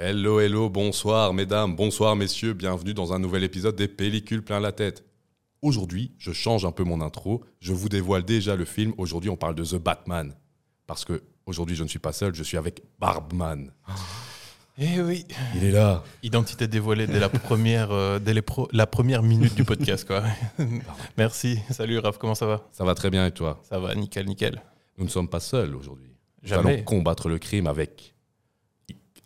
Hello, hello, bonsoir mesdames, bonsoir messieurs, bienvenue dans un nouvel épisode des Pellicules plein la tête. Aujourd'hui, je change un peu mon intro, je vous dévoile déjà le film. Aujourd'hui, on parle de The Batman. Parce que aujourd'hui, je ne suis pas seul, je suis avec Barbman. Eh oui. Il est là. Identité dévoilée dès la première, euh, dès les pro- la première minute du podcast, quoi. Merci. Salut Raph, comment ça va? Ça va très bien et toi? Ça va, nickel, nickel. Nous ne sommes pas seuls aujourd'hui. Nous allons combattre le crime avec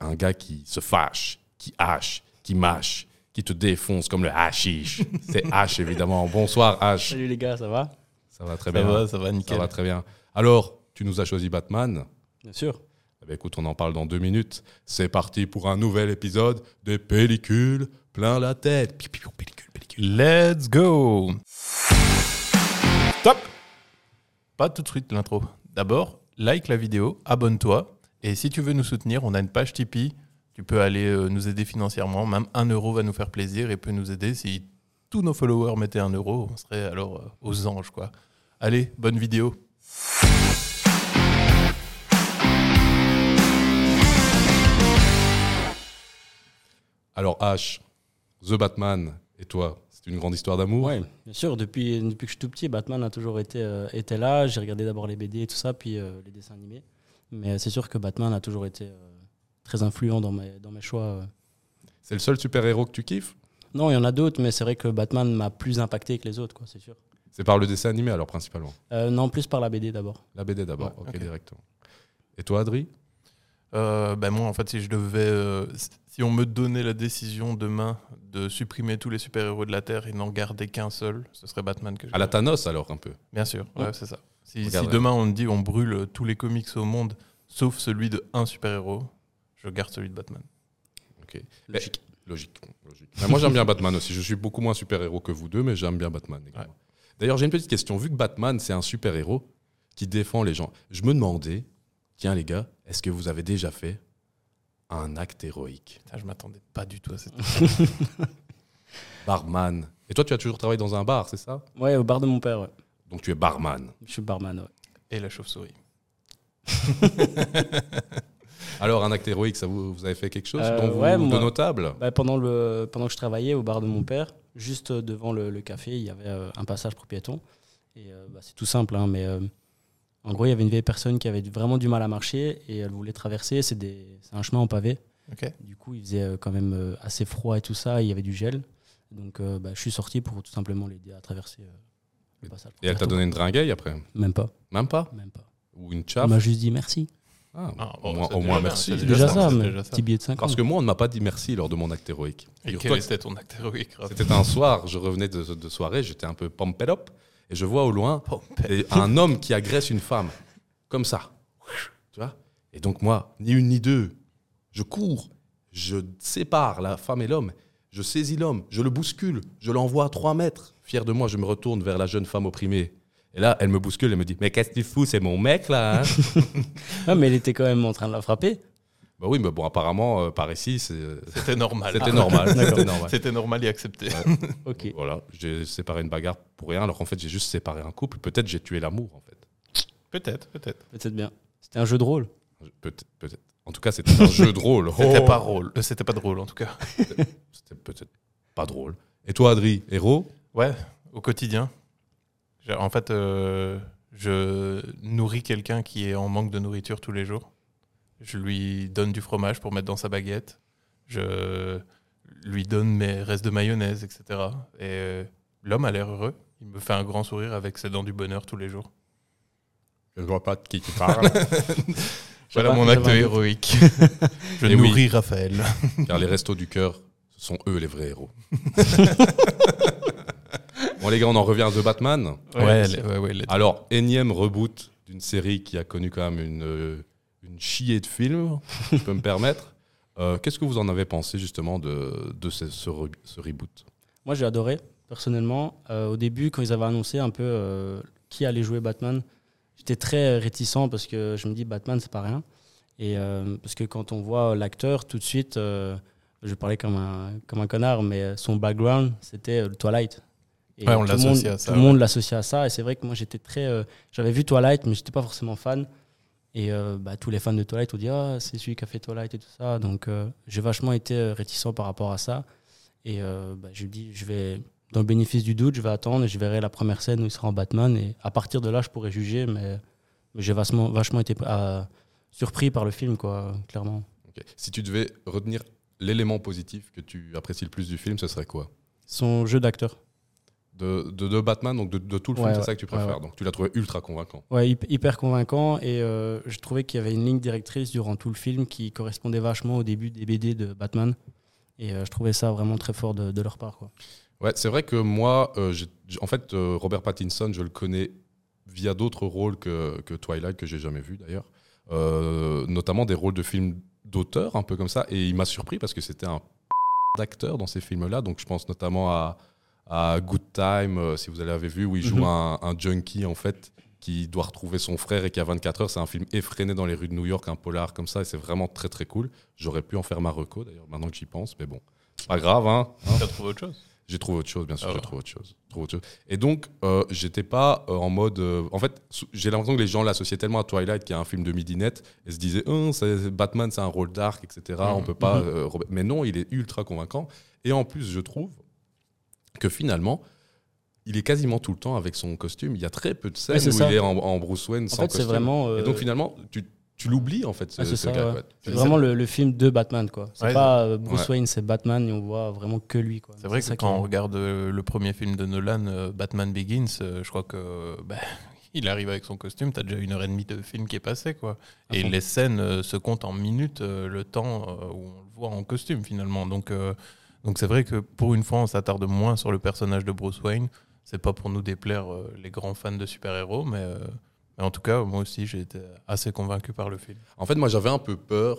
un gars qui se fâche, qui hache, qui mâche, qui te défonce comme le hashish. C'est H évidemment. Bonsoir H. Salut les gars, ça va? Ça va très Ça bien. va, ça va, Ça nickel. va très bien. Alors, tu nous as choisi Batman. Bien sûr. Eh bien, écoute, on en parle dans deux minutes. C'est parti pour un nouvel épisode des pellicules plein la tête. Piou, piou, pellicule, pellicule. Let's go Stop Pas tout de suite l'intro. D'abord, like la vidéo, abonne-toi. Et si tu veux nous soutenir, on a une page Tipeee. Tu peux aller euh, nous aider financièrement. Même un euro va nous faire plaisir et peut nous aider. Si tous nos followers mettaient un euro, on serait alors euh, aux anges, quoi. Allez, bonne vidéo. Alors, H, The Batman et toi, c'est une grande histoire d'amour Ouais, bien sûr. Depuis, depuis que je suis tout petit, Batman a toujours été, euh, été là. J'ai regardé d'abord les BD et tout ça, puis euh, les dessins animés. Mais c'est sûr que Batman a toujours été euh, très influent dans mes, dans mes choix. euh. C'est le seul super-héros que tu kiffes? Non, il y en a d'autres, mais c'est vrai que Batman m'a plus impacté que les autres, quoi, c'est sûr. C'est par le dessin animé alors principalement? Euh, non, plus par la BD d'abord. La BD d'abord, Ouais, ok, ok. directement. Et toi, Adri? Euh, ben moi, en fait, si je devais, euh, si on me donnait la décision demain de supprimer tous les super-héros de la Terre et n'en garder qu'un seul, ce serait Batman que je À la Thanos alors, un peu. Bien sûr, ouais, Ouais. c'est ça. Si, demain on me dit on brûle tous les comics au monde, sauf celui de un super-héros, je garde celui de Batman. Ok. Logique. Logique. logique. Mais moi, j'aime bien Batman aussi. Je suis beaucoup moins super-héros que vous deux, mais j'aime bien Batman. également. D'ailleurs, j'ai une petite question. Vu que Batman, c'est un super-héros qui défend les gens, je me demandais, tiens les gars, est-ce que vous avez déjà fait un acte héroïque? Putain, je m'attendais pas du tout à cette. Barman. Et toi, tu as toujours travaillé dans un bar, c'est ça? Ouais, au bar de mon père, ouais. Donc tu es barman. Je suis barman, ouais. et la chauve-souris. Alors, un acte héroïque, ça vous, vous avez fait quelque chose Euh, dont vous- ouais, de moi- notable? Bah, pendant, le, pendant que je travaillais au bar de mon père, juste euh, devant le, le café, il y avait euh, un passage pour piétons. Et euh, bah, c'est tout simple, hein, mais euh, en gros, il y avait une vieille personne qui avait vraiment du mal à marcher et elle voulait traverser. C'est un chemin en pavé. Ok. Du coup, il faisait quand même assez froid et tout ça. et il y avait du gel. Donc, euh, bah, je suis sorti pour tout simplement l'aider à traverser Et elle t'a donné une dringueille après Même pas. Même pas Même pas. Ou une Elle chape m'a juste dit merci. Ah, Ah, Au oh, moins, au merci. c'est déjà ça, ça, c'est mais déjà ça. petit billet de 5 Parce que moi, on ne m'a pas dit merci lors de mon acte héroïque. Et quel que était ton acte héroïque C'était un soir, je revenais de, de soirée, j'étais un peu pumped up, et je vois au loin un homme qui agresse une femme, comme ça. Tu vois? Et donc moi, ni une ni deux, je cours, je sépare la femme et l'homme, je saisis l'homme, je le bouscule, je l'envoie à 3 mètres. Fier de moi, je me retourne vers la jeune femme opprimée. Et là, elle me bouscule et me dit Mais qu'est-ce que tu fous C'est mon mec là hein Ah, mais il était quand même en train de la frapper. Bah oui, mais bon, apparemment, euh, par ici, c'est- C'était normal. c'était normal. C'était normal. C'était normal et accepté. Ok. Voilà, j'ai séparé une bagarre pour rien, alors qu'en fait, j'ai juste séparé un couple. Peut-être j'ai tué l'amour, en fait. Peut-être, peut-être. Peut-être bien. C'était un jeu de rôle. Peut-être. peut-être. En tout cas, c'était un jeu de rôle. C'était Oh pas drôle. C'était pas drôle en tout cas. C'était peut-être pas drôle. Et toi, Adri, héros? Ouais, au quotidien. En fait, euh, je nourris quelqu'un qui est en manque de nourriture tous les jours. Je lui donne du fromage pour mettre dans sa baguette. Je lui donne mes restes de mayonnaise, etc. Et euh, l'homme a l'air heureux. Il me fait un grand sourire avec ses dents du bonheur tous les jours. Je ne vois pas de qui tu parles. Voilà pas, mon acte héroïque. je Et nourris Raphaël. car les restos du cœur, ce sont eux les vrais héros. bon, les gars, on en revient à The Batman. Ouais, elle- ouais, Alors, énième reboot d'une série qui a connu quand même une, euh, une chier de films, si je peux me permettre. Euh, Qu'est-ce que vous en avez pensé justement de, de ce, ce re- ce reboot? Moi, j'ai adoré, personnellement. Euh, au début, quand ils avaient annoncé un peu euh, qui allait jouer Batman, j'étais très réticent parce que je me dis Batman, c'est pas rien. Et euh, parce que quand on voit l'acteur, tout de suite, euh, je parler comme un, comme un connard, mais son background, c'était Twilight. Et Ouais, on tout le monde- à ça, Tout le ouais. monde l'associe à ça. Et c'est vrai que moi, j'étais très. euh, J'avais vu Twilight, mais j'étais pas forcément fan. Et euh, bah, tous les fans de Twilight ont dit Ah, c'est celui qui a fait Twilight et tout ça. Donc euh, j'ai vachement été réticent par rapport à ça. Et euh, bah, je lui dis Je vais, dans le bénéfice du doute, je vais attendre et je verrai la première scène où il sera en Batman. Et à partir de là, je pourrais juger. Mais, mais j'ai vachement, vachement été euh, surpris par le film, quoi, clairement. Si tu devais retenir l'élément positif que tu apprécies le plus du film, ce serait quoi? Son jeu d'acteur. De, de, de Batman, donc de, de tout le film, Ouais, c'est ça que tu préfères. ouais. Donc tu l'as trouvé ultra convaincant. Ouais, hyp- hyper convaincant. Et euh, je trouvais qu'il y avait une ligne directrice durant tout le film qui correspondait vachement au début des BD de Batman. Et euh, je trouvais ça vraiment très fort de, leur part. Quoi. Ouais, c'est vrai que moi, euh, j'- en fait, Robert Pattinson, je le connais via d'autres rôles que, que Twilight, que j'ai jamais vu d'ailleurs. Notamment des rôles de films d'auteur, un peu comme ça. Et il m'a surpris parce que c'était un d'acteur dans ces films-là. Donc je pense notamment à, à Good Time, euh, si vous l'avez vu, où il joue Mhm. un, un junkie en fait qui doit retrouver son frère et qui a 24 heures. C'est un film effréné dans les rues de New York, un polar comme ça, et c'est vraiment très très cool. J'aurais pu en faire ma reco d'ailleurs, maintenant que j'y pense, mais bon, pas grave, hein. hein. Tu as trouvé autre chose? J'ai trouvé autre chose, bien sûr, Ah j'ai trouvé autre chose. trouvé autre chose. Et donc, euh, j'étais pas euh, en mode. euh, en fait, j'ai l'impression que les gens l'associaient tellement à Twilight, qui est un film de midinette, et se disaient, c'est- Batman, c'est un rôle dark, etc. On Mhm. peut pas. Mhm. Mais non, il est ultra convaincant. Et en plus, je trouve que finalement, il est quasiment tout le temps avec son costume. Il y a très peu de scènes où ça. il est en, en Bruce Wayne En sans fait, c'est costume. vraiment, euh, Et donc, finalement, tu, tu l'oublies, en fait, ce, Ouais, c'est ce ouais. c'est vraiment le, le film de Batman. quoi. C'est Ouais, pas euh, Bruce Ouais. Wayne, c'est Batman et on voit vraiment que lui. quoi. C'est vrai que quand on regarde euh, le premier film de Nolan, euh, Batman Begins, euh, je crois que bah, il arrive avec son costume, t'as déjà une heure et demie de film qui est passé, quoi. À Et fond. les scènes euh, se comptent en minutes, euh, le temps euh, où on le voit en costume finalement. Donc, euh, donc c'est vrai que pour une fois, on s'attarde moins sur le personnage de Bruce Wayne. C'est pas pour nous déplaire euh, les grands fans de super-héros, mais, euh, mais en tout cas, moi aussi, j'ai été assez convaincu par le film. En fait, moi, j'avais un peu peur.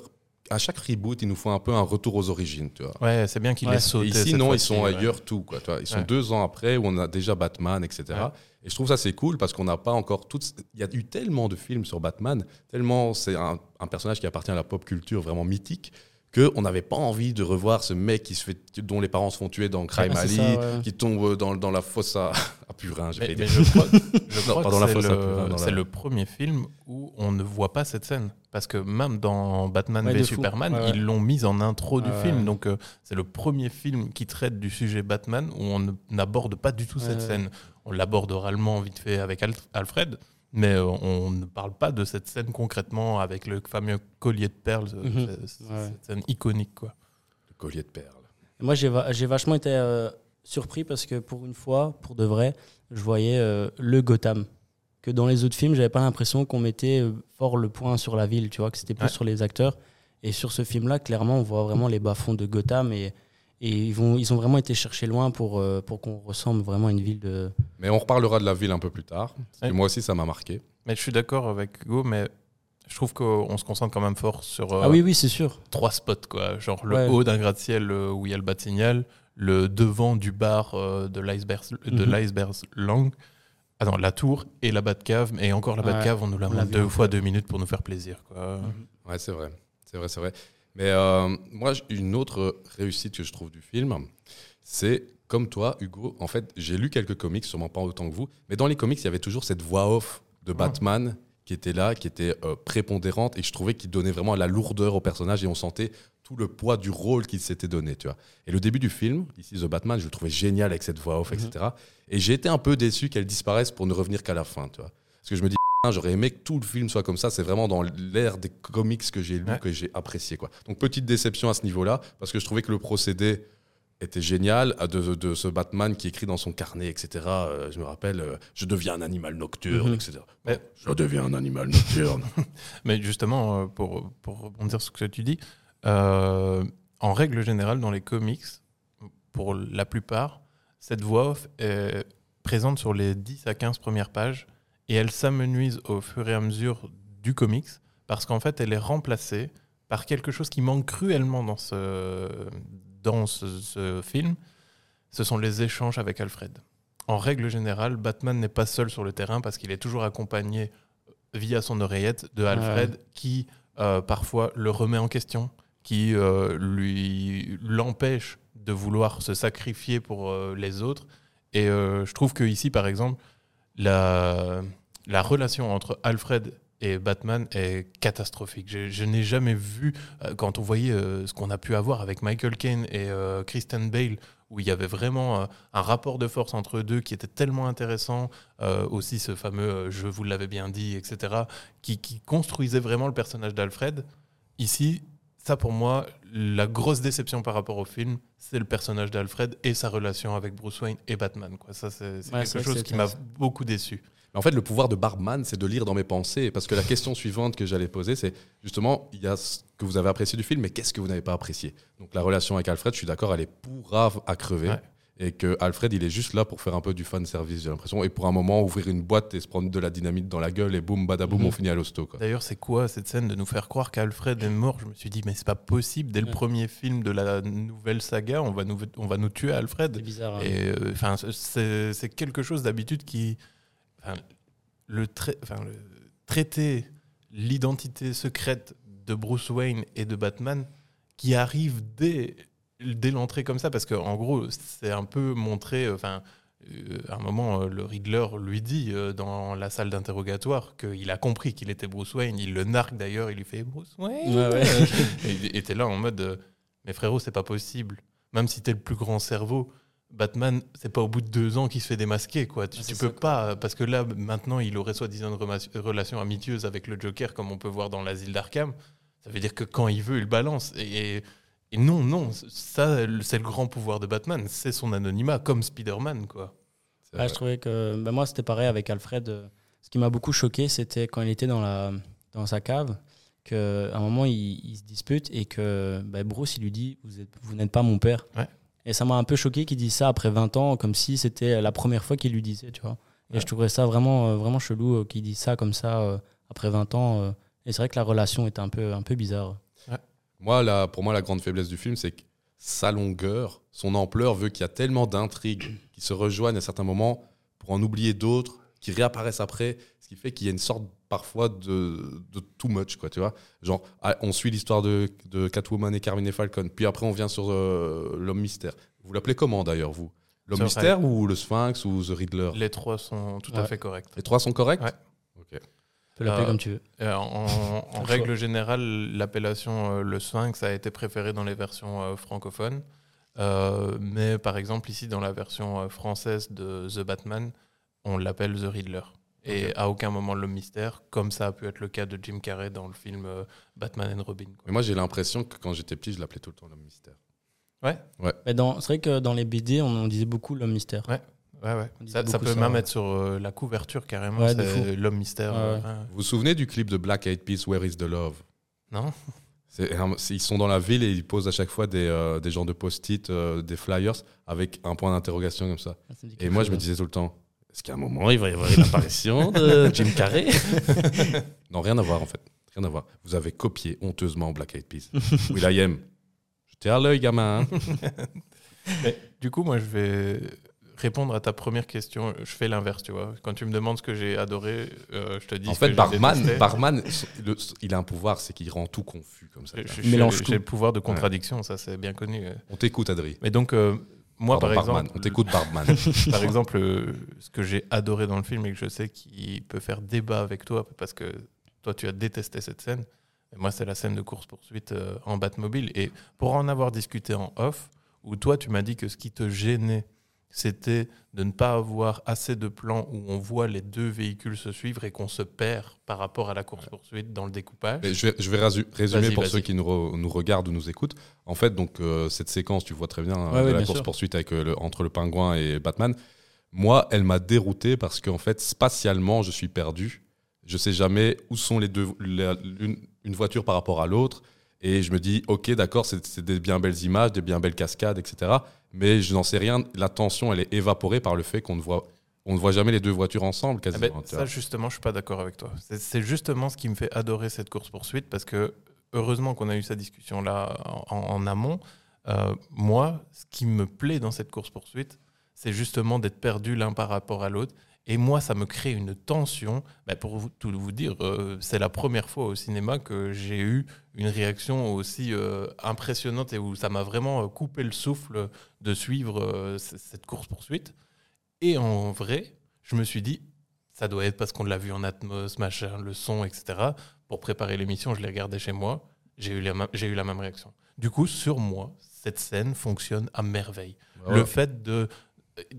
À chaque reboot, il nous faut un peu un retour aux origines, tu vois. Ouais, c'est bien qu'il Ouais. ait sauté. Et ici, non, ils sont ouais. ailleurs tout. Quoi, tu vois. Ils sont Ouais. deux ans après où on a déjà Batman, etc. Ouais. Et je trouve ça c'est cool parce qu'on n'a pas encore tout. Il y a eu tellement de films sur Batman, tellement c'est un, un personnage qui appartient à la pop culture vraiment mythique qu'on n'avait pas envie de revoir ce mec qui se fait, dont les parents se font tuer dans Crime Alley, ça, ouais. qui tombe dans, dans la fosse à, à Purin. j'ai Mais, failli mais dire. je crois, je Non, crois pardon, que la c'est fausse à Purin, le, dans c'est la- le premier film où on ne voit pas cette scène. Parce que même dans Batman Ouais, v. Superman, Ouais, ouais. ils l'ont mise en intro du Ouais, film. Donc euh, c'est le premier film qui traite du sujet Batman où on n'aborde pas du tout cette scène. On l'aborde oralement vite fait avec Al- Alfred. Mais euh, on ne parle pas de cette scène concrètement avec le fameux collier de perles, Ouais. cette scène iconique. Quoi. Le collier de perles. Moi, j'ai va- j'ai vachement été euh, surpris parce que pour une fois, pour de vrai, je voyais euh, le Gotham. Que dans les autres films, j'avais pas l'impression qu'on mettait fort le point sur la ville, tu vois, que c'était plus Ouais. sur les acteurs. Et sur ce film-là, clairement, on voit vraiment les bas-fonds de Gotham et, et ils, vont, ils ont vraiment été chercher loin pour, euh, pour qu'on ressemble vraiment à une ville de. Mais on reparlera de la ville un peu plus tard. Ouais. moi aussi, ça m'a marqué. Mais je suis d'accord avec Hugo, mais je trouve qu'on se concentre quand même fort sur euh, Ah oui, oui, c'est sûr. trois spots, quoi. Genre le Ouais. haut d'un gratte-ciel euh, où il y a le bas-signal, le devant du bar euh, de l'iceberg de Mhm. l'iceberg Lang. Ah non, la tour et la Batcave. Et encore la Ouais, Batcave, on nous la on l'a montre deux fois deux minutes pour nous faire plaisir, quoi. Ouais, c'est vrai. C'est vrai, c'est vrai. Mais euh, moi, une autre réussite que je trouve du film, c'est comme toi, Hugo. En fait, j'ai lu quelques comics, sûrement pas autant que vous, mais dans les comics, il y avait toujours cette voix off de Batman qui était là, qui était euh, prépondérante, et je trouvais qu'il donnait vraiment la lourdeur au personnage, et on sentait tout le poids du rôle qu'il s'était donné, tu vois. Et le début du film, ici The Batman, je le trouvais génial avec cette voix off, etc. Et j'ai été un peu déçu qu'elle disparaisse pour ne revenir qu'à la fin, tu vois. Parce que je me dis, j'aurais aimé que tout le film soit comme ça. C'est vraiment dans l'ère des comics que j'ai lu Ouais. que j'ai apprécié, quoi. Donc petite déception à ce niveau-là, parce que je trouvais que le procédé était génial de, de ce Batman qui écrit dans son carnet, etc. Euh, je me rappelle, euh, je deviens un animal nocturne, Mhm. etc. Mais- je deviens un animal nocturne. Mais justement, euh, pour, pour rebondir sur ce que tu dis, euh, en règle générale, dans les comics, pour la plupart, cette voix off est présente sur les 10 à 15 premières pages et elle s'amenuise au fur et à mesure du comics parce qu'en fait, elle est remplacée par quelque chose qui manque cruellement dans ce, dans ce, ce film. Ce sont les échanges avec Alfred. En règle générale, Batman n'est pas seul sur le terrain parce qu'il est toujours accompagné via son oreillette de Alfred qui euh, parfois le remet en question, qui euh, lui l'empêche de vouloir se sacrifier pour euh, les autres. Et je trouve que ici, par exemple, la, la relation entre Alfred et Batman est catastrophique. Je, n'ai jamais vu, euh, quand on voyait euh, ce qu'on a pu avoir avec Michael Caine et euh, Kristen Bale, où il y avait vraiment euh, un rapport de force entre eux deux qui était tellement intéressant, euh, aussi ce fameux euh, je vous l'avais bien dit, etc., qui construisait vraiment le personnage d'Alfred. Ici, ça pour moi, la grosse déception par rapport au film, c'est le personnage d'Alfred et sa relation avec Bruce Wayne et Batman. Quoi. Ça, c'est Ouais, quelque chose qui m'a beaucoup déçu. Mais en fait, le pouvoir de Barman, c'est de lire dans mes pensées. Parce que la question suivante que j'allais poser, c'est justement, il y a ce que vous avez apprécié du film, mais qu'est-ce que vous n'avez pas apprécié? Donc la relation avec Alfred, je suis d'accord, elle est pourrave à crever. Ouais. Et que Alfred, il est juste là pour faire un peu du fan service, j'ai l'impression. Et pour un moment, ouvrir une boîte et se prendre de la dynamite dans la gueule et boum, badaboum, Mhm. on finit à l'hosto. D'ailleurs, c'est quoi cette scène de nous faire croire qu'Alfred est mort? Je me suis dit, mais c'est pas possible. Dès le Ouais. premier film de la nouvelle saga, on va nous, on va nous tuer C'est Alfred. bizarre. hein. Et euh, enfin, c'est c'est quelque chose d'habitude qui, trai- le traiter l'identité secrète de Bruce Wayne et de Batman qui arrive dès dès l'entrée comme ça, parce qu'en gros, c'est un peu montré. Enfin, euh, à un moment, euh, le Riddler lui dit euh, dans la salle d'interrogatoire qu'il a compris qu'il était Bruce Wayne. Il le narque d'ailleurs. Il lui fait Bruce Wayne. Ouais, ouais. et il était là en mode euh, Mais frérot, c'est pas possible. Même si t'es le plus grand cerveau, Batman, c'est pas au bout de deux ans qu'il se fait démasquer. Quoi. Tu, Ah, tu peux ça, pas. euh, Parce que là, maintenant, il aurait soi-disant une relation amicieuse avec le Joker, comme on peut voir dans l'asile d'Arkham. Ça veut dire que quand il veut, il balance. Et, et- et non, non, ça, c'est le grand pouvoir de Batman. C'est son anonymat, comme Spider-Man. Quoi. Vrai. je trouvais que bah, moi c'était pareil avec Alfred. euh, Ce qui m'a beaucoup choqué, c'était quand il était dans, la, dans sa cave, qu'à un moment il, il se dispute et que bah, Bruce il lui dit Vous, êtes- vous n'êtes pas mon père. Ouais. Et ça m'a un peu choqué qu'il dise ça après 20 ans, comme si c'était la première fois qu'il lui disait, tu vois. Et Ouais. je trouvais ça vraiment, euh, vraiment chelou euh, qu'il dise ça comme ça après 20 ans. et c'est vrai que la relation était un peu, un peu bizarre. Moi, la, pour moi, la grande faiblesse du film, c'est que sa longueur, son ampleur veut qu'il y a tellement d'intrigues qui se rejoignent à certains moments pour en oublier d'autres, qui réapparaissent après, ce qui fait qu'il y a une sorte parfois de, de too much, quoi, tu vois. Genre, ah, on suit l'histoire de, de Catwoman et Carmine Falcon, puis après on vient sur euh, l'homme mystère. Vous l'appelez comment d'ailleurs, vous? L'homme mystère ou le Sphinx ou The Riddler? Les trois sont tout à fait corrects. Les trois sont corrects? Ouais. Tu peux l'appeler Euh, comme tu veux. Euh, En, en le règle générale, l'appellation euh, le Sphinx a été préférée dans les versions euh, francophones. Euh, mais par exemple, ici, dans la version euh, française de The Batman, on l'appelle The Riddler. Et à aucun moment l'homme mystère, comme ça a pu être le cas de Jim Carrey dans le film euh, Batman and Robin. quoi. Mais moi, j'ai l'impression que quand j'étais petit, je l'appelais tout le temps l'homme mystère. Ouais, Mais dans- c'est vrai que dans les BD, on, on disait beaucoup l'homme mystère. ouais, ouais. Dit Ça, ça peut ça, même ouais. être sur euh, la couverture carrément. Ouais, l'homme mystère. Ouais, euh, ouais. ouais. Vous vous souvenez du clip de Black Eyed Peas, Where is the Love? Non ils sont dans la ville et ils posent à chaque fois des, euh, des genres de post-it, euh, des flyers avec un point d'interrogation comme ça. Dit Et moi, je me disais tout le temps, est-ce qu'à un moment, il va y avoir une apparition de Jim Carrey? Non, rien à voir en fait. Rien à voir. Vous avez copié honteusement Black Eyed Peas. Will I am. J'étais à l'œil, gamin. hein. Mais, du coup, moi, je vais répondre à ta première question. Je fais l'inverse, tu vois. Quand tu me demandes ce que j'ai adoré, euh, je te dis. en ce fait, que Barman. Barman le- il a un pouvoir, c'est qu'il rend tout confus comme ça. Je- je- Il mélange j'ai tout. j'ai le pouvoir de contradiction, ça c'est bien connu. On t'écoute, Adri. Mais donc, euh, moi, Pardon, par Barman. exemple, On t'écoute, Barman. par exemple, euh, ce que j'ai adoré dans le film et que je sais qui peut faire débat avec toi, parce que toi, tu as détesté cette scène. Et moi, c'est la scène de course-poursuite euh, en Batmobile. Et pour en avoir discuté en off, où toi, tu m'as dit que ce qui te gênait, c'était de ne pas avoir assez de plans où on voit les deux véhicules se suivre et qu'on se perd par rapport à la course-poursuite dans le découpage. Mais je vais, je vais rasu- résumer pour ceux qui nous, re- nous regardent ou nous écoutent. En fait, donc euh, cette séquence, tu vois très bien euh, Ouais, de ouais, la bien course sûr. poursuite avec euh, le- entre le pingouin et Batman. Moi, elle m'a dérouté parce qu'en fait, spatialement, je suis perdu. Je sais jamais où sont les deux, la- une voiture par rapport à l'autre. Et je me dis, ok, d'accord, c'est c'est des bien belles images, des bien belles cascades, etc. Mais je n'en sais rien. La tension, elle est évaporée par le fait qu'on ne voit, on ne voit jamais les deux voitures ensemble, Ah quasiment. ben, tu ça, justement, je suis pas d'accord avec toi. C'est- justement ce qui me fait adorer cette course-poursuite parce que, heureusement qu'on a eu cette discussion-là en, en amont. Euh, moi, ce qui me plaît dans cette course-poursuite, c'est justement d'être perdu l'un par rapport à l'autre. Et moi, ça me crée une tension. Ben, pour vous, tout vous dire, euh, c'est la première fois au cinéma que j'ai eu une réaction aussi euh, impressionnante et où ça m'a vraiment euh, coupé le souffle de suivre euh, cette course-poursuite. Et en vrai, je me suis dit, ça doit être parce qu'on l'a vu en Atmos, machin, le son, etc. Pour préparer l'émission, je l'ai regardé chez moi. J'ai eu, la ma- j'ai eu la même réaction. Du coup, sur moi, cette scène fonctionne à merveille. Ouais. Le fait de,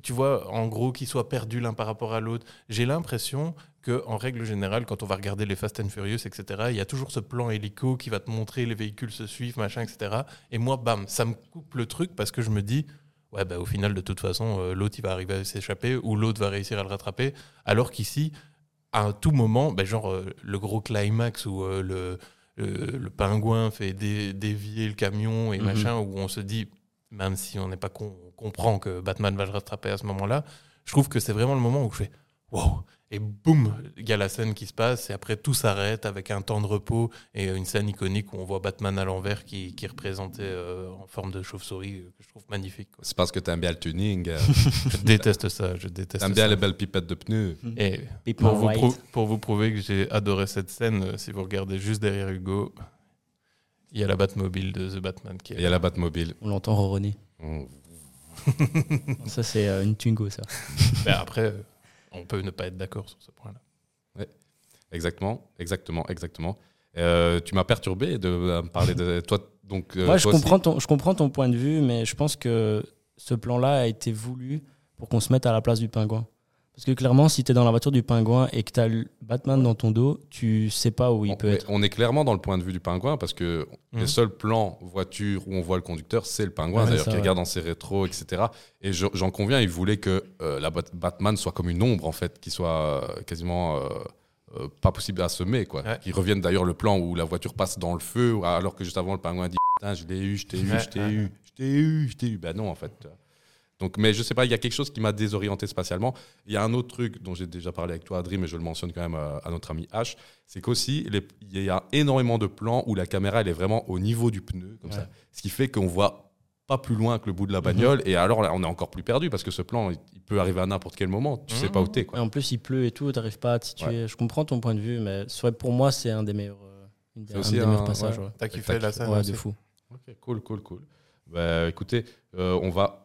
tu vois, en gros, qu'ils soient perdus l'un par rapport à l'autre, j'ai l'impression que, en règle générale, quand on va regarder les Fast and Furious, etc., il y a toujours ce plan hélico qui va te montrer les véhicules se suivent, machin, etc. Et moi, bam, ça me coupe le truc parce que je me dis, ouais, bah, au final, de toute façon, euh, l'autre, il va arriver à s'échapper ou l'autre va réussir à le rattraper. Alors qu'ici, à tout moment, bah, genre euh, le gros climax où euh, le, le, le pingouin fait dé- dévier le camion et Mhm. machin, où on se dit, même si on n'est pas con, on comprend que Batman va le rattraper à ce moment-là, je trouve que c'est vraiment le moment où je fais wow et boum, il y a la scène qui se passe et après tout s'arrête avec un temps de repos et une scène iconique où on voit Batman à l'envers qui, qui est représenté euh, en forme de chauve-souris euh, que je trouve magnifique. quoi. C'est parce que t'aimes bien le tuning. euh, Je déteste ça, je déteste T'aimes bien les belles pipettes de pneus. Et Pip pour vous, White. prou- pour vous prouver que j'ai adoré cette scène, si vous regardez juste derrière Hugo, il y a la Batmobile de The Batman qui est Il y a la Batmobile. On l'entend ronronner. Mm. Ça, c'est euh, une Twingo, ça. Mais après, euh, on peut ne pas être d'accord sur ce point-là. Exactement, exactement, exactement. Euh, tu m'as perturbé de euh, me parler de toi. Donc, euh, Moi, je toi aussi. comprends, ton, je comprends ton point de vue, mais je pense que ce plan-là a été voulu pour qu'on se mette à la place du pingouin. Parce que clairement, si tu es dans la voiture du pingouin et que tu as le Batman dans ton dos, tu sais pas où il on, peut être. on est clairement dans le point de vue du pingouin parce que Mhm. les seuls plans voiture où on voit le conducteur, c'est le pingouin Ouais, d'ailleurs qui ouais. regarde dans ses rétros, etc. Et je- j'en conviens, il voulait que euh, la Bat- Batman soit comme une ombre en fait, qui soit euh, quasiment euh, euh, pas possible à semer quoi. Ouais. Qui revienne d'ailleurs le plan où la voiture passe dans le feu alors que juste avant le pingouin dit putain je l'ai eu, je t'ai eu, Ouais, je t'ai ouais. eu, je t'ai eu, je t'ai eu. Ben non en fait. Donc, mais je sais pas, il y a quelque chose qui m'a désorienté spatialement. Il y a un autre truc dont j'ai déjà parlé avec toi, Adrien, mais je le mentionne quand même à, à notre ami H, c'est qu'aussi, il y a énormément de plans où la caméra, elle est vraiment au niveau du pneu, comme Ouais. ça. Ce qui fait qu'on voit pas plus loin que le bout de la bagnole. Et alors là, on est encore plus perdu parce que ce plan, il, il peut arriver à n'importe quel moment. Tu sais Mhm. pas où t'es, Et en plus, il pleut et tout, tu n'arrives pas à te situer. Je comprends ton point de vue, mais pour moi, c'est un des meilleurs, euh, une des- C'est un des un- meilleurs passages. ouais. ouais. T'as kiffé la scène Ouais, aussi de fou. Ok, cool, cool, cool. Bah, écoutez, euh, on va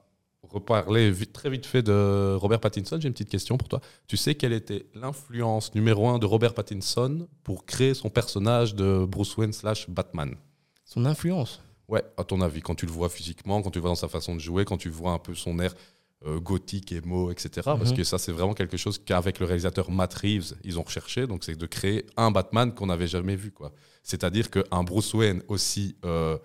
reparler vite- très vite fait de Robert Pattinson. J'ai une petite question pour toi. Tu sais quelle était l'influence numéro un de Robert Pattinson pour créer son personnage de Bruce Wayne slash Batman? Son influence? Ouais, à ton avis, quand tu le vois physiquement, quand tu le vois dans sa façon de jouer, quand tu vois un peu son air euh, gothique, émo, etc. Parce Mhm. que ça, c'est vraiment quelque chose qu'avec le réalisateur Matt Reeves, ils ont recherché. Donc, c'est de créer un Batman qu'on n'avait jamais vu. quoi. C'est-à-dire qu'un Bruce Wayne aussi euh,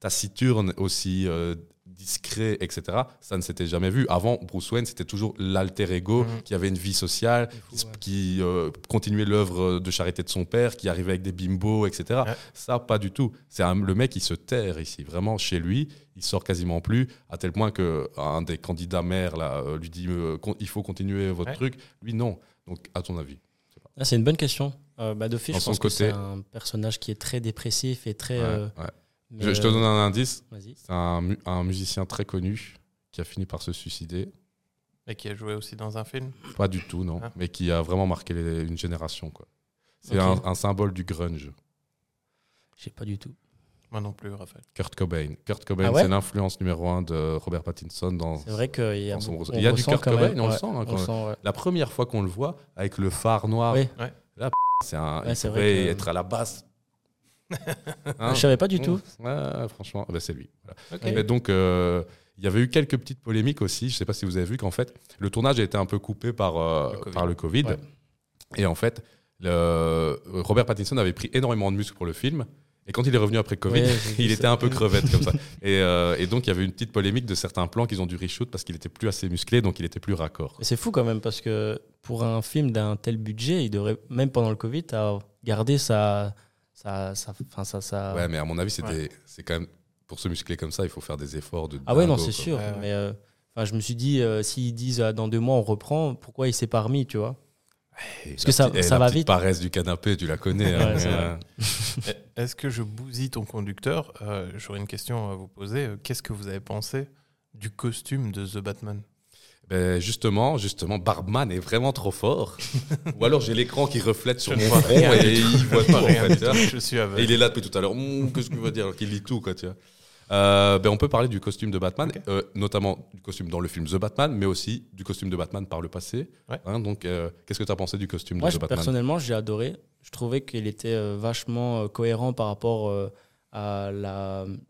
taciturne, aussi euh, discret, etc., ça ne s'était jamais vu. Avant, Bruce Wayne, c'était toujours l'alter ego Mhm. qui avait une vie sociale, fou, qui, ouais. qui, euh, continuait l'œuvre de charité de son père, qui arrivait avec des bimbos, etc. Ouais. Ça, pas du tout. C'est le mec qui se terre ici. Vraiment, chez lui, il sort quasiment plus, à tel point que un des candidats maires là, euh, lui dit euh, il faut continuer votre Ouais. truc. Lui, non. Donc, à ton avis Ah, c'est une bonne question. Euh, bah, je pense que c'est un personnage qui est très dépressif et très. Euh, je, je te euh, donne un indice. Vas-y. C'est un, mu- un musicien très connu qui a fini par se suicider. Et qui a joué aussi dans un film. Pas du tout, non. Ah. Mais qui a vraiment marqué les- une génération. quoi. C'est un, un symbole du grunge. Je sais pas du tout. Moi non plus, Raphaël. Kurt Cobain. Kurt Cobain, Ah ouais c'est l'influence numéro un de Robert Pattinson dans. C'est vrai qu'il y a, on Il y a du Kurt Cobain, même- on le sent, hein, on quand- le sent, ouais. La première fois qu'on le voit avec le phare noir, Oui. Là, c'est un, Ouais, il c'est pourrait vrai que- être à la basse. Hein Je savais pas du tout. Franchement, bah, c'est lui. Voilà. Ok. Mais donc, euh, il y avait eu quelques petites polémiques aussi. Je sais pas si vous avez vu qu'en fait, le tournage a été un peu coupé par, euh, Le Covid. par le Covid. Ouais. Et en fait, le- Robert Pattinson avait pris énormément de muscles pour le film. Et quand il est revenu après Covid, Ouais, il ça. était un peu crevette comme ça. Et, euh, et donc, il y avait une petite polémique de certains plans qu'ils ont dû reshoot parce qu'il était plus assez musclé, donc il était plus raccord. C'est fou quand même parce que pour un film d'un tel budget, il devrait, même pendant le Covid, à garder sa. Sa- Ouais, mais à mon avis, c'est Ouais. quand même pour se muscler comme ça, il faut faire des efforts de. Ah ouais, non, c'est sûr. Ouais. Mais euh, enfin, je me suis dit, euh, s'ils disent euh, dans deux mois on reprend, pourquoi il s'est pas remis, tu vois? Et Parce que ça- petite- eh, ça la va vite. paresse du canapé, tu la connais. hein, euh, Eh, Est-ce que je bousille ton conducteur? Euh, J'aurais une question à vous poser. Qu'est-ce que vous avez pensé du costume de The Batman? Ben, justement, justement, Barbman est vraiment trop fort. Ou alors j'ai l'écran qui reflète sur Je mon front et il voit tout. En fait, vois. tout. Je suis Et il est là depuis tout à l'heure. Hum, Qu'est-ce que tu veux dire? Alors qu'il lit tout, quoi, tu vois. Euh, ben, on peut parler du costume de Batman, euh, notamment du costume dans le film The Batman, mais aussi du costume de Batman par le passé. Ouais. Hein, donc, euh, qu'est-ce que tu as pensé du costume Moi, de The Batman? personnellement, j'ai adoré. Je trouvais qu'il était euh, vachement euh, cohérent par rapport euh, à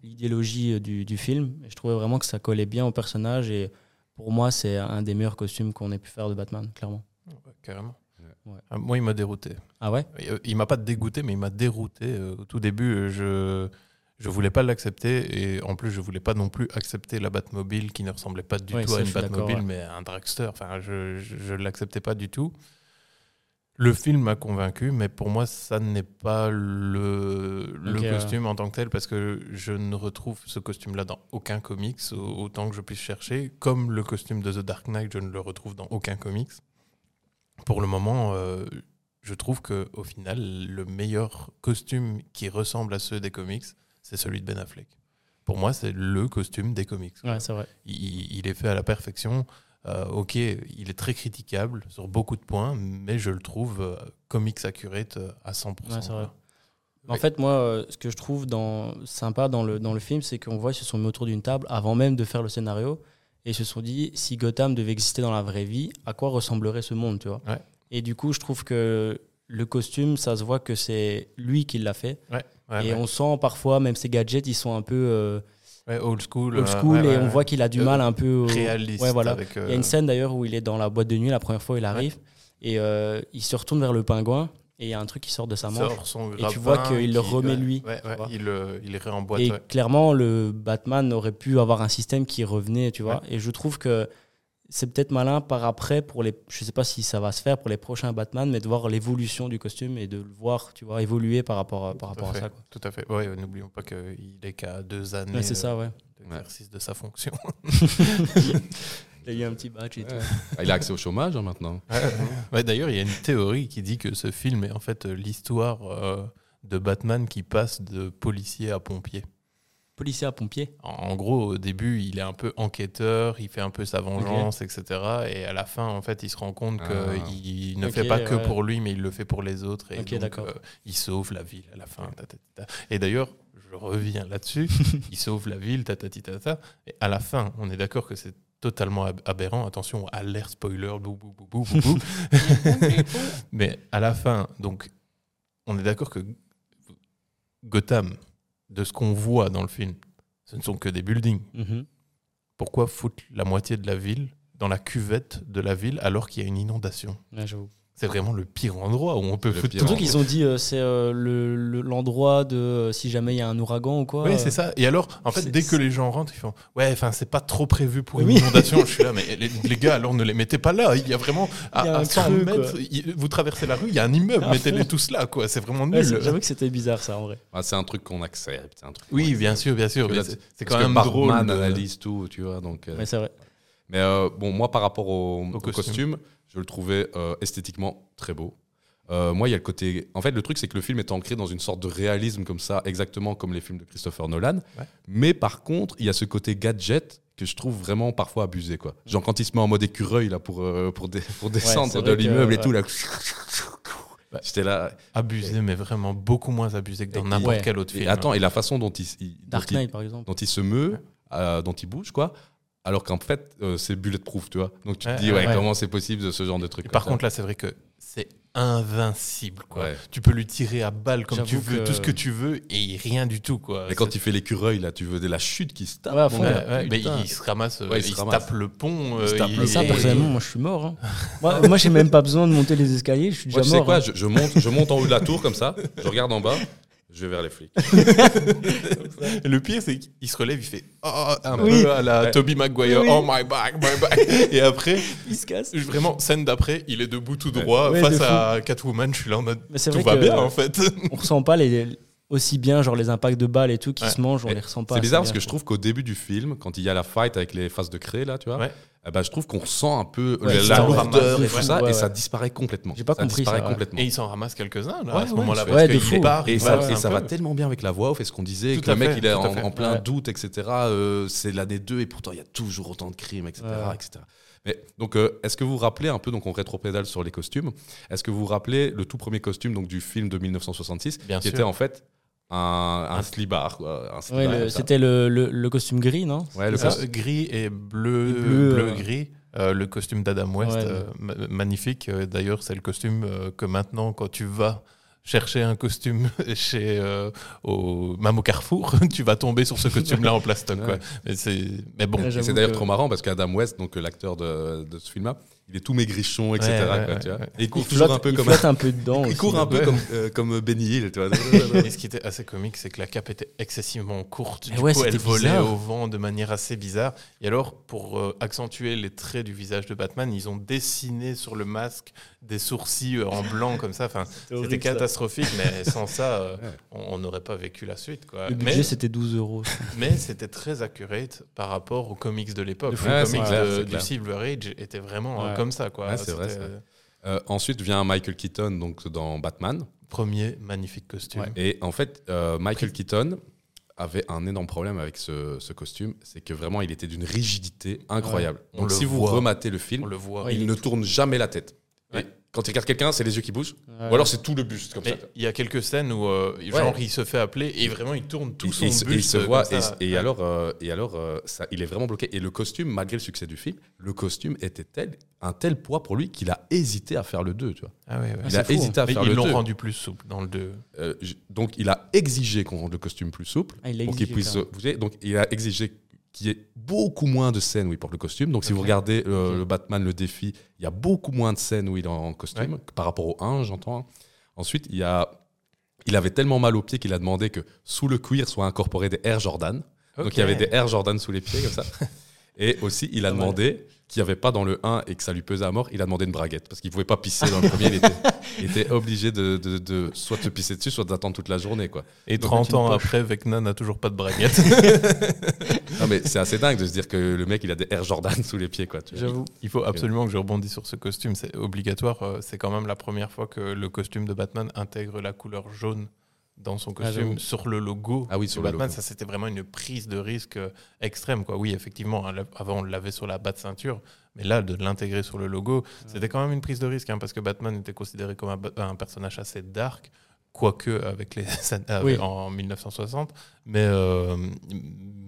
l'idéologie euh, du, du film. Et je trouvais vraiment que ça collait bien au personnage. Et pour moi, c'est un des meilleurs costumes qu'on ait pu faire de Batman, clairement. Ouais, carrément. Ouais. Ah, Moi, il m'a dérouté. Ah ouais? Euh, Il m'a pas dégoûté, mais il m'a dérouté. Euh, Au tout début, euh, je je voulais pas l'accepter et en plus, je voulais pas non plus accepter la Batmobile qui ne ressemblait pas du Ouais, tout à une Batmobile, ouais. mais à un dragster. Enfin, je je, je l'acceptais pas du tout. Le film m'a convaincu, mais pour moi, ça n'est pas le, costume en tant que tel, parce que je ne retrouve ce costume-là dans aucun comics, au- autant que je puisse chercher. Comme le costume de The Dark Knight, je ne le retrouve dans aucun comics. Pour le moment, euh, je trouve que au final, le meilleur costume qui ressemble à ceux des comics, c'est celui de Ben Affleck. Pour moi, c'est le costume des comics. Ouais, c'est vrai. Il, il est fait à la perfection. Euh, ok, il est très critiquable sur beaucoup de points, mais je le trouve euh, comics accurate euh, à 100%. Ouais, c'est vrai. quoi. En fait, moi, euh, ce que je trouve dans, sympa dans le, dans le film, c'est qu'on voit qu'ils se sont mis autour d'une table avant même de faire le scénario et ils se sont dit si Gotham devait exister dans la vraie vie, à quoi ressemblerait ce monde, tu vois? Ouais. Et du coup, je trouve que le costume, ça se voit que c'est lui qui l'a fait. Ouais, et on sent parfois, même ses gadgets, ils sont un peu Ouais, old school. old euh, school ouais, et ouais, on voit qu'il a du Euh, mal un peu. réaliste. Voilà. avec, euh, Il y a une scène d'ailleurs où il est dans la boîte de nuit la première fois où il arrive et euh, il se retourne vers le pingouin et il y a un truc qui sort de sa manche. son Et tu vois qu'il le remet lui, Ouais, ouais, il, il est réemboîte. Et ouais. clairement, le Batman aurait pu avoir un système qui revenait, tu vois. Et je trouve que c'est peut-être malin par après pour les. Je sais pas si ça va se faire pour les prochains Batman, mais de voir l'évolution du costume et de le voir, tu vois, évoluer par rapport à, par Tout rapport à fait, ça. Quoi. Tout à fait. Ouais, n'oublions pas qu'il est qu'à deux années Ouais, c'est euh, ça, ouais. d'exercice de sa fonction. Il a eu un petit badge et tout. Ouais. Ah, Il a accès au chômage hein, maintenant. Ouais, D'ailleurs, il y a une théorie qui dit que ce film est en fait l'histoire euh, de Batman qui passe de policier à pompier. Policier à pompier. En, gros, au début, il est un peu enquêteur, il fait un peu sa vengeance, etc. Et à la fin, en fait, il se rend compte Ah. qu'il ne fait pas que ouais. pour lui, mais il le fait pour les autres. Et Ok, donc, d'accord. euh, il sauve la ville à la fin. ta, ta, ta, ta. Et d'ailleurs, je reviens là-dessus, il sauve la ville, ta, ta, ta, ta, ta. Et à la fin, on est d'accord que c'est totalement ab- aberrant. Attention, alerte spoiler, bou, bou, bou, bou, bou, bou. Mais à la fin, donc, on est d'accord que Gotham, de ce qu'on voit dans le film, ce ne sont que des buildings. Mhm. Pourquoi foutre la moitié de la ville dans la cuvette de la ville alors qu'il y a une inondation? Ouais, j'avoue. C'est vraiment le pire endroit où on peut foutre. Surtout qu'ils ont dit euh, c'est euh, le- le- l'endroit de euh, si jamais il y a un ouragan ou quoi. Oui, euh, c'est ça. Et alors, en fait, dès que les gens rentrent, ils font Ouais, enfin, c'est pas trop prévu pour une Oui. inondation. Je suis là, mais les, les gars, alors ne les mettez pas là. Il y a vraiment, à, Il y a à un 100 creux, mètres, il- vous traversez la rue, il y a un immeuble, À mettez-les tous là, quoi. C'est vraiment nul. J'avoue que c'était bizarre ça en vrai. Ah, c'est un truc qu'on accepte. c'est un truc oui, bien sûr, bien sûr. C'est quand même drôle. analyse tout, tu vois. Donc, euh, c'est vrai. Mais bon, moi, par rapport au costume. Je le trouvais euh, esthétiquement très beau. Euh, moi, il y a le côté. En fait, le truc, c'est que le film est ancré dans une sorte de réalisme comme ça, exactement comme les films de Christopher Nolan. Ouais. Mais par contre, il y a ce côté gadget que je trouve vraiment parfois abusé. Quoi. Genre quand il se met en mode écureuil là, pour, euh, pour, dé- pour descendre de l'immeuble et tout. Là. J'étais là. Abusé, mais vraiment beaucoup moins abusé que dans Et- n'importe ouais. quel autre Et film. attends, et la façon dont il, il- dont il- Knight par exemple. dont il se meut, euh, dont il bouge, quoi. Alors qu'en fait, euh, c'est bulletproof, tu vois. Donc tu Ouais, te dis, ouais, ouais. comment c'est possible de ce genre de truc Et par ça. contre, là, c'est vrai que c'est invincible. Quoi. Ouais. Tu peux lui tirer à balle comme tu veux, que- tout ce que tu veux, et rien du tout. Quoi. Mais quand il fait l'écureuil, là, tu veux de la chute qui se tape. Ouais, fond, Ouais, mais il se ramasse, euh, Ouais, il il, se se ramasse. tape le pont. Il se euh, tape il- le Mais ça, et- pont. personnellement, moi je suis mort. hein. moi, moi j'ai même pas besoin de monter les escaliers, je suis déjà Moi, tu sais mort. quoi, hein. je, je monte, je monte en haut de la tour comme ça, je regarde en bas, je vais vers les flics. Le pire, c'est qu'il se relève, il fait oh, un Oui. peu à la Ouais. Toby Maguire, Oui. oh my back, my back. Et après, Il se casse. vraiment, scène d'après, il est debout tout droit Ouais, face à Catwoman. Je suis là en mode Mais c'est tout vrai va que bien en fait. on ressent pas les, aussi bien genre les impacts de balles et tout qui Ouais. se mangent, on Et les ressent pas. C'est bizarre parce que je trouve qu'au début du film, quand il y a la fight avec les faces de craie, là, tu vois, Ouais. eh ben, je trouve qu'on ressent un peu Ouais, la, lourdeur et ouais. tout ça, Ouais, et ça disparaît complètement. J'ai pas ça compris disparaît ça, ouais. complètement. Et il s'en ramasse quelques-uns là, Ouais, à ce ouais, moment-là. ouais, parce de qu'il fou. part, Et il ça, va et un ça peu. va tellement bien avec la voix off et ce qu'on disait, que le mec il est en, plein doute, etc. euh, c'est l'année 2 et pourtant il y a toujours autant de crimes, etc. Mais, donc, euh, est-ce que vous vous rappelez un peu, donc on rétropédale sur les costumes, est-ce que vous vous rappelez le tout premier costume donc, du film de 1966 Bien qui sûr. était en fait un, un slibard, quoi. Ouais. C'était le, le- le costume gris, non Ouais, le costume- gris et bleu, bleu, bleu, euh, gris. Euh, le costume d'Adam West, Ouais, euh, ma- magnifique. D'ailleurs, c'est le costume que maintenant, quand tu vas chercher un costume chez, euh, au, même au Carrefour, tu vas tomber sur ce costume-là en plastoc. quoi. Ouais. Mais, c'est- mais bon, c'est d'ailleurs que- trop marrant parce qu'Adam West, donc l'acteur de, de ce film-là, il est tout maigrichon, etc. Ouais, ouais, quoi, ouais, tu vois. ouais. Et il court Il toujours flotte, un peu il comme flotte un peu dedans. il aussi. court un peu Ouais. comme, euh, comme Benny Hill, tu vois. Et ce qui était assez comique, c'est que la cape était excessivement courte. Mais Du ouais, coup, elle volait bizarre. au vent de manière assez bizarre. Et alors, pour euh, accentuer les traits du visage de Batman, ils ont dessiné sur le masque des sourcils euh, en blanc comme ça. Enfin, c'était ça. catastrophique, mais sans ça, euh, Ouais. on n'aurait pas vécu la suite. Quoi. Le Mais, budget, c'était 12 euros. mais c'était très accurate par rapport aux comics de l'époque. Ouais, comics du. Silver Age étaient vraiment euh, Ouais. Comme ça. Quoi. Ouais, c'est vrai, euh, ensuite vient Michael Keaton donc, dans Batman. Premier magnifique costume. Ouais. Et en fait, euh, Michael Keaton avait un énorme problème avec ce, ce costume, c'est que vraiment il était d'une rigidité incroyable. On Donc si vous rematez le On film, le voit. Il, ne tourne jamais la tête. Et quand il regarde quelqu'un, c'est les yeux qui bougent, Ouais. ou alors c'est tout le buste comme Mais ça. il y a quelques scènes où, euh, genre, il se fait appeler et vraiment il tourne tout Il- son il, se- buste. il se voit ça. et, et Ouais. alors, euh, et alors euh, ça, il est vraiment bloqué. Et le costume, malgré le succès du film, le costume était tel, un tel poids pour lui qu'il a hésité à faire le 2. Tu vois. Ah ouais, ouais. il a fou, hésité à Mais faire ils le l'ont 2. rendu plus souple dans le 2. Euh, j- donc il a exigé qu'on rende le costume plus souple Ah, il pour qu'il exigé, puisse même. bouger. Donc il a exigé qu'il y ait beaucoup moins de scènes où il porte le costume. Donc si vous regardez euh, le Batman, le défi, il y a beaucoup moins de scènes où il est en costume par rapport au 1, j'entends. Ensuite, il, y a, il avait tellement mal aux pieds qu'il a demandé que sous le cuir soient incorporés des Air Jordan. Donc il y avait des Air Jordan sous les pieds comme ça. Et aussi, il a demandé qu'il n'y avait pas dans le 1 et que ça lui pesait à mort, il a demandé une braguette parce qu'il pouvait pas pisser dans le premier. il, était, il était obligé de, de- de soit te pisser dessus, soit d'attendre toute la journée. Quoi. Et Donc, 30 une ans après, Vecna n'a toujours pas de braguette. Non, mais c'est assez dingue de se dire que le mec, il a des Air Jordan sous les pieds. Quoi. J'avoue. Il faut absolument que je rebondisse sur ce costume. C'est obligatoire. Euh, C'est quand même la première fois que le costume de Batman intègre la couleur jaune dans son Ah, costume sur le logo Ah oui, sur le Batman. logo. Ça, c'était vraiment une prise de risque euh, extrême. Quoi. Oui, effectivement, hein, avant, on l'avait sur la batte ceinture. Mais là, de l'intégrer sur le logo, c'était quand même une prise de risque. hein, parce que Batman était considéré comme un personnage assez dark. Quoique avec les avec- Oui. en 1960, mais, euh,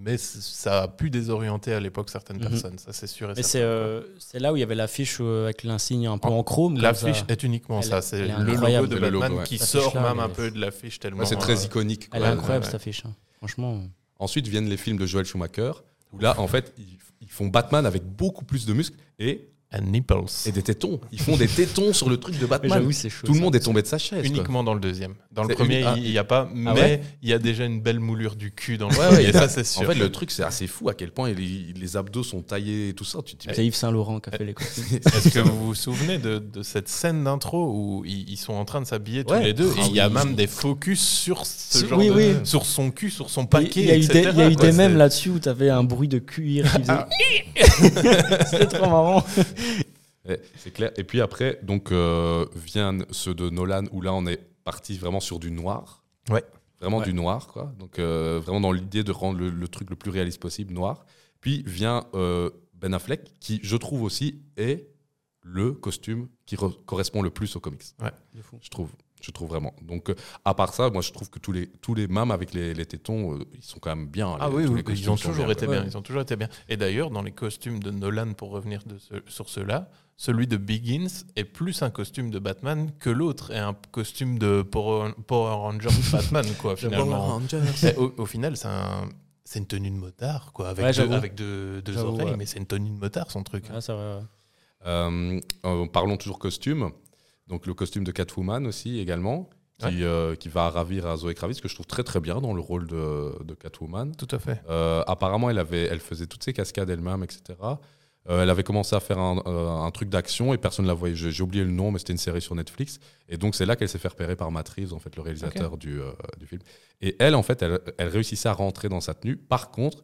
mais ça a pu désorienter à l'époque certaines Mhm. personnes, ça c'est sûr et Mais certain. c'est euh, c'est là où il y avait l'affiche euh, avec l'insigne un peu en chrome. comme L'affiche ça. est uniquement Elle- ça, c'est le logo de Le Batman logo, ouais. qui sort même un peu de l'affiche tellement. Ouais, c'est très euh, iconique. quoi. Elle est incroyable ouais. cette affiche. hein. Franchement. Ensuite viennent les films de Joel Schumacher, où là, en fait, ils, ils font Batman avec beaucoup plus de muscles et, and nipples. et des tétons. Ils font des tétons sur le truc de Mais Batman. j'avoue, c'est chaud. Tout le monde est tombé de sa chaise. quoi. Uniquement dans le deuxième. Dans le C'est premier, ah. il n'y a pas, mais ouais il y a déjà une belle moulure du cul dans le Ouais, premier, ouais, il y a- ça c'est sûr. En fait, le truc, c'est assez fou à quel point les, les abdos sont taillés et tout ça. Tu C'est Yves Saint-Laurent qui a fait les costumes. Est-ce que vous vous souvenez de, de cette scène d'intro où ils, ils sont en train de s'habiller tous les deux Ah et il y a oui. même des focus sur ce genre oui, de- oui. sur son cul, sur son paquet, il y a eu des, etc., il y a eu quoi. des C'est- mèmes là-dessus où tu avais un bruit de cuir qui Ah. faisait. C'était trop marrant. Ouais, c'est clair. Et puis après, donc euh, viennent ceux de Nolan où là on est parti vraiment sur du noir. Ouais. Vraiment Ouais. du noir, quoi. Donc euh, vraiment dans l'idée de rendre le, le truc le plus réaliste possible noir. Puis vient euh, Ben Affleck qui, je trouve aussi, est le costume qui re- correspond le plus aux comics. Je trouve. Je trouve vraiment. Donc, euh, à part ça, moi, je trouve que tous les, tous les mêmes avec les, les tétons, euh, ils sont quand même bien. Ah Les- oui, oui, les costumes ils ont toujours bien, été bien. Ils ont toujours été bien. Et d'ailleurs, dans les costumes de Nolan, pour revenir de ce- sur ceux-là, celui de Begins est plus un costume de Batman que l'autre est un costume de Power, Power Rangers Batman, quoi, finalement. Au, au final, c'est un- c'est une tenue de motard, quoi, avec Ouais, deux, avec deux, deux oreilles, ouais. mais c'est une tenue de motard, son truc. Ah, ça va. Euh, euh, parlons toujours costume. Donc le costume de Catwoman aussi également, qui, euh, qui va ravir à Zoé Kravitz, que je trouve très très bien dans le rôle de, de Catwoman. Tout à fait. Euh, apparemment, elle, avait, elle faisait toutes ses cascades elle-même, etc. Euh, elle avait commencé à faire un, un truc d'action et personne ne la voyait. J'ai oublié le nom, mais c'était une série sur Netflix. Et donc, c'est là qu'elle s'est fait repérer par Matt Reeves, en fait, le réalisateur du, du film. Et elle, en fait, elle, elle réussissait à rentrer dans sa tenue. Par contre,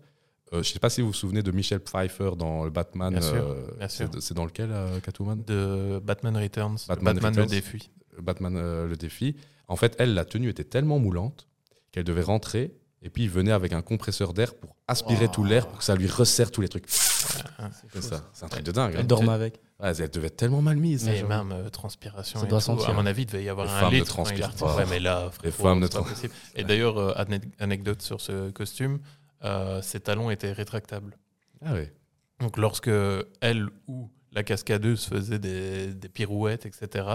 euh, je ne sais pas si vous vous souvenez de Michelle Pfeiffer dans le Batman. Bien sûr, euh, bien sûr. c'est- C'est dans lequel, euh, Catwoman? De Batman Returns, Batman Batman, le défi. Batman euh, le défi. En fait, elle, la tenue était tellement moulante qu'elle devait rentrer et puis il venait avec un compresseur d'air pour aspirer Wow. tout l'air pour que ça lui resserre tous les trucs. C'est ça. C'est un truc de dingue. hein. Elle dormait avec. Ouais, elle devait être tellement mal mise. Et ça, même euh, transpiration. Ça et doit tout. sentir. À mon avis, il devait y avoir Les un femmes ne litre il transpirent pas. Ouais, mais là, Les frérot, femmes ne pas. Et d'ailleurs, euh, ane- anecdote sur ce costume, euh, ses talons étaient rétractables. Ah ouais. Donc lorsque elle ou la cascadeuse faisait des, des pirouettes, etc.,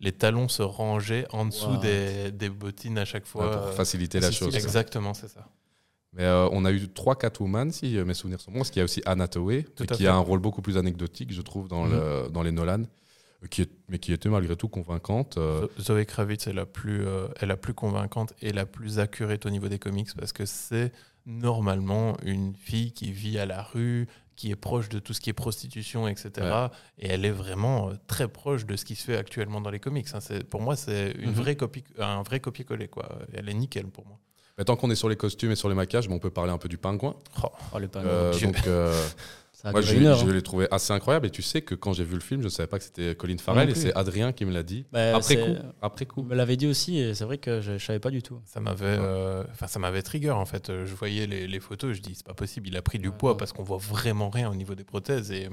les talons se rangeaient en dessous Wow. des, des bottines à chaque fois. Ouais, pour euh, faciliter la chose. Exactement, c'est ça. Mais euh, on a eu trois Catwoman, si euh, mes souvenirs sont bons, parce qu'il y a aussi Anna Tout qui fait. a un rôle beaucoup plus anecdotique, je trouve, dans, Mhm. le, dans les Nolan, euh, qui est, mais qui était malgré tout convaincante. euh, Zo- Zoé Kravitz est la, plus, euh, est la plus convaincante et la plus accurate au niveau des comics parce que c'est normalement une fille qui vit à la rue, qui est proche de tout ce qui est prostitution, etc. Ouais. Et elle est vraiment euh, très proche de ce qui se fait actuellement dans les comics. hein. Pour moi, c'est une Mhm. vraie copie, un vrai copier-coller. quoi. Elle est nickel pour moi. mais tant qu'on est sur les costumes et sur les maquillages, bon, on peut parler un peu du pingouin. Oh, Oh, le pingouin. Euh, donc, euh, ça a moi, je, heure. je hein. l'ai trouvé assez incroyable. Et tu sais que quand j'ai vu le film, je ne savais pas que c'était Colin Farrell, et c'est Adrien qui me l'a dit. Bah, après coup. Après coup. On me l'avait dit aussi, et c'est vrai que je, je savais pas du tout. Ça m'avait, euh, enfin, ça m'avait trigger en fait. Euh, Je voyais les, les photos, je dis c'est pas possible. Il a pris du Ouais, poids ouais. parce qu'on voit vraiment rien au niveau des prothèses et euh,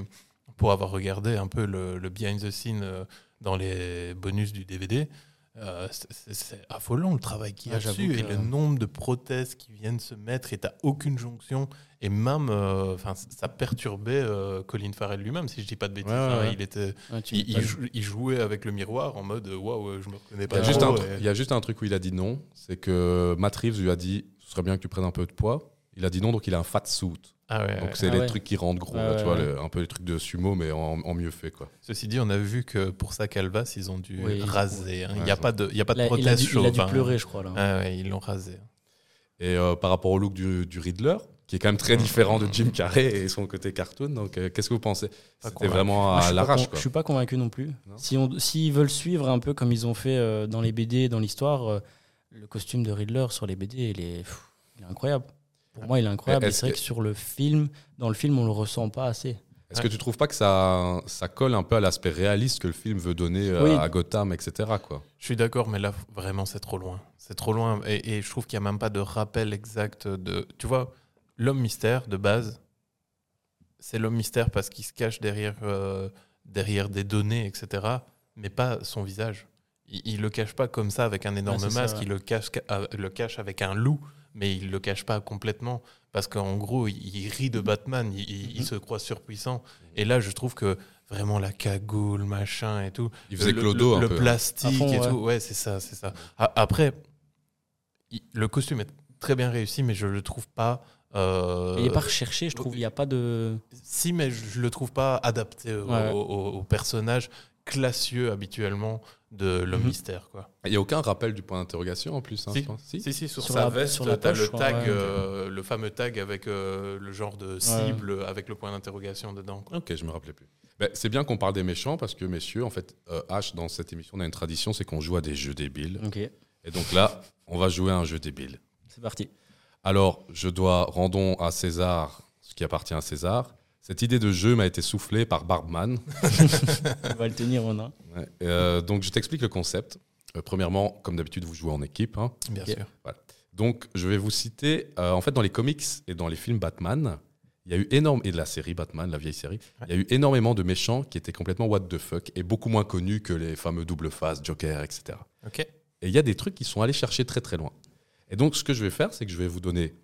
pour avoir regardé un peu le, le behind the scene euh, dans les bonus du DVD, euh, c'est- affolant le travail qu'il y a j'avoue dessus et que- le nombre de prothèses qui viennent se mettre et t'as aucune jonction et même, euh, enfin, ça perturbait euh, Colin Farrell lui-même si je dis pas de bêtises. Ouais, ouais, hein. ouais. il était, il, il jou- il jouait avec le miroir en mode waouh, je me reconnais Il pas. y, a juste un, il y a juste un truc où il a dit non, c'est que Matt Reeves lui a dit ce serait bien que tu prennes un peu de poids. Il a dit non, donc il a un fat suit. Ah ouais, Donc ouais. c'est Ah les ouais. trucs qui rendent gros, là, tu vois, ouais. le- un peu les trucs de sumo, mais en, en mieux fait. Quoi. Ceci dit, on a vu que pour sa calvasse, ils ont dû Oui. raser. hein. Il n'y a, pas de- il y a pas de Il a- il a prothèse dû, il a chauve. dû hein. pleurer, je crois. Là. Ah ouais, ils l'ont rasé. Et euh, par rapport au look du, du Riddler, qui est quand même très différent de Jim Carrey et son côté cartoon, donc euh, qu'est-ce que vous pensez? C'était vraiment à suis pas l'arrache. Je suis pas convaincu non plus. Non Si on, s'ils veulent suivre un peu comme ils ont fait euh, dans les BD, dans l'histoire, euh, le costume de Riddler sur les BD, il est, pff, il est incroyable. Pour moi, il est incroyable. C'est vrai que- que sur le film, dans le film, on le ressent pas assez. Est-ce que tu trouves pas que ça, ça colle un peu à l'aspect réaliste que le film veut donner euh, Oui. à Gotham, etc. Quoi? Je suis d'accord, mais là, vraiment, c'est trop loin. C'est trop loin. Et, et je trouve qu'il n'y a même pas de rappel exact de. Tu vois, l'homme mystère, de base, c'est l'homme mystère parce qu'il se cache derrière, euh, derrière des données, etc. Mais pas son visage. Il, il le cache pas comme ça avec un énorme Ouais, c'est ça, masque. ouais. Il le cache, euh, le cache avec un loup, mais il le cache pas complètement. Parce qu'en gros, il, il rit de Batman. Il, il- il Mhm. se croit surpuissant. Et là, je trouve que vraiment la cagoule, machin et tout. Il faisait le, Clodo le, un le peu. hein. plastique fond, et ouais. tout. Ouais, c'est ça, c'est ça. A- Après, il- le costume est très bien réussi, mais je le trouve pas. euh, il est pas recherché, je trouve. Il n'y a pas de. Si, mais je le trouve pas adapté au, Ouais. au- au personnage classieux habituellement de l'homme Mhm. mystère, quoi. Il n'y a aucun rappel du point d'interrogation en plus. hein, Si. je pense. Si Si, si, sur, Sur sa la- veste, sur la t'as poche, le tag, ouais. euh, le fameux tag avec euh, le genre de cible avec le point d'interrogation dedans. quoi. Ok, je me rappelais plus. Ben, c'est bien qu'on parle des méchants parce que, messieurs, en fait, euh, H, dans cette émission, on a une tradition, c'est qu'on joue à des jeux débiles. Et donc là, on va jouer à un jeu débile. c'est parti. Alors, je dois rendons à César ce qui appartient à César. Cette idée de jeu m'a été soufflée par Barbman. On va le tenir en un. Ouais. Euh, donc, je t'explique le concept. Euh, premièrement, comme d'habitude, vous jouez en équipe. hein. Bien sûr. Donc, je vais vous citer, euh, en fait, dans les comics et dans les films Batman, il y a eu énorme et de la série Batman, la vieille série, il y a eu énormément de méchants qui étaient complètement what the fuck et beaucoup moins connus que les fameux double face, Joker, etc. Ok. Et il y a des trucs qui sont allés chercher très très loin. Et donc, ce que je vais faire, c'est que je vais vous donner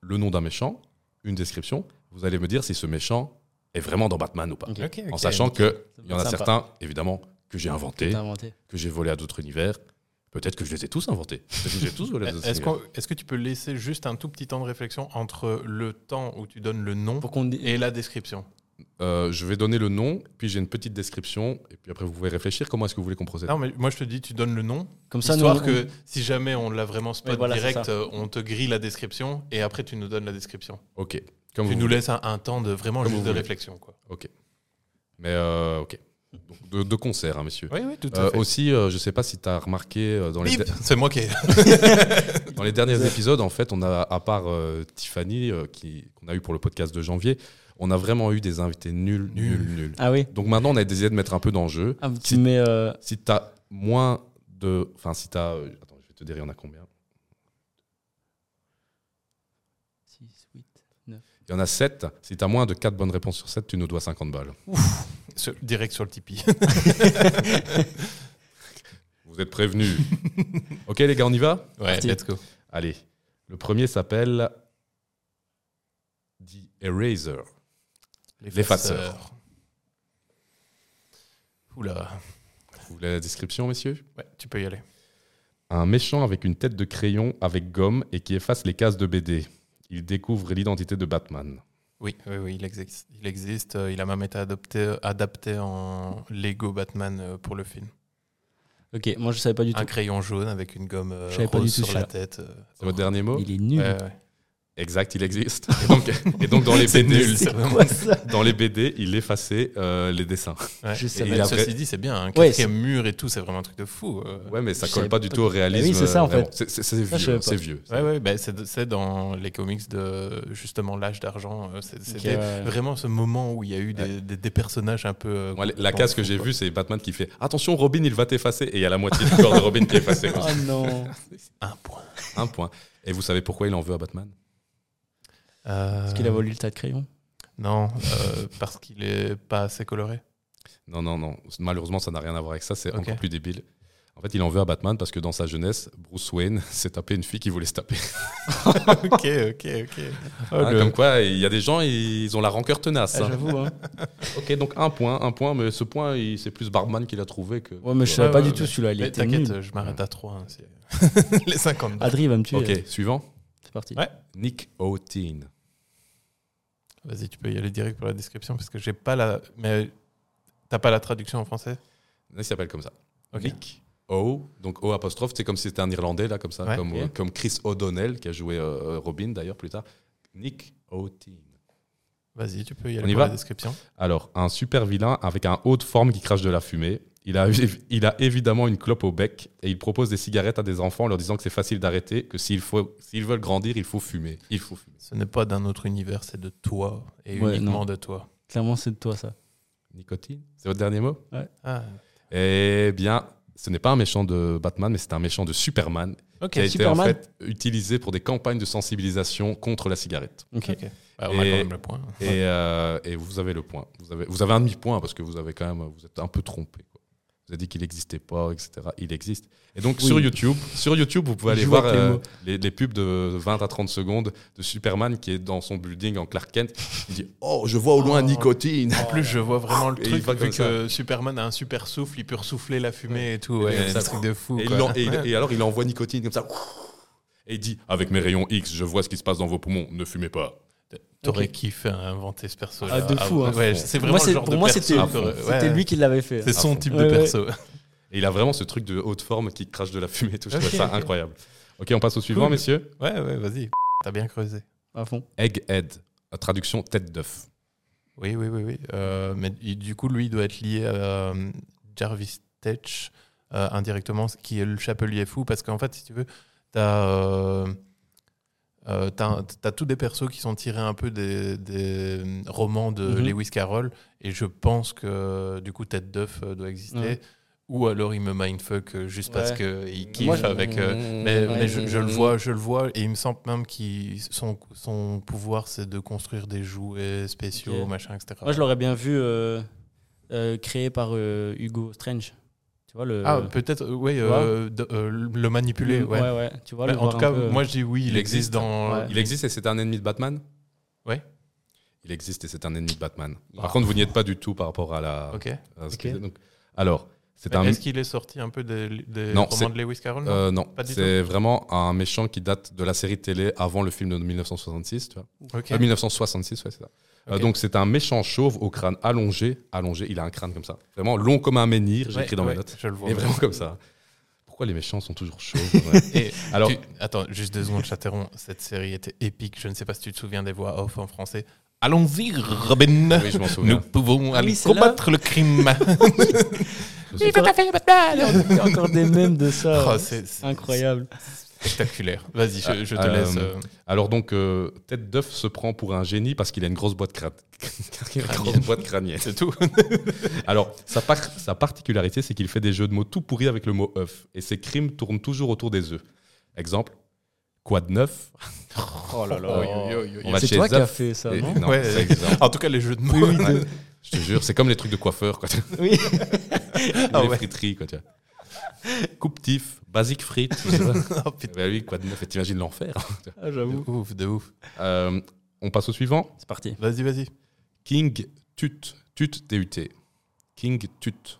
le nom d'un méchant, une description. Vous allez me dire si ce méchant est vraiment dans Batman ou pas. En sachant qu'il y en a sympa. certains, évidemment, que j'ai inventés, inventé. que j'ai volés à d'autres univers. Peut-être que je les ai tous inventés. Tous à Est-ce que tu peux laisser juste un tout petit temps de réflexion entre le temps où tu donnes le nom et la description? Euh, je vais donner le nom, puis j'ai une petite description, et puis après vous pouvez réfléchir comment est-ce que vous voulez qu'on procède? Non, mais moi je te dis, tu donnes le nom, Comme ça, nous, histoire on- que si jamais on l'a vraiment spot Oui, voilà, direct, euh, on te grille la description et après tu nous donnes la description. Ok. Comme tu vous nous voulez. laisses un, un temps de vraiment Comme juste vous de voulez. réflexion. Quoi. Ok. Mais euh, ok. Donc, de, de concert, hein, messieurs. Oui, oui, tout à Euh, fait. aussi, euh, je sais pas si tu as remarqué euh, dans les, C'est moi qui ai. dans les derniers épisodes, en fait, on a, à part euh, Tiffany, euh, qui- qu'on a eu pour le podcast de janvier, on a vraiment eu des invités nuls, nuls, Nuls. nuls. Ah oui. Donc maintenant, on a décidé de mettre un peu dans le jeu. Ah, tu Si- mets. euh, Si tu as moins de. Enfin, si tu as. attends, je vais te dire, il y en a combien? Il y en a 7. Si tu as moins de 4 bonnes réponses sur 7, tu nous dois 50 balles. Sur- direct sur le Tipeee. Vous êtes prévenus. ok, les gars, on y va? Ouais, let's go. Allez. Le premier s'appelle The Eraser. L'effaceur. Oula. Vous voulez la description, messieurs? Ouais, tu peux y aller. Un méchant avec une tête de crayon avec gomme et qui efface les cases de BD. Il découvre l'identité de Batman. Oui, oui, oui, il existe. Il existe. euh, Il a même été adopté, adapté en Lego Batman euh, pour le film. Ok, moi je savais pas du Un tout. crayon jaune avec une gomme euh, Je savais pas rose du tout sur la celui-là. tête. euh. C'est votre dernier mot Il est nul. Ouais, ouais. Exact, il existe. Et donc, et donc dans les BD, dans les il effaçait euh, les dessins. Ouais. Je Et savais. il a ceci dit, c'est bien. Un Ouais, quatrième mur et tout, c'est vraiment un truc de fou. euh. Ouais, mais ça Je colle pas du tout au que- réalisme. Oui, c'est ça, en vraiment. fait. C'est- vieux. C'est vieux. Ouais, ouais, bah, c'est dans les comics de justement l'âge d'argent. euh, c'est- ouais. vraiment ce moment où il y a eu des, Ouais. des- des personnages un peu. Moi, la case que j'ai vue, c'est Batman qui fait Attention, Robin, il va t'effacer. Et il y a la moitié du corps de Robin qui est effacé. comme ça. Oh non. Un point. Un point. Et vous savez pourquoi il en veut à Batman? Euh, Est-ce qu'il a volé le tas de crayons? Non, euh, parce qu'il est pas assez coloré. Non, non, non. Malheureusement, ça n'a rien à voir avec ça. C'est encore plus débile. En fait, il en veut à Batman parce que dans sa jeunesse, Bruce Wayne s'est tapé une fille qui voulait se taper. ok, ok, ok. Oh, Hein, le- Comme quoi, il y a des gens, ils ont la rancœur tenace. Ah, hein. J'avoue, hein. Ok, donc un point, un point, mais ce point, c'est plus Barman qui l'a trouvé que. Ouais, mais je Ouais, savais pas ouais, du ouais. tout celui-là. T'inquiète, je m'arrête à 3. les 50 balles. Adri va me tuer. Ok, suivant. C'est parti. Ouais. Nick O'Teen. Vas-y, tu peux y aller direct pour la description parce que j'ai pas la. Mais t'as pas la traduction en français? Il s'appelle comme ça. Nick O, donc O apostrophe, c'est comme si c'était un Irlandais, là, comme ça, Ouais, comme, ok. euh, comme Chris O'Donnell, qui a joué euh, Robin d'ailleurs plus tard. Nick O'Teen. Vas-y, tu peux y On aller y pour va? la description. Alors, un super vilain avec un haut de forme qui crache de la fumée. Il a, il a évidemment une clope au bec et il propose des cigarettes à des enfants en leur disant que c'est facile d'arrêter, que s'ils faut- s'ils veulent grandir, il faut fumer. Il faut fumer. Ce n'est pas d'un autre univers, c'est de toi et Ouais, uniquement non. de toi. Clairement, c'est de toi ça. Nicotine C'est votre dernier mot? Ah, Eh bien, ce n'est pas un méchant de Batman, mais c'est un méchant de Superman qui a été Superman en fait utilisé pour des campagnes de sensibilisation contre la cigarette. Ok. Bah, on a Et- quand même le point. Et, euh, et vous avez le point. Vous avez, vous avez un demi-point parce que vous avez quand même, vous êtes un peu trompé. Vous avez dit qu'il n'existait pas, etc. Il existe. Et donc Oui. sur YouTube, sur YouTube, vous pouvez aller voir euh, les, les pubs de 20 à 30 secondes de Superman qui est dans son building en Clark Kent. Il dit Oh, je vois au loin Oh. nicotine. En plus, je vois vraiment le truc, vu que Superman a un super souffle, il peut souffler la fumée et tout. Ouais, c'est un truc de fou. Et, quoi. et alors il envoie nicotine comme ça. Et il dit Avec mes rayons X, je vois ce qui se passe dans vos poumons. Ne fumez pas. T'aurais kiffé à inventer ce perso. Ah, de fou, hein. Ouais, c'est Pour vraiment moi, le c'est- genre pour de moi, perso c'était ouais. lui qui l'avait fait. C'est son fond. type Ouais, de ouais. perso. Et il a vraiment ce truc de haute forme qui crache de la fumée. et Tout. Je Ok, trouve ça incroyable. Ok, on passe au suivant, Cool. messieurs. Ouais, ouais, vas-y. T'as bien creusé. À fond. Egghead, traduction tête d'œuf. Oui, oui, oui, oui. Euh, mais du coup, lui, il doit être lié à euh, Jarvis Tetch euh, indirectement, qui est le chapelier fou, parce qu'en fait, si tu veux, t'as euh, euh, t'as tous des persos qui sont tirés un peu des, des romans de Mhm. Lewis Carroll, et je pense que du coup, Tête d'œuf euh, doit exister. Ou alors il me mindfuck euh, juste parce qu'il kiffe Moi, avec. euh, mais Ouais. mais je, je le vois, je le vois, et il me semble même qu'il son, son pouvoir c'est de construire des jouets spéciaux, machin, etc. Moi, je l'aurais bien vu euh, créé par Hugo Strange. Tu vois le. Ah, peut-être, euh, oui, euh, euh, le manipuler, le- ouais. ouais, ouais. Tu vois, Mais le en tout cas, peu- moi je dis oui, il, Il existe, existe. dans. Ouais. Il existe et c'est un ennemi de Batman Ouais. Il existe et c'est un ennemi de Batman. Par Ah. contre, vous n'y êtes pas du tout par rapport à la. Ok. à ce Ok. qu'il- donc, alors, c'est Mais un. Est-ce qu'il est sorti un peu des, des Non, romans de Lewis Carroll non Euh, non, c'est vraiment un méchant qui date de la série télé avant le film de 1966, tu vois. Ok. Euh, 1966, ouais, c'est ça. Euh, donc c'est un méchant chauve au crâne allongé, allongé, il a un crâne comme ça, vraiment long comme un menhir, j'ai Ouais, dans mes notes. Je le vois. Et vraiment comme ça. Pourquoi les méchants sont toujours chauves. Et Alors, tu- attends, juste deux secondes, Chateron. Cette série était épique. Je ne sais pas si tu te souviens des voix off en français. Allons-y, Robin. oui, je m'en souviens. Nous pouvons aller oui, c'est là. combattre le crime. Il y a- il y a encore des mèmes de ça. Oh, c'est Incroyable. spectaculaire. Vas-y, je, je te Euh, laisse. euh, Alors donc, euh, Tête d'œuf se prend pour un génie parce qu'il a une grosse boîte, crâne. une grosse boîte crânienne. C'est tout. Alors, sa, par- sa particularité, c'est qu'il fait des jeux de mots tout pourris avec le mot œuf. Et ses crimes tournent toujours autour des œufs. Exemple, Quad 9. Oh là Oh. On va C'est toi qui as fait ça, Et- non Ouais. En tout cas, les jeux de mots. Je te jure, c'est comme les trucs de coiffeur, quoi. Oui. Ah les ouais. friteries, quoi. tu vois. Coupe tif, basique frites. Oh, putain. Bah oui, Quad 9, et t'imagines l'enfer. Ah, De j'avoue. ouf, de ouf. Euh, on passe au suivant. C'est parti. Vas-y, vas-y. King Tut. Tut, T-U-T. King Tut.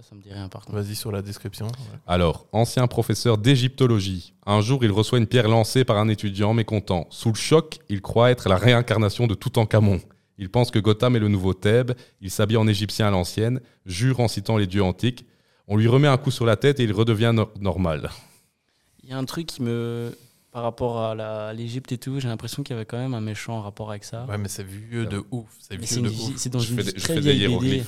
Ça, ça me dit rien par contre. Vas-y sur la description. Ouais. Alors, ancien professeur d'égyptologie. Un jour, il reçoit une pierre lancée par un étudiant mécontent. Sous le choc, il croit être la réincarnation de Toutankhamon. Il pense que Gotham est le nouveau Thèbes. Il s'habille en égyptien à l'ancienne, jure en citant les dieux antiques. On lui remet un coup sur la tête et il redevient no- normal. Il y a un truc qui me. Par rapport à l'Égypte et tout, j'ai l'impression qu'il y avait quand même un méchant en rapport avec ça. Ouais, mais c'est vieux de ouf. C'est vieux de ouf. c'est dans je une fais des, je très des vieille BD.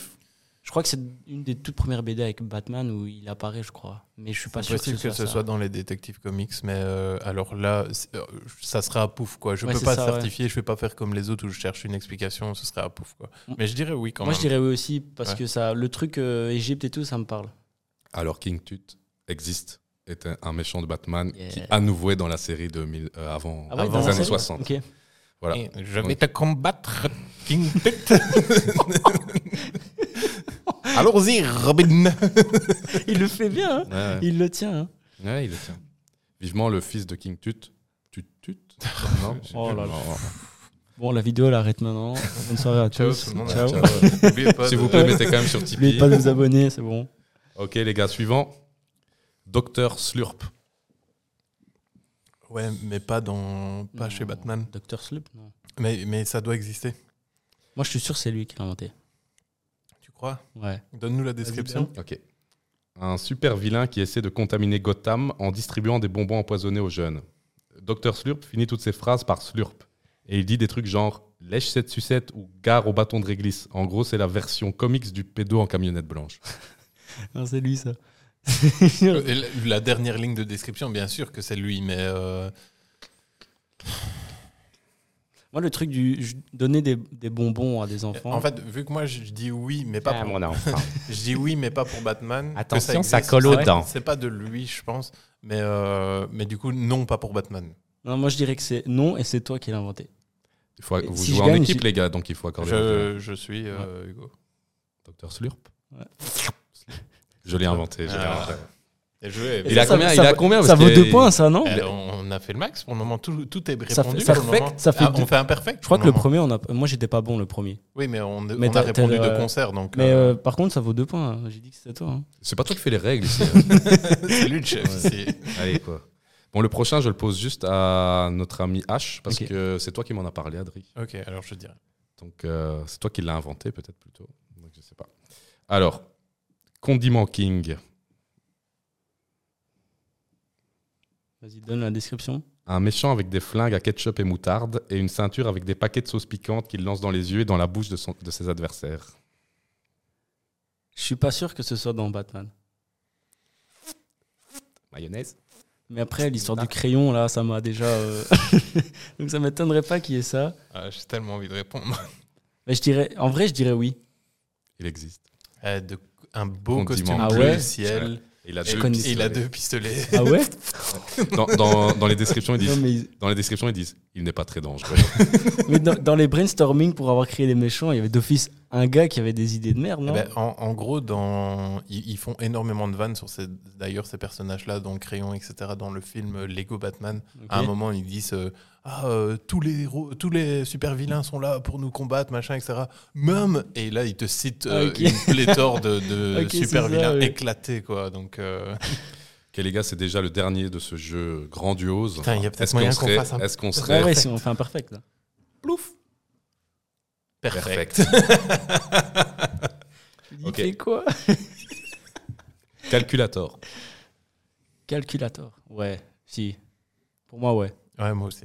Je crois que c'est une des toutes premières BD avec Batman où il apparaît, je crois. Mais je suis pas sûr que ce que soit ce soit dans les détectives comics, mais euh, alors là, euh, ça serait à pouf quoi. Je Ouais, peux pas ça, certifier, je vais pas faire comme les autres où je cherche une explication, ce serait à pouf quoi. Mm. Mais je dirais oui quand Moi, même. je dirais oui aussi, parce Ouais. que ça, le truc euh, Égypte et tout, ça me parle. Alors, King Tut existe. Est un, un méchant de Batman Yeah. qui, à nouveau, est dans la série de mille- euh, avant, Ah ouais, avant dans les années série 60. Ok. Voilà. Et je vais te combattre, King Tut. Allons-y, Robin. Il le fait bien, hein. Ouais, ouais. il le tient. hein. Ouais, il le tient. Vivement le fils de King Tut. Tut Tut Non Oh là là. Bon, la vidéo, elle arrête maintenant. Bonne soirée à Ciao tous. tout le monde. Ciao. Ciao. N'oubliez pas S'il de- vous plaît, mettez quand même sur N'oubliez Tipeee. pas de vous abonner, c'est bon. Ok, les gars, suivant. Docteur Slurp. Ouais, mais pas dans, pas Non. chez Batman. Dr. Sloop, non. Mais, mais ça doit exister. Moi, je suis sûr que c'est lui qui l'a inventé. Crois Ouais. Donne-nous la description. Ok. Un super vilain qui essaie de contaminer Gotham en distribuant des bonbons empoisonnés aux jeunes. Docteur Slurp finit toutes ses phrases par Slurp. Et il dit des trucs genre lèche cette sucette ou gare au bâton de réglisse. En gros, c'est la version comics du pédo en camionnette blanche. Non, c'est lui, ça. La dernière ligne de description, bien sûr que c'est lui, mais euh, Moi, le truc du donner des, des bonbons à des enfants. en fait, vu que moi je dis oui, mais pas Ah, pour, mon enfant. je dis oui, mais pas pour Batman. que Attention, ça existe, colle aux dents. C'est pas de lui, je pense, mais euh, mais du coup non, pas pour Batman. non, moi, je dirais que c'est non et c'est toi qui l'as inventé. Il faut, vous si jouez en gagne, équipe, les gars, donc il faut accorder. Je, je suis euh, Hugo. Docteur Slurp. Ouais. Je l'ai inventé. je l'ai Ah. inventé. Joué, Il a combien, ça il a vaut- combien Ça parce vaut qu'il- deux points, ça, non on a fait le max pour le moment, tout, tout est Ça répondu. fait- ça fait- ça fait Ah, deux- on fait un perfect. Je crois que le moment. premier, on a... moi, j'étais pas bon le premier. Oui, mais on, Mais on a t'as- répondu de concert, donc Mais euh, euh, par contre, ça vaut deux points. hein. J'ai dit que c'était toi. hein. C'est pas toi qui fais les règles ici. hein. c'est lui le chef. ici. Allez, quoi. Bon, le prochain, je le pose juste à notre ami H, parce que c'est toi qui m'en as parlé, Adri. Ok, alors je dirais. Donc, euh, c'est toi qui l'as inventé, peut-être plutôt. Donc, je sais pas. Alors, Condiment King. Vas-y, donne la description. Un méchant avec des flingues à ketchup et moutarde et une ceinture avec des paquets de sauce piquante qu'il lance dans les yeux et dans la bouche de, son- de ses adversaires. Je suis pas sûr que ce soit dans Batman. Mayonnaise Mais après, l'histoire du crayon, là, ça m'a déjà. euh, Donc ça m'étonnerait pas qu'il y ait ça. Ah, J'ai tellement envie de répondre. Mais je dirais, en vrai, je dirais oui. Il existe. Euh, de- un beau Condiment. costume Ah bleu ouais ciel. Il a deux il a pistolets. deux pistolets. Ah ouais Dans, dans- dans les descriptions, ils Non, disent, dans les descriptions, ils disent il n'est pas très dangereux. mais dans, dans les brainstorming pour avoir créé les méchants, il y avait d'office un gars qui avait des idées de merde, Eh non ben, en, en gros, dans, ils, ils font énormément de vannes sur ces, d'ailleurs ces personnages-là, dans le crayon, etc. Dans le film Lego Batman, à un moment, ils disent euh, ah euh, tous les héros, tous les super vilains sont là pour nous combattre, machin, etc. Même et là, ils te citent euh, Ah, ok. une pléthore de, de super ça, vilains oui. éclatés, quoi. Donc, euh, Ok, les gars, c'est déjà le dernier de ce jeu grandiose. Putain, il y a peut-être Est-ce moyen qu'on qu'on serait, fasse un est-ce qu'on Ouais, serait ouais, si on fait un perfect. Là. plouf. Perfect. Dis, Ok. quoi? Calculator Calculator. Ouais, si. Pour moi, ouais. Ouais, moi aussi.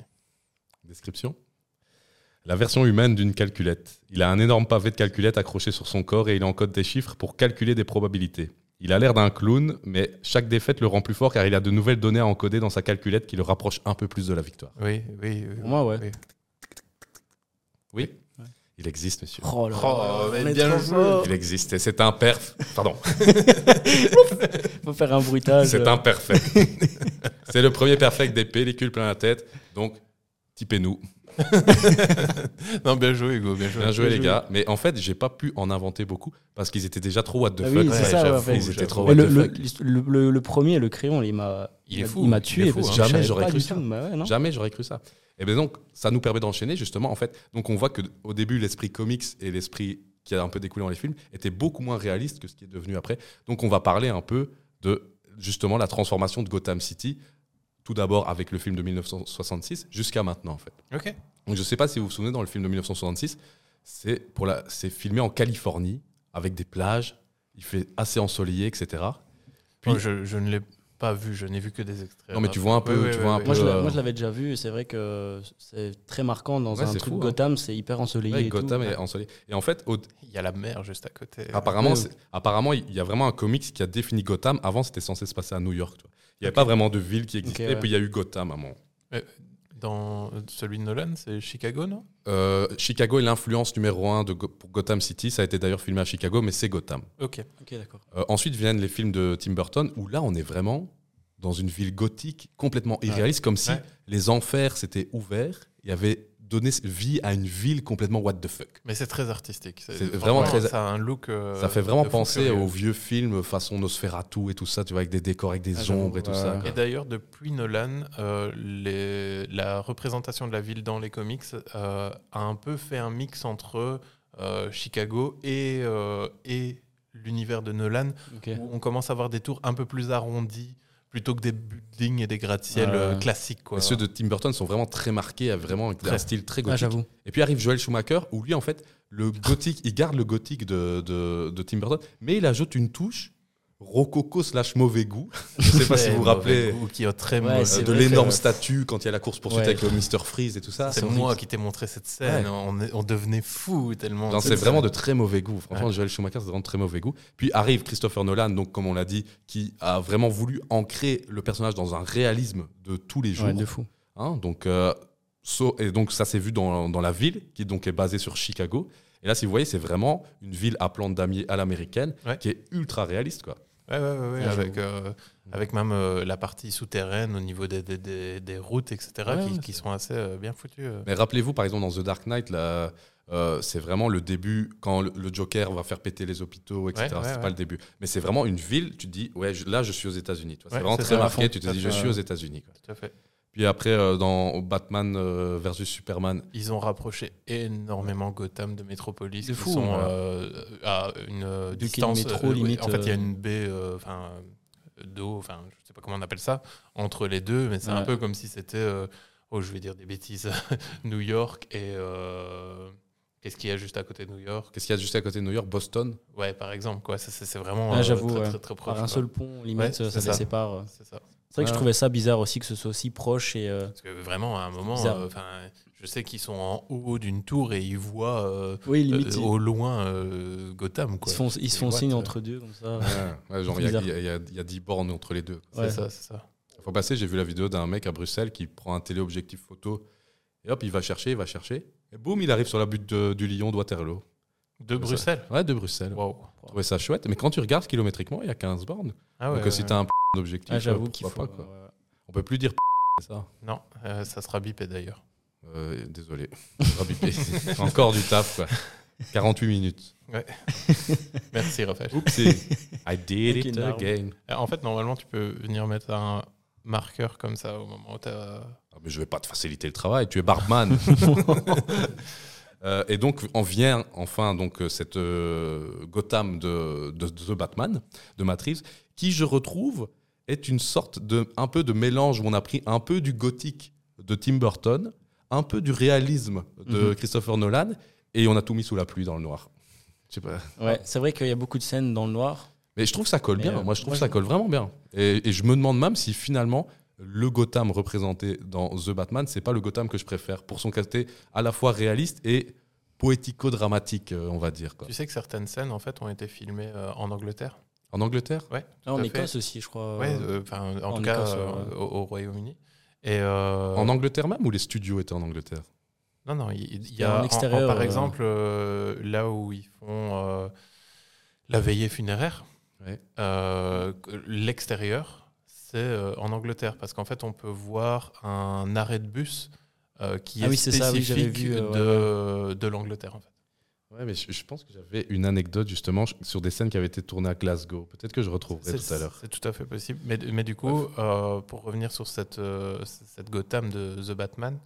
Description La version humaine d'une calculette. Il a un énorme pavé de calculette accroché sur son corps et il encode des chiffres pour calculer des probabilités. Il a l'air d'un clown, mais chaque défaite le rend plus fort car il a de nouvelles données à encoder dans sa calculette qui le rapproche un peu plus de la victoire. Oui, oui. oui, Pour moi, ouais. oui. Oui Il existe, monsieur. Oh là là, Oh, mais bien joué. Il existe. Et C'est un perf. Pardon. Faut faire un bruitage. C'est un perfect. C'est le premier perfect des pellicules plein la tête. Donc, typez-nous. Non, bien joué, Hugo, bien joué. Bien joué, Bien les joué. gars. Mais en fait, j'ai pas pu en inventer beaucoup parce qu'ils étaient déjà trop what the Ah fuck. oui, c'est Ouais, ça, ouais. Ils étaient trop what le, the le, fuck. le, le- le premier, le crayon, il m'a Il est fou, il m'a il est tué. fou, parce hein. Jamais j'aurais cru ça. tout. Bah ouais, Jamais j'aurais cru ça. Et bien donc, ça nous permet d'enchaîner justement. En fait, donc on voit que au début, l'esprit comics et l'esprit qui a un peu découlé dans les films était beaucoup moins réaliste que ce qui est devenu après. Donc on va parler un peu de justement la transformation de Gotham City, tout d'abord avec le film de 1966 jusqu'à maintenant en fait. Ok. Donc je sais pas si vous vous souvenez dans le film de 1966, c'est pour la, c'est filmé en Californie avec des plages, il fait assez ensoleillé, etc. Puis- Oh, je, je ne l'ai pas vu, je n'ai vu que des extraits. Non, mais tu vois un peu- tu vois un peu, Moi, je l'a- euh, moi, je l'avais déjà vu et c'est vrai que c'est très marquant dans Ouais, un truc fou, hein. Gotham, c'est hyper ensoleillé. Ouais, et tout. Gotham est ensoleillé. Et en fait, au, Il y a la mer juste à côté. Apparemment, Ouais. c'est- apparemment, il y a vraiment un comics qui a défini Gotham. Avant, c'était censé se passer à New York. tu vois. Il n'y avait pas vraiment de ville qui existait. Ouais. Puis il y a eu Gotham à un moment. Dans celui de Nolan, c'est Chicago, non? Euh, Chicago est l'influence numéro un de Go- pour Gotham City. Ça a été d'ailleurs filmé à Chicago, mais c'est Gotham. Ok. Ok, d'accord. Euh, ensuite viennent les films de Tim Burton, où là, on est vraiment dans une ville gothique complètement irréaliste, comme si Ouais. les enfers s'étaient ouverts et avaient donné vie à une ville complètement what the fuck. Mais c'est très artistique. C'est vraiment très- Ça a un look. euh, ça fait vraiment penser aux vieux films façon Nosferatu et tout ça, tu vois, avec des décors, avec des Ah, ombres et tout ouais, ça. quoi. Et d'ailleurs, depuis Nolan, euh, les- la représentation de la ville dans les comics euh, a un peu fait un mix entre euh, Chicago et, euh, et l'univers de Nolan, où on commence à avoir des tours un peu plus arrondis plutôt que des buildings et des gratte-ciel euh, classiques. Quoi. Et ceux de Tim Burton sont vraiment très marqués, vraiment avec un style très gothique. et puis arrive Joel Schumacher, où lui, en fait, le gothique, il garde le gothique de, de, de Tim Burton, mais il ajoute une touche rococo slash mauvais goût. Je sais pas si vous vous rappelez goût, qui est très Ouais, euh, de que- l'énorme statue quand il y a la course poursuite Ouais. avec le Mr Freeze et tout ça. C'est moi qui t'ai montré cette scène. Ouais. On, est- on devenait fou tellement. C'est vraiment de très mauvais goût. Franchement, Joel Schumacher, c'est vraiment de très mauvais goût. Puis arrive Christopher Nolan, donc comme on l'a dit, qui a vraiment voulu ancrer le personnage dans un réalisme de tous les jours. Ouais, de fou. Hein, donc, euh, so- et donc ça s'est vu dans, dans la ville, qui donc est basée sur Chicago. Et là, si vous voyez, c'est vraiment une ville à plante damier à l'américaine, Ouais. qui est ultra réaliste. Quoi. Ouais, ouais, ouais, avec, euh, avec même euh, la partie souterraine au niveau des, des, des, des routes, etc., Ouais, qui, sont assez euh, bien foutues. Mais rappelez-vous, par exemple, dans The Dark Knight, là, euh, c'est vraiment le début, quand le, le Joker va faire péter les hôpitaux, etc. Ouais, ouais, c'est ouais. pas le début. Mais c'est vraiment une ville, tu te dis, ouais, je- là, je suis aux États-Unis. tu vois. C'est vraiment très marqué, tu te dis, je suis aux États-Unis. Tout à fait. Puis après, euh, dans Batman euh, versus Superman, Ils ont rapproché énormément Gotham de Metropolis, qui fou, sont ouais. euh, à une euh, kilomètres distance. métro, euh, oui, limite, en fait, il y a une baie, enfin, d'eau, enfin, je sais pas comment on appelle ça, entre les deux, mais c'est un peu comme si c'était, euh, oh, je vais dire des bêtises, New York et euh, qu'est-ce qu'il y a juste à côté de New York? Qu'est-ce qu'il y a juste à côté de New York? Boston? Ouais, par exemple, quoi. Ça, C'est c'est vraiment Ah, euh, j'avoue, très, ouais. très, très proche. Par un quoi. seul pont, limite, Ouais, ça c'est les ça. sépare. C'est ça. C'est vrai que je trouvais ça bizarre aussi que ce soit aussi proche et. euh, Parce que vraiment, à un moment, euh, enfin, je sais qu'ils sont en haut d'une tour et ils voient euh, Oui, limite, euh, ils- au loin euh, Gotham. ils Quoi. se font, ils se font signe euh, entre deux comme ça. Ouais, ouais, genre, il y a- Bizarre. il y, a- il y a- il y a 10 bornes entre les deux. C'est Ouais. ça, c'est ça. Faut passer, j'ai vu la vidéo d'un mec à Bruxelles qui prend un téléobjectif photo et hop, il va chercher, il va chercher. Et boum, il arrive sur la butte de- du Lion de ça. Bruxelles Ouais, de Bruxelles. Wow. Je trouvais ça chouette. Mais quand tu regardes kilométriquement, il y a 15 bornes. Ah ouais, Donc ouais, si ouais. t'as un p- d'objectif, Ah, j'avoue euh, qu'il faut. pourquoi pas, quoi. ouais. On peut plus dire p- ça. Non, euh, ça sera bipé d'ailleurs. Euh, désolé. Ça sera bipé. Encore du taf, quoi. 48 minutes. Merci Raphaël. Oupsie. I did Avec it une arme. again. Euh, En fait, normalement, tu peux venir mettre un marqueur comme ça au moment où tu Ah, mais je vais pas te faciliter le travail, tu es barman. Euh, et donc, on vient enfin donc euh, cette euh, Gotham de, de, de Batman, de Matrix, qui je retrouve est une sorte de un peu de mélange où on a pris un peu du gothique de Tim Burton, un peu du réalisme de Mhm. Christopher Nolan, et on a tout mis sous la pluie dans le noir. Pas. Ouais, c'est vrai qu'il y a beaucoup de scènes dans le noir. Mais je trouve que ça colle Mais, bien. euh, Moi, je trouve que ça colle vraiment bien. Et, et je me demande même si finalement le Gotham représenté dans The Batman, c'est pas le Gotham que je préfère pour son côté à la fois réaliste et poético-dramatique, euh, on va dire. Quoi. Tu sais que certaines scènes, en fait, ont été filmées euh, en Angleterre En Angleterre? Ouais. Là, en. Écosse aussi, je crois. Ouais, euh, en, en tout cas, Écosse, euh, ouais. au, au Royaume-Uni. Et euh, En Angleterre même ou les studios étaient en Angleterre? Non, non, il, il y a en en- extérieur, en- par euh. exemple euh, là où ils font euh, la veillée funéraire, Ouais. euh, l'extérieur, c'est euh, en Angleterre parce qu'en fait on peut voir un arrêt de bus euh, qui Ah est oui, c'est ça, oui, j'avais spécifique vu, euh, de, de l'Angleterre en fait. Ouais, mais je, je pense que j'avais une anecdote justement sur des scènes qui avaient été tournées à Glasgow. Peut-être que je retrouverai tout à l'heure. c'est tout à fait possible. Mais, mais du coup, euh, pour revenir sur cette, euh, cette Gotham de The Batman,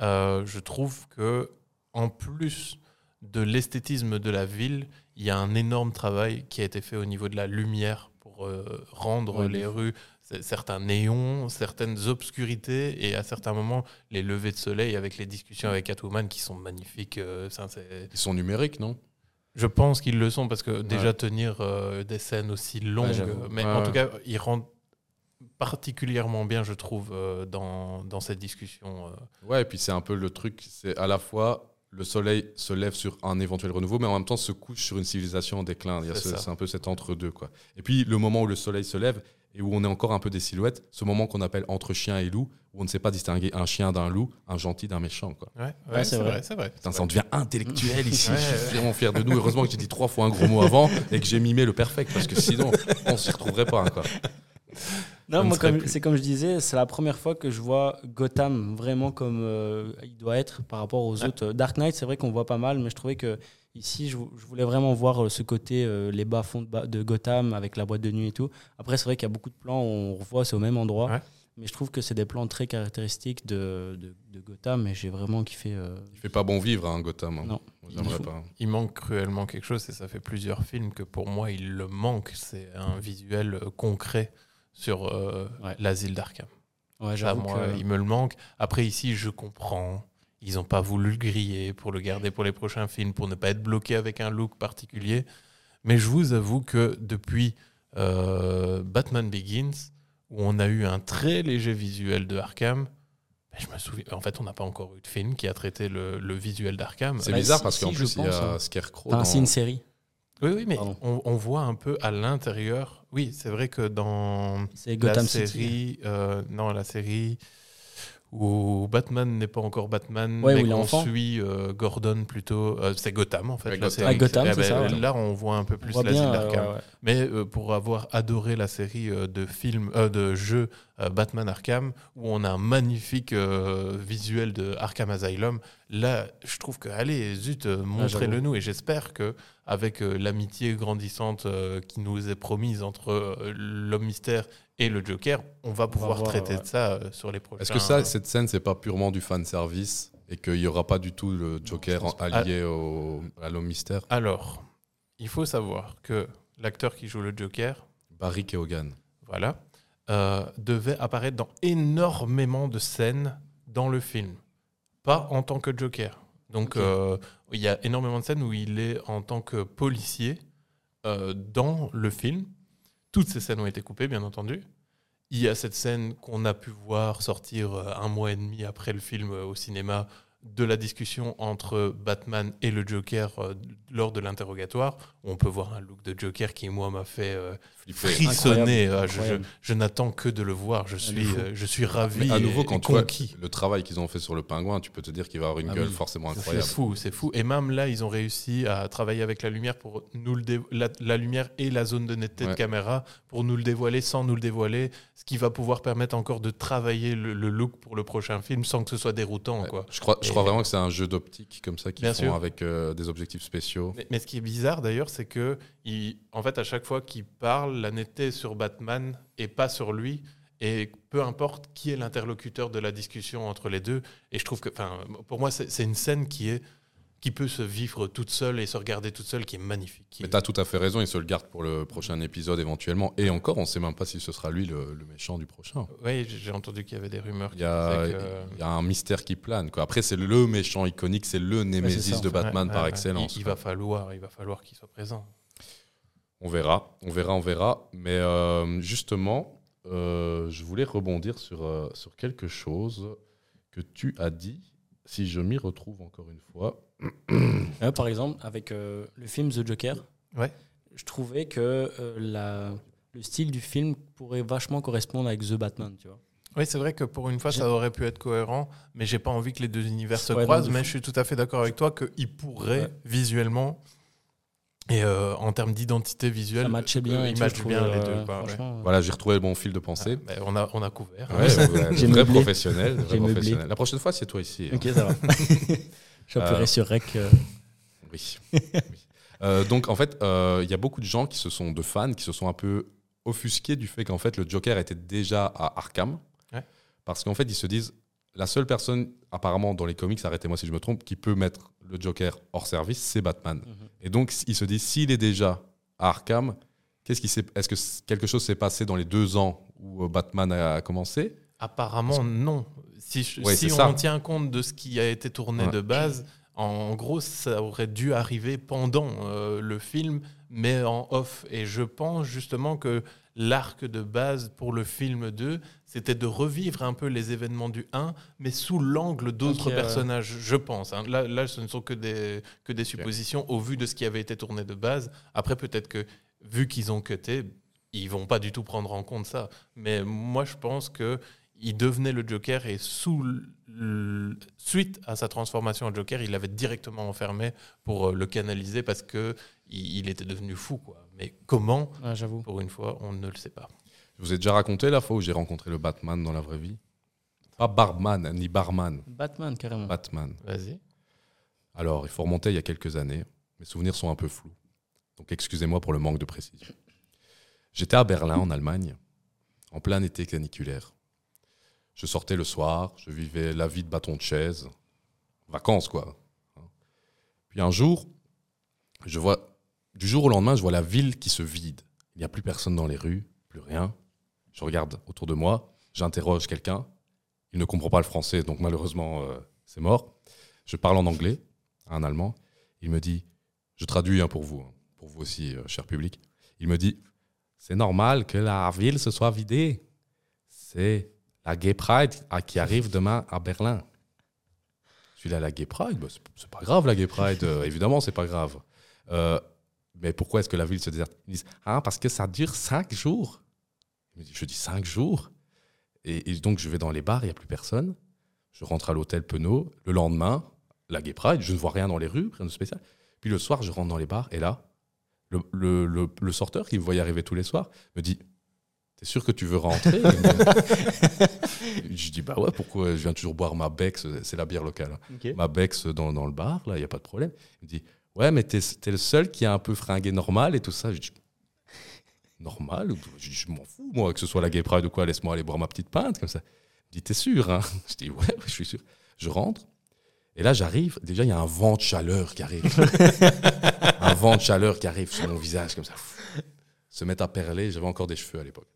euh, je trouve que en plus de l'esthétisme de la ville, il y a un énorme travail qui a été fait au niveau de la lumière pour euh, rendre Ouais, les rues certains néons, certaines obscurités et à certains moments les levées de soleil avec les discussions avec Catwoman qui sont magnifiques. euh, ça, Ils sont numériques, non? Je pense qu'ils le sont parce que déjà tenir euh, des scènes aussi longues, euh, mais Ouais, en tout cas, ils rendent particulièrement bien, je trouve, euh, dans, dans cette discussion. Ouais, et puis c'est un peu le truc, c'est à la fois le soleil se lève sur un éventuel renouveau, mais en même temps se couche sur une civilisation en déclin. C'est ce- un peu cet entre-deux. quoi. Et puis le moment où le soleil se lève et où on est encore un peu des silhouettes, ce moment qu'on appelle entre chien et loup, où on ne sait pas distinguer un chien d'un loup, un gentil d'un méchant. Quoi. Ouais, Ouais, c'est vrai. c'est vrai. Putain, ça en vrai. devient intellectuel ici. Ouais, je suis ouais. vraiment fier de nous. Heureusement que j'ai dit trois fois un gros mot avant et que j'ai mimé le perfect, parce que sinon, on s'y retrouverait pas. Quoi. Non, ne moi, c'est comme je disais, c'est la première fois que je vois Gotham vraiment comme euh, il doit être par rapport aux Ouais. autres. Dark Knight, c'est vrai qu'on voit pas mal, mais je trouvais que ici, je, vou- je voulais vraiment voir euh, ce côté, euh, les bas-fonds de, Gotham avec la boîte de nuit et tout. Après, c'est vrai qu'il y a beaucoup de plans où on revoit, c'est au même endroit. Ouais. Mais je trouve que c'est des plans très caractéristiques de, de, de Gotham et j'ai vraiment kiffé. euh, Il fait pas bon vivre, hein, Gotham. hein. Non. Il pas. Il manque cruellement quelque chose et ça fait plusieurs films que pour moi il le manque. C'est un visuel euh, concret sur euh, Ouais. l'asile d'Arkham. Ouais, Ça, moi, que- il me le manque. Après, ici, je comprends. Ils n'ont pas voulu le griller pour le garder pour les prochains films, pour ne pas être bloqué avec un look particulier. Mais je vous avoue que depuis euh, Batman Begins, où on a eu un très léger visuel de Arkham, ben, je me souviens. En fait, on n'a pas encore eu de film qui a traité le, le visuel d'Arkham. C'est bizarre parce qu'en si, plus, il y a hein. Scarecrow. Enfin, dans- c'est une série. Oui, oui, mais on, on voit un peu à l'intérieur. Oui, c'est vrai que dans la City. série, euh, non, la série où Batman n'est pas encore Batman, Ouais, où mais il est qu'on enfant. suit euh, Gordon plutôt. Euh, c'est Gotham en fait. Ouais, la Gotham. Ah, Gotham, Eh c'est ben, ça, ouais. Là, on voit un peu On plus l'asile euh, d'Arkham. ouais, ouais. Mais euh, pour avoir adoré la série euh, de films, euh, de jeux euh, Batman Arkham, où on a un magnifique euh, visuel de Arkham Asylum, là, je trouve que allez, zut, euh, montrez-le nous. Et j'espère que avec euh, l'amitié grandissante euh, qui nous est promise entre euh, l'homme mystère et le Joker, on va pouvoir voir, traiter ouais. de ça euh, sur les prochains. Est-ce que ça, cette scène, c'est pas purement du fan service et qu'il y aura pas du tout le Joker allié au, à l'homme mystère? Alors, il faut savoir que l'acteur qui joue le Joker, Barry Keoghan. voilà, euh, devait apparaître dans énormément de scènes dans le film. Pas en tant que Joker. Donc, euh, il y a énormément de scènes où il est en tant que policier euh, dans le film. Toutes ces scènes ont été coupées, bien entendu. Il y a cette scène qu'on a pu voir sortir euh, un mois et demi après le film euh, au cinéma de la discussion entre Batman et le Joker euh, lors de l'interrogatoire. On peut voir un look de Joker qui, moi, m'a fait frissonner. Incroyable. Ah, je- je- Incroyable. Je, n'attends que de le voir. Je suis, fou. euh, je suis ravi. Mais à nouveau, et- quand et tu vois conquis. le travail qu'ils ont fait sur le pingouin, tu peux te dire qu'il va avoir une Ah gueule oui. forcément C'est incroyable. fou, c'est fou. Et même là, ils ont réussi à travailler avec la lumière pour nous le dé- la, la lumière et la zone de netteté de caméra pour nous le dévoiler sans nous le dévoiler, ce qui va pouvoir permettre encore de travailler le, le look pour le prochain film sans que ce soit déroutant, Ouais. quoi. Je crois, je Et- crois vraiment que c'est un jeu d'optique comme ça qu'ils font sûr. avec euh, des objectifs spéciaux. Mais, mais ce qui est bizarre d'ailleurs, c'est que il, en fait, à chaque fois qu'il parle, la netteté est sur Batman et pas sur lui. Et peu importe qui est l'interlocuteur de la discussion entre les deux. Et je trouve que, pour moi, c'est une scène qui est qui peut se vivre toute seule et se regarder toute seule, qui est magnifique. qui Mais tu as tout à fait raison, il se le garde pour le prochain épisode éventuellement. Et encore, on sait même pas si ce sera lui le, le méchant du prochain. Oui, j'ai entendu qu'il y avait des rumeurs. Il y a, que- y a un mystère qui plane. Quoi. Après, c'est le méchant iconique, c'est le némésis ça, de. Batman Ouais, par ouais, excellence. Il, va falloir, il va falloir qu'il soit présent. On verra, on verra, on verra. Mais euh, justement, euh, je voulais rebondir sur, euh, sur quelque chose que tu as dit, si je m'y retrouve encore une fois. Par exemple, avec euh, le film The Joker, Ouais. je trouvais que euh, la, le style du film pourrait vachement correspondre avec The Batman, tu vois. Oui, c'est vrai que pour une fois, ça aurait pu être cohérent, mais j'ai pas envie que les deux univers se Ouais, croisent. Mais je suis tout à fait d'accord avec toi qu'ils pourraient Ouais. visuellement et euh, en termes d'identité visuelle, Ça matchait bien. euh, matchent je bien les deux. euh, quoi, ouais. franchement, Voilà, j'ai retrouvé le bon fil de pensée. Ah, ben, on, a, on a couvert. Ouais, vrai meublé. professionnel. vrai. La prochaine fois, c'est toi ici. hein. Ok, ça va. J'appuierai Euh, sur Rec. euh, Oui. Oui. Euh, donc en fait, euh, il y a beaucoup de gens qui se sont de fans qui se sont un peu offusqués du fait qu'en fait le Joker était déjà à Arkham, Ouais. parce qu'en fait ils se disent la seule personne apparemment dans les comics, arrêtez-moi si je me trompe, qui peut mettre le Joker hors service, c'est Batman. Mhm. Et donc ils se disent s'il est déjà à Arkham, qu'est-ce qui s'est, est-ce que quelque chose s'est passé dans les deux ans où euh, Batman a commencé? Apparemment, non. Si, je- Ouais, si c'est on ça. tient compte de ce qui a été tourné Ouais. de base, en gros, ça aurait dû arriver pendant euh, le film, mais en off. Et je pense justement que l'arc de base pour le film 2, c'était de revivre un peu les événements du 1, mais sous l'angle d'autres personnages, je pense. hein. Là, là, ce ne sont que des, que des suppositions au vu de ce qui avait été tourné de base. Après, peut-être que, vu qu'ils ont cuté, ils vont pas du tout prendre en compte ça. Mais moi, je pense que il devenait le Joker et sous suite à sa transformation en Joker, il l'avait directement enfermé pour euh, le canaliser parce que il, était devenu fou. Quoi. Mais comment? Ouais. Pour une fois, on ne le sait pas. Je vous ai déjà raconté la fois où j'ai rencontré le Batman dans la vraie vie. Pas Barman ni Barman, Batman, carrément. Batman. Vas-y. Alors, il faut remonter il y a quelques années. Mes souvenirs sont un peu flous. Donc, excusez-moi pour le manque de précision. J'étais à Berlin, en Allemagne, en plein été caniculaire. Je sortais le soir, je vivais la vie de bâton de chaise. Vacances, quoi. Puis un jour, je vois, du jour au lendemain, je vois la ville qui se vide. Il n'y a plus personne dans les rues, plus rien. Je regarde autour de moi, j'interroge quelqu'un. Il ne comprend pas le français, donc malheureusement, euh, c'est mort. Je parle en anglais à un Allemand. Il me dit, je traduis hein, pour vous, hein, pour vous aussi, euh, cher public. Il me dit, c'est normal que la ville se soit vidée. C'est la Gay Pride ah, qui arrive demain à Berlin. Je suis là, la Gay Pride, bah, c'est- pas grave la Gay Pride, euh, évidemment, c'est pas grave. Mais pourquoi est-ce que la ville se déserte Ils disent, ah, parce que ça dure cinq jours. Je dis, cinq jours et, et donc, je vais dans les bars, il n'y a plus personne. Je rentre à l'hôtel Penaud. Le lendemain, la Gay Pride, je ne vois rien dans les rues, rien de spécial. Puis le soir, je rentre dans les bars et là, le, le- le- le sorteur qui me voyait arriver tous les soirs me dit T'es sûr que tu veux rentrer? Je dis Bah ouais, pourquoi? Je viens toujours boire ma Bex, c'est la bière locale. hein. Ma Bex dans, dans le bar, là, il n'y a pas de problème. Il me dit Ouais, mais t'es es le seul qui a un peu fringué normal et tout ça. Je dis Normal Je m'en fous, moi, que ce soit la Gay Pride ou quoi, laisse-moi aller boire ma petite pinte comme ça. Il me dit T'es sûr hein? Je dis Ouais, ouais, je suis sûr. Je rentre. Et là, j'arrive. Déjà, il y a un vent de chaleur qui arrive. un vent de chaleur qui arrive sur mon visage, comme ça. Se mettre à perler. J'avais encore des cheveux à l'époque.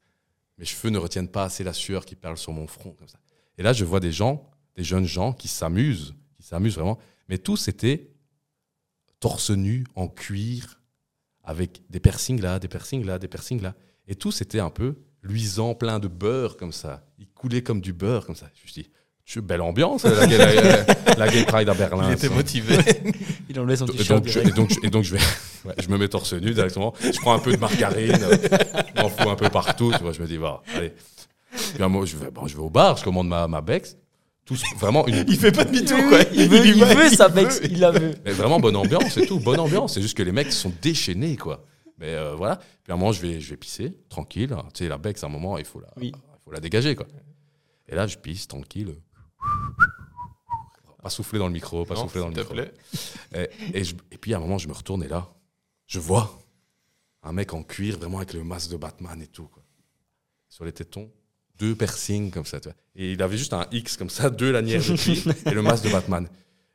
Mes cheveux ne retiennent pas assez la sueur qui perle sur mon front, comme ça. Et là, je vois des gens, des jeunes gens qui s'amusent, qui s'amusent vraiment. Mais tous étaient torse nu, en cuir, avec des piercings là, des piercings là, des piercings là. Et tous étaient un peu luisants, plein de beurre, comme ça. Ils coulaient comme du beurre, comme ça. Je me suis dit, belle ambiance, la, gay- la- la Gay Pride à Berlin. Il était ça. motivé. Il enlevait son Et t-shirt donc, je, et, donc, je- et donc, je vais, ouais, je me mets torse nu directement. Je prends un peu de margarine, je m'en fous un peu partout. Tu vois, je me dis, bah, allez. Puis un moment, je vais, bon, je vais au bar, je commande ma, ma Bex. Tous, vraiment, une, il fait pas demi-tour, quoi. il veut, il va, veut il sa veut. Bex, il la veut. mais vraiment bonne ambiance et tout, bonne ambiance. C'est juste que les mecs sont déchaînés, quoi. Mais euh, voilà. Puis à un moment, je vais, je vais pisser, tranquille. Tu sais, la Bex, à un moment, il faut la, Oui. il faut la dégager, quoi. Et là, je pisse, tranquille. Pas souffler dans le micro, pas Non, souffler dans le micro. plaît. Et, et, je- et puis à un moment, je me retourne et là, je vois un mec en cuir, vraiment avec le masque de Batman et tout. Quoi. Sur les tétons, deux piercings comme ça. tu vois. Et il avait juste un X comme ça, deux lanières de cuir et le masque de Batman.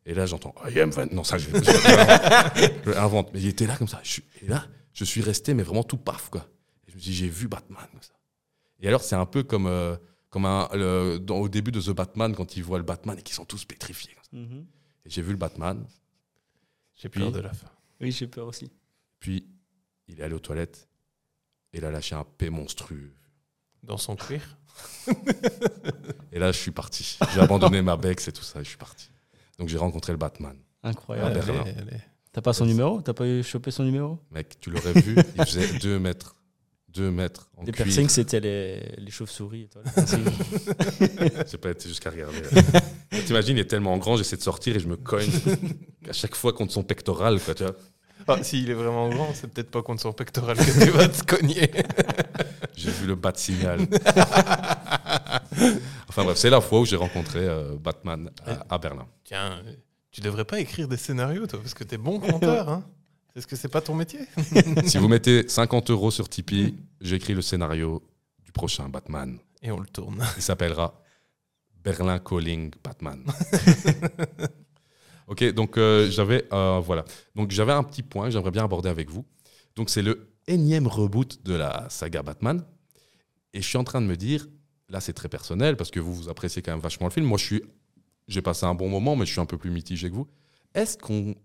Et là, j'entends I am Van- Non, ça, je, je, je l'invente. Mais il était là comme ça. Je et là, je suis resté, mais vraiment tout paf. Quoi. Et je me suis dit, j'ai vu Batman comme ça. Et alors, c'est un peu comme, euh, comme un, le- dans- au début de The Batman, quand ils voient le Batman et qu'ils sont tous pétrifiés. comme ça. Mhm. Et j'ai vu le Batman. J'ai peur de la fin. Oui, j'ai peur aussi. Puis, il est allé aux toilettes et il a lâché un P monstrueux. Dans son cuir. Et là, je suis parti. J'ai abandonné ma Bex et tout ça et je suis parti. Donc, j'ai rencontré le Batman. Incroyable. Ah. T'as pas son numéro? T'as pas eu chopé son numéro? Mec, tu l'aurais vu, il faisait 2 mètres 2 mètres en Les cuir. piercings, c'était les, les chauves-souris. J'ai pas été jusqu'à regarder. T'imagines, il est tellement grand, j'essaie de sortir et je me cogne à chaque fois contre son pectoral. Quoi, tu vois. Ah, S'il est vraiment grand, c'est peut-être pas contre son pectoral que tu vas te cogner. J'ai vu le bat signal. enfin bref, c'est la fois où j'ai rencontré euh, Batman à, à Berlin. Tiens, tu devrais pas écrire des scénarios, toi, parce que t'es bon conteur. Hein Est-ce que c'est pas ton métier? Si vous mettez 50 euros sur Tipeee, j'écris le scénario du prochain Batman. Et on le tourne. Il s'appellera Berlin Calling Batman. ok, donc euh, j'avais euh, voilà. Donc j'avais un petit point que j'aimerais bien aborder avec vous. Donc c'est le énième reboot de la saga Batman. Et je suis en train de me dire, là c'est très personnel parce que vous vous appréciez quand même vachement le film. Moi je suis, j'ai passé un bon moment, mais je suis un peu plus mitigé que vous. Est-ce qu'on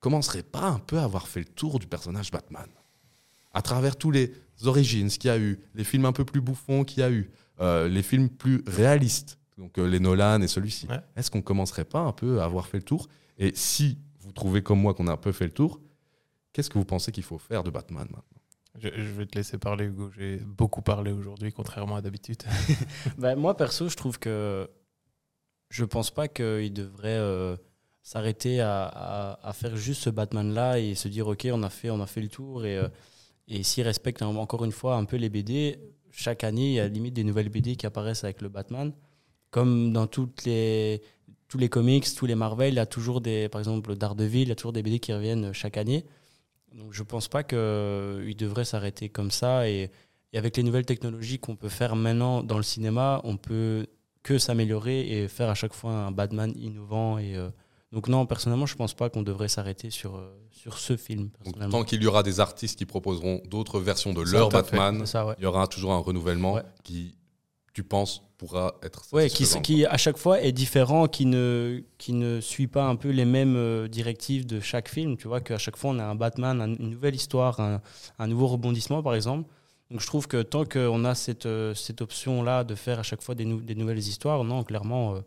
commencerait pas un peu à avoir fait le tour du personnage Batman? À travers tous les origines qu'il y a eu, les films un peu plus bouffons qu'il y a eu, euh, les films plus réalistes, donc euh, les Nolan et celui-ci. Ouais. Est-ce qu'on commencerait pas un peu à avoir fait le tour? Et si vous trouvez comme moi qu'on a un peu fait le tour, qu'est-ce que vous pensez qu'il faut faire de Batman maintenant? Je, vais te laisser parler, Hugo. J'ai beaucoup parlé aujourd'hui, contrairement à d'habitude. Ben, moi, perso, je trouve que je pense pas qu'il devrait euh, s'arrêter à, faire juste ce Batman-là et se dire, OK, on a fait, on a fait le tour. Et, euh, et s'il respecte encore une fois un peu les BD, chaque année, il y a limite des nouvelles BD qui apparaissent avec le Batman. Comme dans toutes les, tous les comics, tous les Marvel, il a toujours des, par exemple, Daredevil, il y a toujours des BD qui reviennent chaque année. Donc je pense pas qu'il devrait s'arrêter comme ça. Et, et avec les nouvelles technologies qu'on peut faire maintenant dans le cinéma, on peut que s'améliorer et faire à chaque fois un Batman innovant. Et, euh, donc non, personnellement, je pense pas qu'on devrait s'arrêter sur, euh, sur ce film. Donc. Tant qu'il y aura des artistes qui proposeront d'autres versions de Ça, leur. Batman, C'est ça, ouais. il y aura toujours un renouvellement Ouais. qui, tu penses, pourra être Ouais, qui, qui à chaque fois est différent, qui ne, qui ne suit pas un peu les mêmes euh, directives de chaque film. Tu vois qu'à chaque fois on a un Batman, un- une nouvelle histoire, un, un nouveau rebondissement par exemple. Donc je trouve que tant qu'on a cette, euh, cette option-là de faire à chaque fois des, nou- des nouvelles histoires, non, clairement, euh,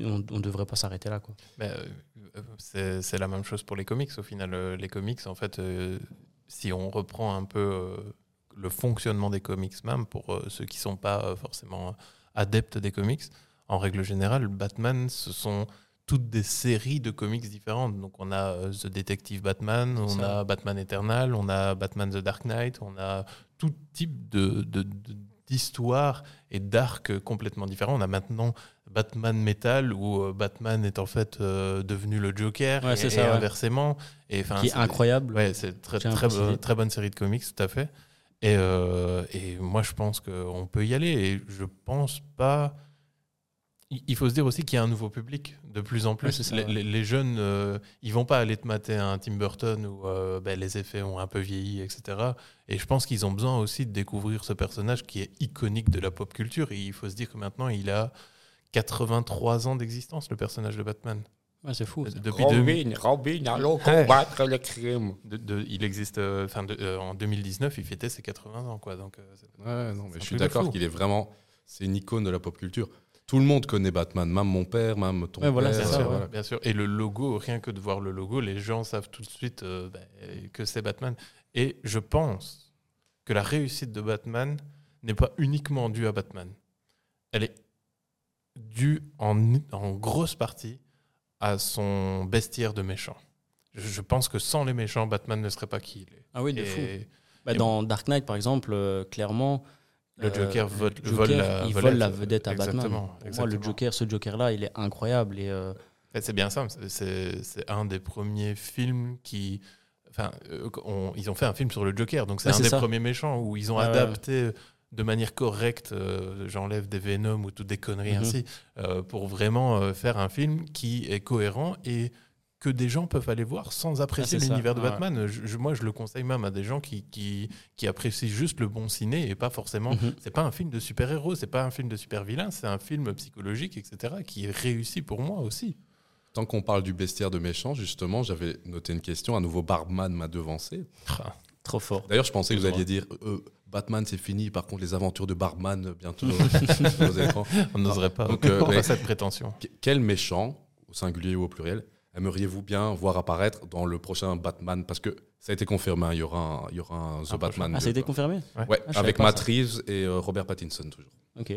on ne devrait pas s'arrêter là. Quoi. Mais, euh, c'est la même chose pour les comics au final. Les comics, en fait, euh, si on reprend un peu euh, le fonctionnement des comics, même pour euh, ceux qui sont pas euh, forcément adeptes des comics, en règle générale, Batman, ce sont toutes des séries de comics différentes. Donc on a euh, The Detective Batman, on a Batman Eternal, on a Batman The Dark Knight, on a tout type de, de- de- d'histoires et d'arcs complètement différents. On a maintenant Batman Metal où euh, Batman est en fait euh, devenu le Joker Ouais, et, ça, ouais. inversement. Et, qui est c'est- incroyable. Ouais, c'est très, très, très bonne série de comics, tout à fait. Et, euh, et moi, je pense qu'on peut y aller. Et je pense pas. Il faut se dire aussi qu'il y a un nouveau public de plus en plus. Ça, ouais. les jeunes, euh, ils vont pas aller te mater un Tim Burton où euh, ben, les effets ont un peu vieilli, etc. Et je pense qu'ils ont besoin aussi de découvrir ce personnage qui est iconique de la pop culture. Et il faut se dire que maintenant, il a 83 ans d'existence, le personnage de Batman. Ouais, c'est fou. ça. Depuis 2000 Robin, allons combattre le crime. de- de- il existe, euh, enfin, de- euh, en 2019, il fêtait ses 80 ans, quoi. Donc, euh, Ouais, non, mais je suis d'accord qu'il est vraiment. C'est une icône de la pop culture. Tout le monde connaît Batman, même mon père, même ton Ouais, voilà, père. c'est bien, ça, sûr, ouais. voilà. bien sûr. Et le logo, rien que de voir le logo, les gens savent tout de suite euh, ben, que c'est Batman. Et je pense que la réussite de Batman n'est pas uniquement due à Batman. Elle est due en, en grosse partie à son bestiaire de méchants. Je, je pense que sans les méchants, Batman ne serait pas qui il est. Ah oui, de Et fou. Bah, et- dans Dark Knight, par exemple, euh, clairement. Le Joker euh, vole- le vole Joker, la il vedette. vole la vedette à Exactement, Batman. Pour moi, le exactement. Joker, ce Joker-là, il est incroyable. Et, euh, c'est bien ça. c'est- un des premiers films qui. Enfin, on- ils ont fait un film sur le Joker, donc c'est Ouais, un des ça. premiers méchants où ils ont ouais, adapté de manière correcte, euh, j'enlève des Venom ou toutes des conneries Mhm. ainsi, euh, pour vraiment euh, faire un film qui est cohérent et que des gens peuvent aller voir sans apprécier Ah, l'univers de. Batman. Je- moi, je le conseille même à des gens qui, qui, qui apprécient juste le bon ciné et pas forcément mhm. c'est pas un film de super-héros, c'est pas un film de super-vilain, c'est un film psychologique, etc., qui est réussi pour moi aussi. Tant qu'on parle du bestiaire de méchants, justement, j'avais noté une question. Un nouveau Barbman m'a devancé. trop fort. D'ailleurs, je pensais que vous alliez dire euh, Batman, c'est fini. Par contre, les aventures de Barbman, euh, bientôt aux écrans. On n'oserait pas Donc, euh, mais- cette prétention. Que- Quel méchant, au singulier ou au pluriel, aimeriez-vous bien voir apparaître dans le prochain Batman? Parce que ça a été confirmé, hein, il y aura un, il y aura un The Un prochain. Batman. Ah, ça 2, a été confirmé? Ouais, savais avec Matt. Reeves et euh, Robert Pattinson toujours. Ok.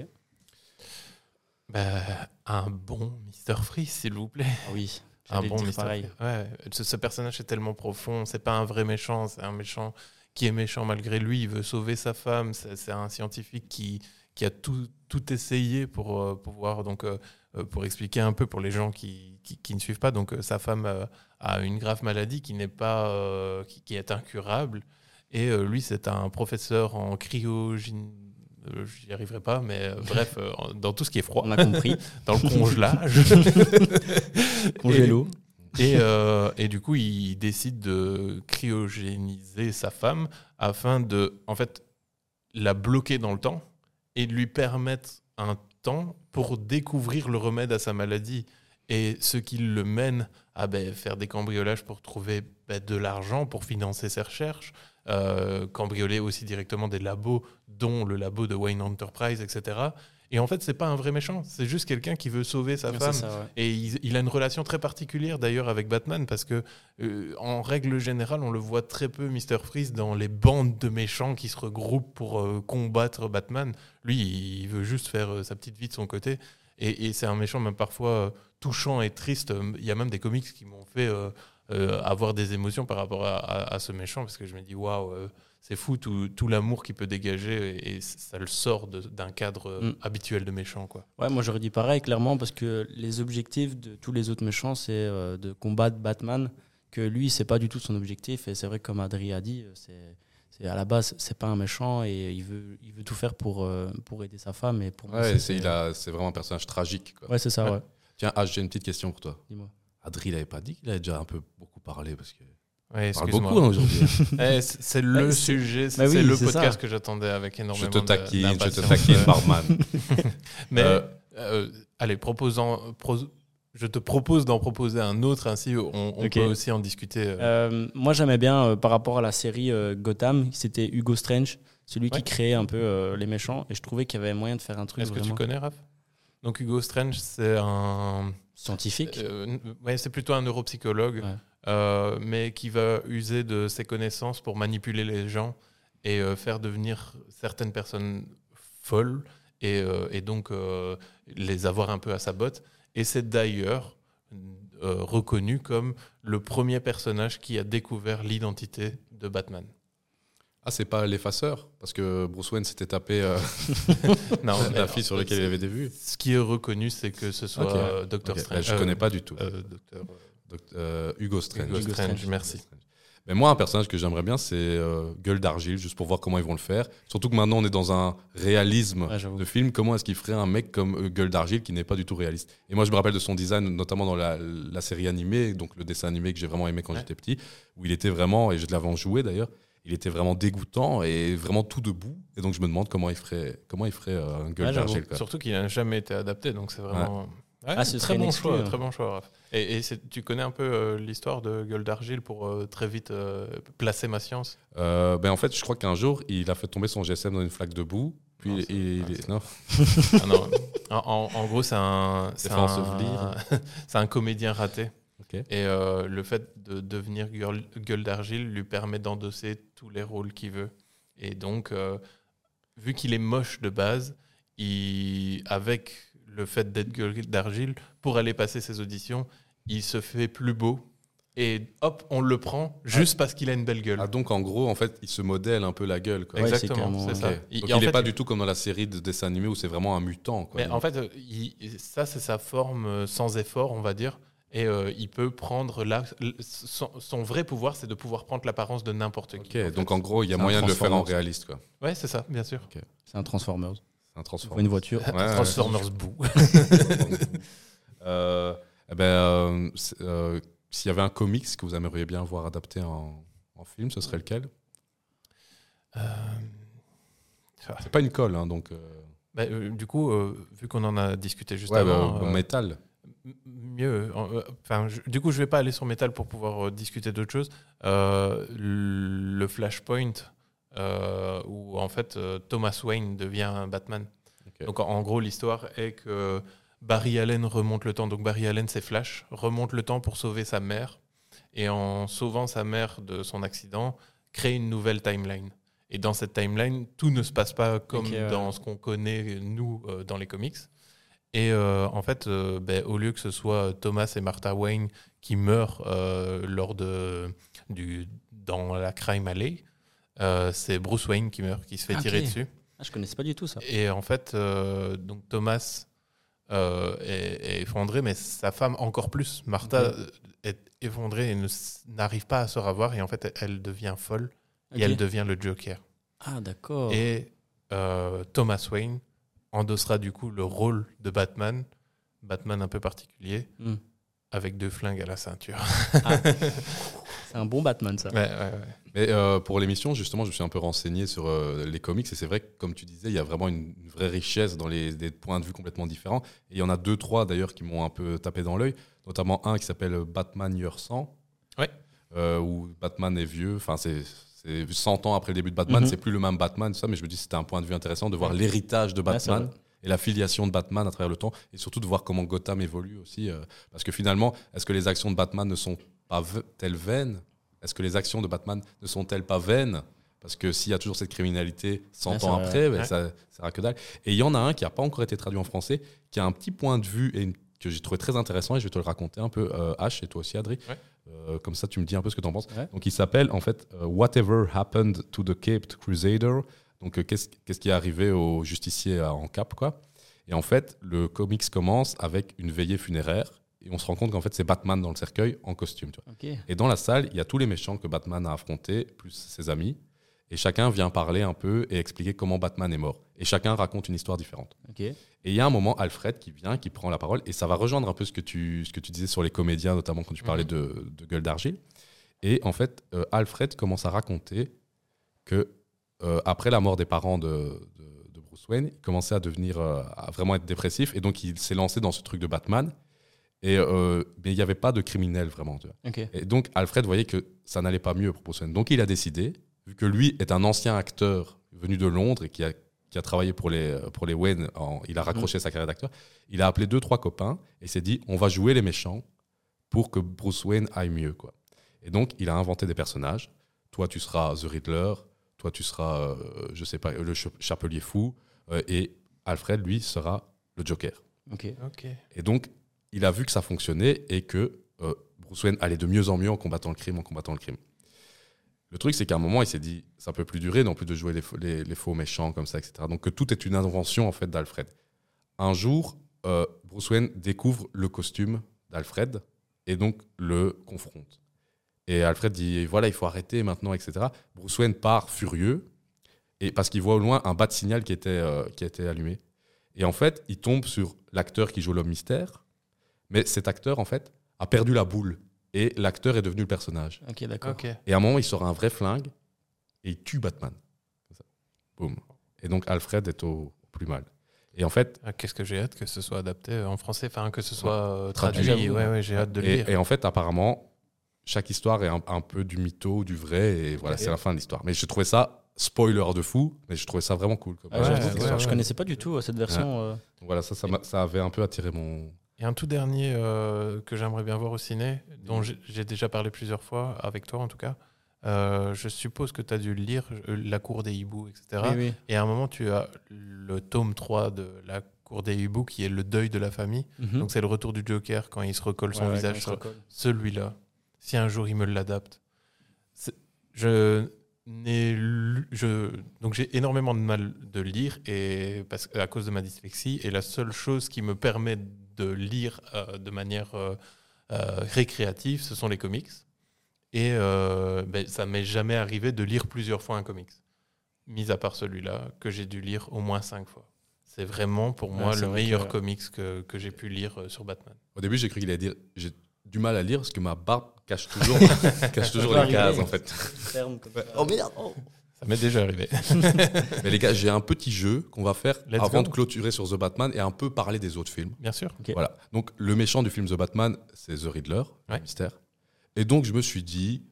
Bah, un bon Mr. Freeze, s'il vous plaît. Ah oui. Un bon pareil. Freeze. Ouais, ce, ce personnage est tellement profond. C'est pas un vrai méchant, c'est un méchant qui est méchant malgré lui. Il veut sauver sa femme. C'est un scientifique qui, qui a tout, tout essayé pour euh, pouvoir donc euh, euh, pour expliquer un peu pour les gens qui, qui, qui ne suivent pas. Donc sa femme a une grave maladie qui n'est pas qui, qui est incurable. Et lui, c'est un professeur en cryogénie. J'y arriverai pas, mais euh, bref, euh, dans tout ce qui est froid, On a compris. dans le congelage. Congélo. Et, euh, et du coup, il décide de cryogéniser sa femme afin de, en fait, la bloquer dans le temps et de lui permettre un temps pour découvrir le remède à sa maladie. Et ce qui le mène à ben, faire des cambriolages pour trouver ben, de l'argent pour financer ses recherches, euh, cambrioler aussi directement des labos, dont le labo de Wayne Enterprise, etc. Et en fait, c'est pas un vrai méchant, c'est juste quelqu'un qui veut sauver sa femme. c'est ça, ouais. Et il, il a une relation très particulière d'ailleurs avec Batman parce que, euh, en règle générale, on le voit très peu, Mr. Freeze, dans les bandes de méchants qui se regroupent pour euh, combattre Batman. Lui, il veut juste faire euh, sa petite vie de son côté. Et, et c'est un méchant même parfois touchant et triste. Il y a même des comics qui m'ont fait avoir des émotions par rapport à, à- à ce méchant parce que je me dis, waouh, c'est fou tout, tout l'amour qu'il peut dégager et, et ça le sort de- d'un cadre euh, Mm. habituel de méchant. Quoi. Ouais, moi j'aurais dit pareil, clairement, parce que les objectifs de tous les autres méchants, c'est euh, de combattre Batman, que lui, c'est pas du tout son objectif. Et c'est vrai, que comme Adri a dit, euh, c'est, c'est à la base, c'est pas un méchant et il veut, il veut tout faire pour, euh, pour aider sa femme. Et pour Ouais, c'est, c'est, il a, c'est vraiment un personnage tragique. Quoi. Ouais, c'est ça, ouais. Tiens, H, j'ai une petite question pour toi. Dis-moi. Adri, il avait pas dit qu'il avait déjà un peu beaucoup parlé parce que Ouais, parle beaucoup hein, aujourd'hui. Eh, c'est le sujet, c'est Bah oui, c'est le podcast ça. que j'attendais avec je énormément te de- taquine, je te taquine, barman. Mais Euh, euh, allez, proposant, pro- je te propose d'en proposer un autre, ainsi on, peut aussi en discuter. euh. Euh, moi, j'aimais bien euh, par rapport à la série euh, Gotham, c'était Hugo Strange, celui Ouais. qui créait un peu euh, les méchants. Et je trouvais qu'il y avait moyen de faire un truc Est-ce que tu connais, Raph? Donc Hugo Strange, c'est un... scientifique. euh, ouais, c'est plutôt un neuropsychologue, Ouais. Euh, mais qui va user de ses connaissances pour manipuler les gens et euh, faire devenir certaines personnes folles et, euh, et donc les avoir un peu à sa botte. Et c'est d'ailleurs reconnu comme le premier personnage qui a découvert l'identité de Batman. Ah, c'est pas l'effaceur Parce que Bruce Wayne s'était tapé euh, Non, la fille sur laquelle il avait des vues. Ce qui est reconnu, c'est que ce soit Ok. euh, Doctor Strange. Je Euh, connais pas du tout. euh, Docteur- Doct- euh, Hugo Strange. Hugo Hugo Strange, Strange. merci. Mais moi, un personnage que j'aimerais bien, c'est euh, Gueule d'Argile, juste pour voir comment ils vont le faire. Surtout que maintenant, on est dans un réalisme Ouais, de film. Comment est-ce qu'il ferait un mec comme euh, Gueule d'Argile qui n'est pas du tout réaliste? Et moi, je me rappelle de son design, notamment dans la, la série animée, donc le dessin animé que j'ai vraiment aimé quand Ouais. j'étais petit, où il était vraiment, et je l'avais en joué d'ailleurs, il était vraiment dégoûtant et vraiment tout debout. Et donc, je me demande comment il ferait, comment il ferait euh, un Gueule Ouais, d'Argile. Surtout qu'il n'a jamais été adapté, donc c'est vraiment. Ouais, Ah, ce très serait bon choix, hein. très bon choix, Raph. Et, tu connais un peu euh, l'histoire de Gueule d'Argile pour euh, très vite euh, placer ma science? Ben, en fait, je crois qu'un jour, il a fait tomber son GSM dans une flaque de boue. Puis Non, il- il- ah, non. Ah non, en, gros, c'est un, c'est un, comédien raté. Ok. Et le fait de devenir gueule, gueule d'argile lui permet d'endosser tous les rôles qu'il veut. Et donc, vu qu'il est moche de base, il, avec le fait d'être gueule d'argile, pour aller passer ses auditions, il se fait plus beau. Et hop, on le prend juste parce qu'il a une belle gueule. Ah, donc en gros, en fait, il se modèle un peu la gueule. Quoi. Ouais, c'est Exactement, c'est ça. Il- n'est fait, pas du tout comme dans la série de dessins animés où c'est vraiment un mutant. Quoi. Mais en fait, euh, il- ça, c'est sa forme euh, sans effort, on va dire. Et euh, il peut prendre là. Son, son vrai pouvoir, c'est de pouvoir prendre l'apparence de n'importe qui. en donc fait. en gros, il y a moyen de le faire en réaliste. quoi. Ouais, c'est ça, bien sûr. C'est un Transformers. Un une voiture. Ouais, ouais. Transformers Boo. Euh, eh ben, euh, euh, S'il y avait un comics que vous aimeriez bien voir adapté en, en film, ce serait lequel? Euh, C'est pas une colle, hein, donc. euh, bah, euh, du coup, euh, vu qu'on en a discuté juste ouais, avant, bah, euh, métal. mieux. Enfin, je- du coup, je vais pas aller sur Metal pour pouvoir discuter d'autres choses. Euh, le Flashpoint, euh, où en fait euh, Thomas Wayne devient Batman. Donc en, gros, l'histoire est que Barry Allen remonte le temps. Donc Barry Allen, c'est Flash, remonte le temps pour sauver sa mère. Et en sauvant sa mère de son accident, crée une nouvelle timeline. Et dans cette timeline, tout ne se passe pas comme ouais. dans ce qu'on connaît, nous, euh, dans les comics. Et euh, en fait, euh, ben, au lieu que ce soit Thomas et Martha Wayne qui meurent euh, lors de, du, dans la crime alley, euh, c'est Bruce Wayne qui meurt, qui se fait Ah, tirer dessus. Ah, je connaissais pas du tout ça. Et en fait, euh, donc Thomas euh, est, est effondré, mais sa femme encore plus. Martha est effondrée et n'arrive pas à se revoir. Et en fait, elle, devient folle et elle devient le Joker. Ah, d'accord. Et Thomas Wayne endossera du coup le rôle de Batman, Batman un peu particulier, Hmm. avec deux flingues à la ceinture. C'est un bon Batman, ça. Ouais, ouais, ouais. Mais euh, pour l'émission, justement, je me suis un peu renseigné sur euh, les comics et c'est vrai que, comme tu disais, il y a vraiment une, une vraie richesse dans les, des points de vue complètement différents. Et il y en a deux, trois d'ailleurs qui m'ont un peu tapé dans l'œil, notamment un qui s'appelle Batman Year 100, Ouais. euh, où Batman est vieux, enfin c'est c'est 100 ans après le début de Batman, Mhm. c'est plus le même Batman, tout ça, mais je me dis que c'était un point de vue intéressant de voir Ouais. l'héritage de Batman et la filiation de Batman à travers le temps, et surtout de voir comment Gotham évolue aussi. euh, parce que finalement, est-ce que les actions de Batman ne sont pas telles vaines? Est-ce que les actions de Batman ne sont-elles pas vaines? Parce que s'il y a toujours cette criminalité 100 Ouais, c'est ans après, ben, Ouais. ça sert à que dalle. Et il y en a un qui n'a pas encore été traduit en français, qui a un petit point de vue et que j'ai trouvé très intéressant, et je vais te le raconter un peu, euh, H, et toi aussi, Adri. Ouais. Euh, comme ça, tu me dis un peu ce que tu en penses. Donc, il s'appelle en fait euh, Whatever Happened to the Caped Crusader. Donc, euh, qu'est-ce qui est arrivé au justicier en cap, quoi? Et en fait, le comics commence avec une veillée funéraire. Et on se rend compte qu'en fait, c'est Batman dans le cercueil en costume. Tu vois. Et dans la salle, il y a tous les méchants que Batman a affrontés, plus ses amis. Et chacun vient parler un peu et expliquer comment Batman est mort. Et chacun raconte une histoire différente. Et il y a un moment, Alfred qui vient, qui prend la parole, et ça va rejoindre un peu ce que tu, ce que tu disais sur les comédiens, notamment quand tu parlais Mhm. de, de Gueule d'Argile. Et en fait, euh, Alfred commence à raconter que euh, après la mort des parents de, de- de Bruce Wayne, il commençait à devenir, euh, à vraiment être dépressif, et donc il s'est lancé dans ce truc de Batman. Et, euh, mais il n'y avait pas de criminel vraiment. tu vois. Ok. Et donc Alfred voyait que ça n'allait pas mieux pour Bruce Wayne. Donc il a décidé, vu que lui est un ancien acteur venu de Londres et qui a, qui a travaillé pour les, pour les Wayne, en- il a raccroché sa carrière d'acteur, il a appelé deux, trois copains et s'est dit on va jouer les méchants pour que Bruce Wayne aille mieux. Quoi. Et donc il a inventé des personnages. Toi tu seras The Riddler, toi tu seras, euh, je sais pas, le ch- chapelier fou, euh, et Alfred, lui, sera le Joker. Ok. Ok. Et donc, il a vu que ça fonctionnait et que euh, Bruce Wayne allait de mieux en mieux en combattant le crime, en combattant le crime. Le truc, c'est qu'à un moment, il s'est dit, ça peut plus durer non plus de jouer les, faux- méchants comme ça, etc. Donc, que tout est une invention en fait d'Alfred. Un jour, euh, Bruce Wayne découvre le costume d'Alfred et donc le confronte. Et Alfred dit, voilà, il faut arrêter maintenant, etc. Bruce Wayne part furieux et parce qu'il voit au loin un bas de signal qui était, euh, qui était allumé. Et en fait, il tombe sur l'acteur qui joue l'homme mystère, mais cet acteur, en fait, a perdu la boule. Et l'acteur est devenu le personnage. Ok, d'accord. Et à un moment, il sort un vrai flingue et il tue Batman. Boum. Et donc, Alfred est au, plus mal. Et en fait, Ah, Qu'est-ce que j'ai hâte que ce soit adapté en français, enfin que ce soit euh, Traduit. traduit. Ouais, j'ai hâte de le et, lire. et en fait, apparemment, chaque histoire est un, un peu du mytho, du vrai, et voilà, c'est la fin de l'histoire. Mais je trouvais ça, spoiler de fou, mais je trouvais ça vraiment cool. Ah, Ouais. Je connaissais pas du tout euh, cette version. euh, Voilà, ça, ça avait un peu attiré mon. Et un tout dernier euh, que j'aimerais bien voir au ciné, dont j'ai déjà parlé plusieurs fois, avec toi en tout cas. Euh, je suppose que tu as dû lire, euh, La Cour des hiboux, etc. Oui, oui. Et à un moment, tu as le tome 3 de La Cour des hiboux, qui est le deuil de la famille. Mhm. Donc c'est le retour du Joker quand il se recolle son Ouais, visage celui-là. Si un jour il me l'adapte. Je n'ai je donc j'ai énormément de mal de lire et parce à cause de ma dyslexie et la seule chose qui me permet de lire euh, de manière euh, euh, récréative, ce sont les comics. Et euh, ben, ça m'est jamais arrivé de lire plusieurs fois un comics, mis à part celui-là que j'ai dû lire au moins cinq fois. C'est vraiment pour moi le vrai meilleur que- comics que, que j'ai pu lire euh, sur Batman. Au début, j'ai cru qu'il allait dire j'ai du mal à lire parce que ma barbe cache toujours, cache toujours les cases en fait. Ferme comme ça. Oh merde oh. Ça m'est déjà arrivé. Mais les gars, j'ai un petit jeu qu'on va faire Let's avant go. de clôturer sur The Batman et un peu parler des autres films. Bien sûr. Ok. Voilà. Donc le méchant du film The Batman, c'est The Riddler, le Ouais. mystère. Et donc je me suis dit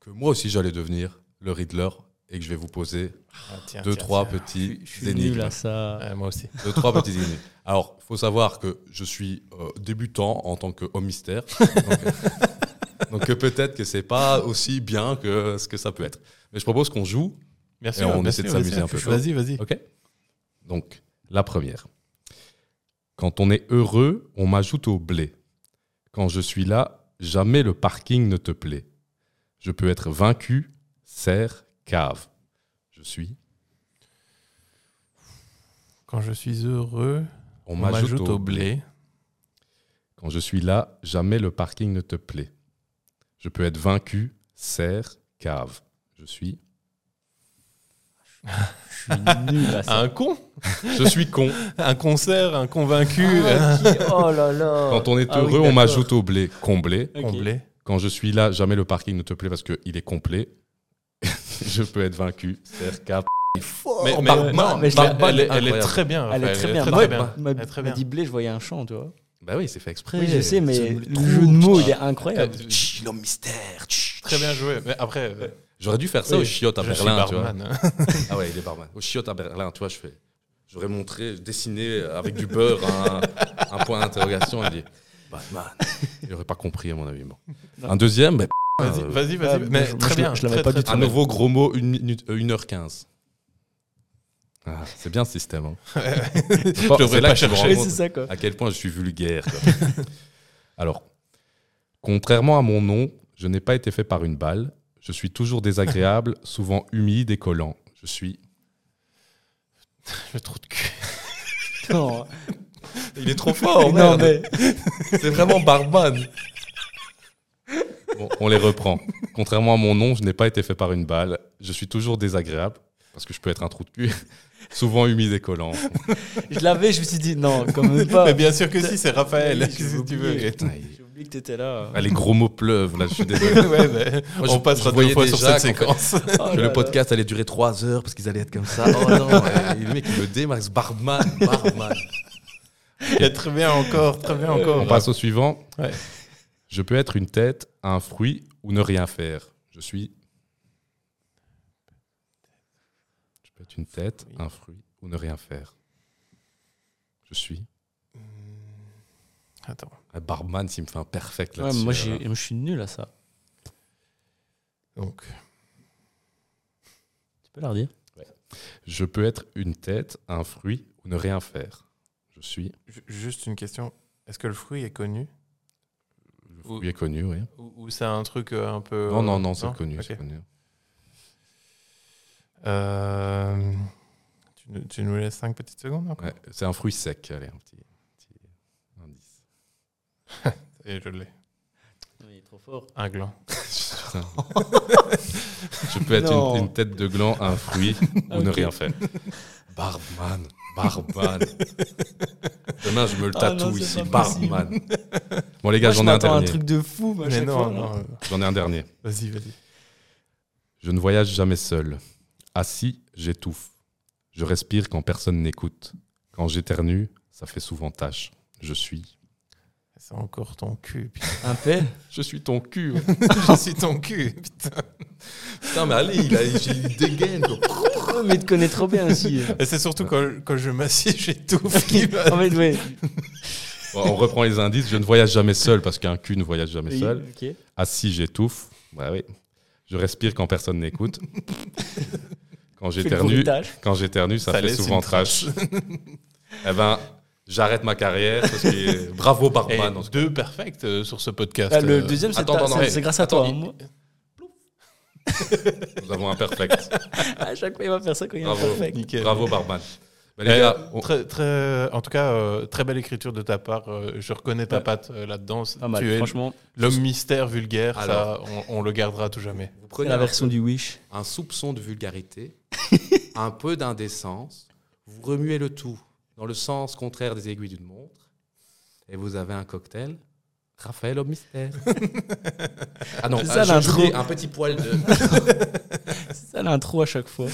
que moi aussi j'allais devenir le Riddler et que je vais vous poser Ah, tiens, deux, tiens, trois tiens. petits Je suis énigmes. nul à ça. Ouais, moi aussi. Deux, trois petits énigmes. Alors, faut savoir que je suis euh, débutant en tant qu'homme mystère. Donc, donc, peut-être que c'est pas aussi bien que ce que ça peut être. Mais je propose qu'on joue. Et sûr. on essaie de s'amuser un peu. Vas-y, vas-y. OK Donc, la première. Quand on est heureux, on m'ajoute au blé. Quand je suis là, jamais le parking ne te plaît. Je peux être vaincu, serre, cave. Je suis. Quand je suis heureux, On on m'ajoute m'ajoute au blé. Quand je suis là, jamais le parking ne te plaît. Je peux être vaincu, serre, cave. Je suis. Je suis nul à ça. Un con Je suis con. Un concert, un convaincu, Ah. Oh là là. Quand on est Ah oui, heureux, on m'ajoute au blé. Comblé. Comblé. Quand je suis là, jamais le parking ne te plaît parce qu'il est complet. je peux être vaincu, serre, cave. Mais, mais- non, mais l'ai- elle, est, elle est très bien. Elle est très bien. Très, Ouais, bien. Elle est très m'a bien. dit blé, je voyais un chant, tu vois. Bah oui, c'est fait exprès. Oui, je sais, mais le jeu de mots, il est incroyable. Chut, L'homme mystère. Très bien joué. Mais après, euh, J'aurais dû faire ça oui, au chiottes à je suis Berlin, tu vois. Ah ouais, il est barman. Au chiottes à Berlin, tu vois, je fais. J'aurais montré, dessiné avec du beurre un, un point d'interrogation et dit Batman. Il aurait pas compris, à mon avis. Bon. Un deuxième, bah, Vas-y, euh, vas-y, Ah, vas-y. Mais je- moi, très je bien. je l'avais pas tout. un nouveau gros mot, 1 minute, 1h15. Ah, c'est bien ce système. hein. Je devrais là que chercher. C'est ça, quoi. à quel point je suis vulgaire. quoi. Alors, contrairement à mon nom, je n'ai pas été fait par une balle. Je suis toujours désagréable, souvent humide et collant. Je suis. Le trou de cul. Non, Il est trop fort, non mais. C'est vraiment barman. Bon, on les reprend. Contrairement à mon nom, je n'ai pas été fait par une balle. Je suis toujours désagréable, parce que je peux être un trou de cul, souvent humide et collant. Je l'avais, je me suis dit, non, quand même pas. Mais bien sûr que si, c'est Raphaël. Que tu veux oublié que t'étais là. Ah, les gros mots pleuvent, là, je suis désolé. Ouais, mais Moi, on je- passera je deux fois sur cette qu'en séquence. Oh que le podcast allait durer 3 heures parce qu'ils allaient être comme ça. Oh non, le mec il me démarque, y a très bien encore, très bien encore. On passe au suivant. Ouais. Je peux être une tête, un fruit ou ne rien faire. Je suis. Je peux être une tête, Fruit. un fruit ou ne rien faire. Je suis. Attends. Un barman s'il me fait un perfect Ouais, là-dessus. moi, j'ai- moi, je suis nul à ça. Donc, Tu peux leur dire Je peux être une tête, un fruit ou ne rien faire. Je suis. ju- juste une question. Est-ce que le fruit est connu? Le fruit est connu, oui. Ou, ou c'est un truc euh, un peu. Non, non, euh, non, c'est connu. Ok. c'est connu. Euh, tu, nous- tu nous laisses 5 petites secondes encore Ouais, c'est un fruit sec. Allez, un petit. Et je l'ai. Il est trop fort. Un gland. Je peux être une, une tête de gland, un fruit ou ne rien faire. Barman, barman. Demain, je me le Ah tatoue non, ici, barman. Bon, les gars, je j'en ai un à un dernier. truc de fou, moi, à Mais chaque non, fois, là. non. J'en ai un dernier. Vas-y, vas-y. Je ne voyage jamais seul. Assis, j'étouffe. Je respire quand personne n'écoute. Quand j'éternue, ça fait souvent tâche. Je suis. C'est encore ton cul. Putain, Un pelle Je suis ton cul. ouais. je suis ton cul. Putain. Putain, mais allez, il, a, il dégaine. quoi. Mais il te connaît trop bien aussi. Et c'est surtout quand, quand je m'assieds, j'étouffe. qui va- en fait, ouais. Bon, on reprend les indices. Je ne voyage jamais seul parce qu'un cul ne voyage jamais seul. ok. Assis, j'étouffe. Bah oui. Je respire quand personne n'écoute. Quand Fais le j'éternue, bruitage. quand j'éternue, ça, fait laisse souvent une trash. eh ben, j'arrête ma carrière parce que bravo Et barman. en tout cas. deux perfects euh, sur ce podcast. Ah, le euh. deuxième, c'est attends, ta- attends, c'est grâce à attends, toi. il- hein. Nous avons un perfect. À chaque fois, il va faire ça quand il y a un Bravo. perfect. Nickel. Bravo barman. Bah, les Eh, gars, on- très, très, en tout cas, euh, très belle écriture de ta part. euh, je reconnais ta Ouais. patte euh, là-dedans. Mal, tu es franchement. l'homme mystère vulgaire. Alors. ça, on, on le gardera à tout jamais. vous prenez la un, version du Wish. un soupçon de vulgarité, un peu d'indécence, vous remuez le tout dans le sens contraire des aiguilles d'une montre, et vous avez un cocktail. Raphaël au mystère. ah non, C'est ah, ça, je- j'oublie un petit poil de. C'est ça l'intro à chaque fois.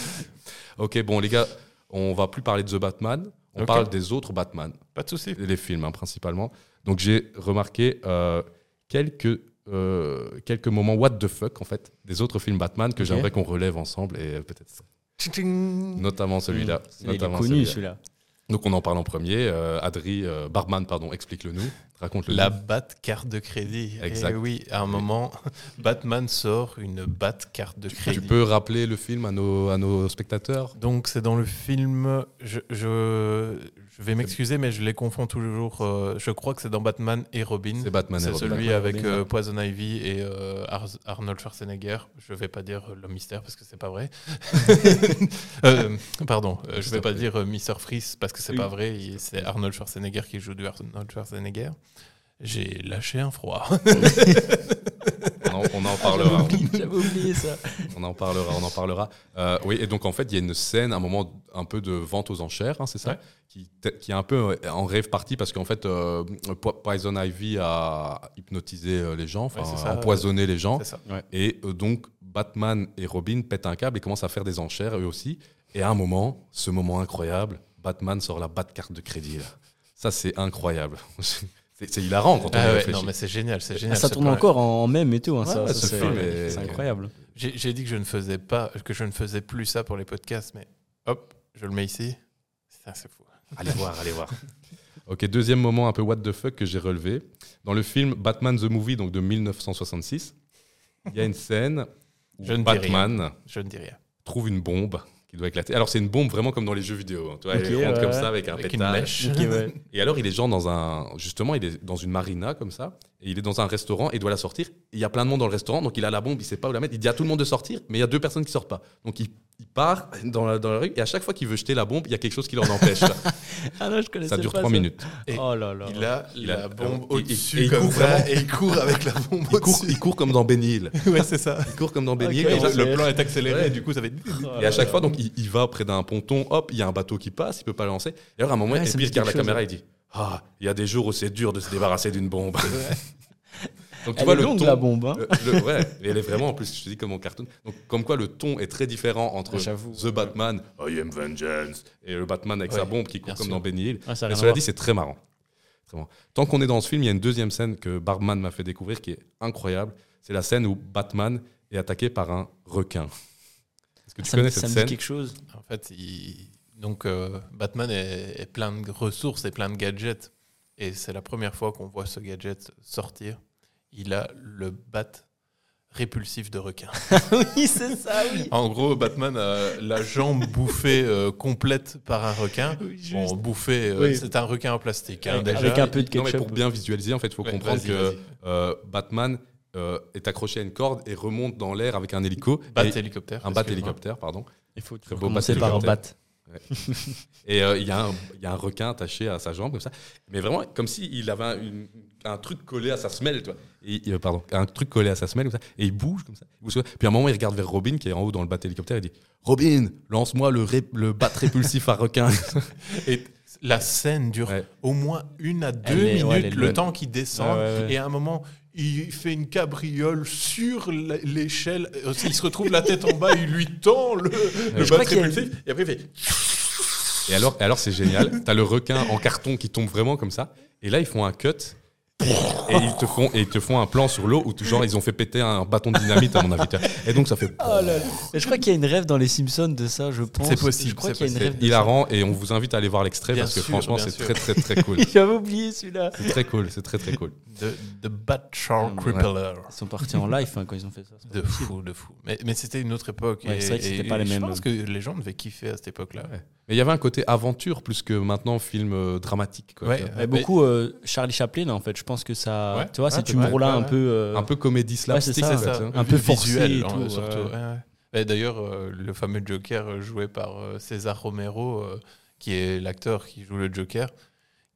Ok, bon les gars, on va plus parler de The Batman, on parle des autres Batman, Pas de souci. les films hein, principalement. Donc j'ai remarqué euh, quelques euh, quelques moments what the fuck en fait des autres films Batman que j'aimerais qu'on relève ensemble et euh, peut-être notamment celui-là. Il est notamment connu celui-là. celui-là. Donc on en parle en premier. Euh, Adri, euh, Barman, pardon, explique-le nous. Raconte-le. La bat carte de crédit. Exact. Et oui, à un moment, Batman sort une bat carte de crédit. Tu peux rappeler le film à nos, à nos spectateurs? Donc c'est dans le film. Je, je, je vais m'excuser, mais je les confonds toujours. euh, je crois que c'est dans Batman et Robin. C'est Batman et C'est Robin. celui Batman avec Robin, euh. Poison Ivy et euh, Ar- Arnold Schwarzenegger. Je vais pas dire euh, l'homme mystère parce que c'est pas vrai. Euh, pardon, euh, je vais Mr. pas dire euh, Mr. Freeze parce que c'est Oui. pas vrai. C'est Arnold Schwarzenegger qui joue du Arnold Schwarzenegger. J'ai lâché un froid. on en, parlera. J'avais oublié ça. On en parlera, on en parlera. Euh, oui, et donc en fait, il y a une scène, un moment un peu de vente aux enchères, hein, c'est ça Ouais. qui, qui est un peu euh, en rêve parti parce qu'en fait, euh, Po- Poison Ivy a hypnotisé les gens, Ouais, ça. empoisonné les gens. Ça. Et donc, Batman et Robin pètent un câble et commencent à faire des enchères eux aussi. Et à un moment, ce moment incroyable, Batman sort la Bat-carte de crédit. là. Ça, c'est incroyable. C'est hilarant quand on Ah ouais, réfléchit. non, mais c'est génial, c'est Ah, génial. ça tourne encore en même et tout. hein, Ouais, ça, c'est film est- c'est incroyable. J'ai dit que je ne faisais pas, que je ne faisais plus ça pour les podcasts, mais hop, je le mets ici. Ça, c'est fou. Allez voir, allez voir. Ok, deuxième moment un peu what the fuck que j'ai relevé. Dans le film Batman the Movie, donc de 1966, il y a une scène où Je ne dis Batman Je ne dis rien. trouve une bombe qui doit éclater. Alors c'est une bombe vraiment comme dans les jeux vidéo. hein. Tu vois, Ok, il rentre ouais. comme ça avec un Avec une mèche. Ouais. Et alors il est genre dans un, justement, il est dans une marina comme ça, et il est dans un restaurant et il doit la sortir. Il y a plein de monde dans le restaurant, donc il a la bombe, il sait pas où la mettre. Il dit à tout le monde de sortir, mais il y a deux personnes qui sortent pas. Donc il, il part dans la, dans la rue et à chaque fois qu'il veut jeter la bombe, il y a quelque chose qui l'en empêche. Ah non, je connaissais ça dure pas trois minutes. Et Oh là là. Il a Il la a- bombe au-dessus et il comme court ça, vraiment. et il court avec la bombe Il court, au-dessus. il court comme dans Ben Hill. Ouais, c'est ça. Il court comme dans Ben Ok, Hill. Et le- plan est accéléré, Ouais. du coup, ça fait. Oh Et à chaque là. fois, donc, il, il va près d'un ponton, hop, il y a un bateau qui passe, il peut pas le lancer. Et alors, à un moment, Ouais, et il regarde la caméra, il dit Ah, il y a des jours où c'est dur de se débarrasser d'une bombe. donc, tu Elle vois, est le longue ton. la bombe. hein. le- le- ouais, et elle est vraiment, en plus, je te dis comme en cartoon. Donc, comme quoi, le ton est très différent entre j'avoue. The Batman, I am vengeance, et le Batman avec sa bombe qui court comme sûr. dans Ben Hill. Ah, ça à cela dit, c'est très marrant. Très marrant. Tant qu'on est dans ce film, il y a une deuxième scène que Barman m'a fait découvrir qui est incroyable. C'est la scène où Batman est attaqué par un requin. Est-ce que tu Ça me- connais ça cette me dit scène quelque chose. En fait, il- donc euh, Batman est, est plein de ressources et plein de gadgets. Et c'est la première fois qu'on voit ce gadget sortir. Il a le bat répulsif de requin. oui, c'est ça, oui. En gros, Batman a la jambe bouffée euh, complète par un requin. Oui, juste. Bon, bouffé, euh, Oui. c'est un requin en plastique. hein, Avec- déjà. avec un peu de Non, mais ketchup. pour bien visualiser, en fait, il faut Ouais, comprendre vas-y, que vas-y. euh, Batman euh, est accroché à une corde et remonte dans l'air avec un hélico. Bat hélicoptère. un bat hélicoptère, pardon. Il faut commencer bat par un hélicoptère. Et euh, il y, a un- il y a un requin attaché à sa jambe comme ça. Mais vraiment, comme s'il avait un, une- un truc collé à sa semelle, tu vois. Et, euh, pardon, un truc collé à sa semelle comme ça. Et il bouge comme ça. Bouge. Puis à un moment, il regarde vers Robin qui est en haut dans le bat hélicoptère. Il dit Robin, lance-moi le, ré- le bat répulsif à requin. Et la scène dure Ouais. au moins une à deux est- minutes, le temps qu'il descend. Ouais, ouais, ouais. Et à un moment, il fait une cabriole sur l'échelle. Euh, Il se retrouve la tête en bas, il lui tend le, le répulsif. Et après, il fait. Et alors, et alors c'est génial. T'as le requin en carton qui tombe vraiment comme ça. Et là, ils font un cut. Et ils te font, et ils te font un plan sur l'eau où, genre, ils ont fait péter un bâton de dynamite, à mon avis. Et donc, ça fait Oh là là. Mais je crois qu'il y a une rêve dans les Simpsons de ça, je pense. C'est possible, Je crois c'est qu'il y a une rêve de hilarant. Et on vous invite à aller voir l'extrait parce que sûr, franchement, c'est très, très, très cool. J'avais oublié celui-là. C'est très cool. C'est très, très cool. The, the Bat Shark Ouais. Ils sont partis en live hein, quand ils ont fait ça. De fou, de fou. Mais, mais c'était une autre époque. Ouais, et- vrai que c'était et- pas les mêmes. Je pense que les gens devaient kiffer à cette époque-là. Ouais. Mais il y avait un côté aventure plus que maintenant film euh, dramatique. Quoi, Ouais. Mais beaucoup euh, Charlie Chaplin, en fait. Je pense que ça. Ouais. Tu vois, Ouais, cet ouais, humour-là ouais, un ouais. peu. euh, Un peu comédie slapstick. ça, vois. Un peu forcé visuel, et hein, tout, surtout. ouais. ouais, ouais. Et D'ailleurs, euh, le fameux Joker joué par euh, César Romero, euh, qui est l'acteur qui joue le Joker,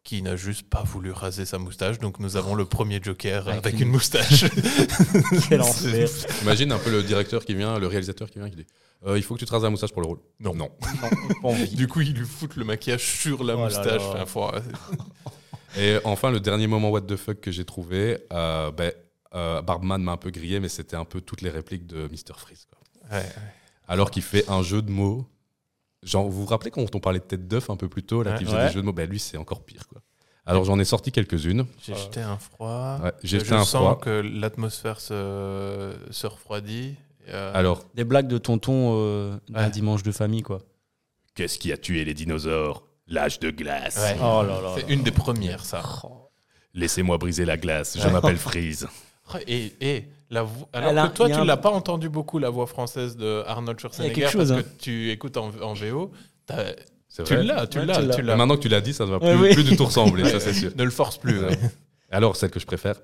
qui n'a juste pas voulu raser sa moustache. Donc nous avons le premier Joker Avec avec, une- une moustache. Quel enfer. Imagine un peu le directeur qui vient, le réalisateur qui vient, qui dit euh, Il faut que tu te rases la moustache pour le rôle. Non. Non. du coup, il lui fout le maquillage sur la Oh moustache. là. Enfin, faut- Et enfin, le dernier moment what the fuck que j'ai trouvé, euh, ben, euh, Barbman m'a un peu grillé, mais c'était un peu toutes les répliques de Mr. Freeze. quoi. Ouais, Alors qu'il fait un jeu de mots. Genre, vous vous rappelez quand on parlait de tête d'œuf un peu plus tôt, là, Ouais. qui faisait Ouais. des jeux de mots? Ben lui, c'est encore pire. Quoi. Alors j'en ai sorti quelques-unes. J'ai jeté un froid. Ouais, j'ai je jeté un sens froid. que l'atmosphère se, se refroidit. Euh, Alors, Des blagues de tonton euh, d'un Ouais. dimanche de famille, quoi. qu'est-ce qui a tué les dinosaures? L'âge de glace. ouais. Oh là là c'est là. une des premières, ça. Laissez-moi briser la glace, je m'appelle Freeze. Et, et la voix- alors que toi, tu un- l'as pas entendu beaucoup, la voix française de Arnold Schwarzenegger, quelque chose, parce hein. que tu écoutes en, en VO. C'est Tu vrai. l'as, tu Ouais, l'as, tu l'as. tu Mais l'as. Maintenant que tu l'as dit, ça ne va plus, Ouais, oui. plus du tout ressembler, ça c'est sûr. Ne le force plus. Ouais. ouais. Alors, celle que je préfère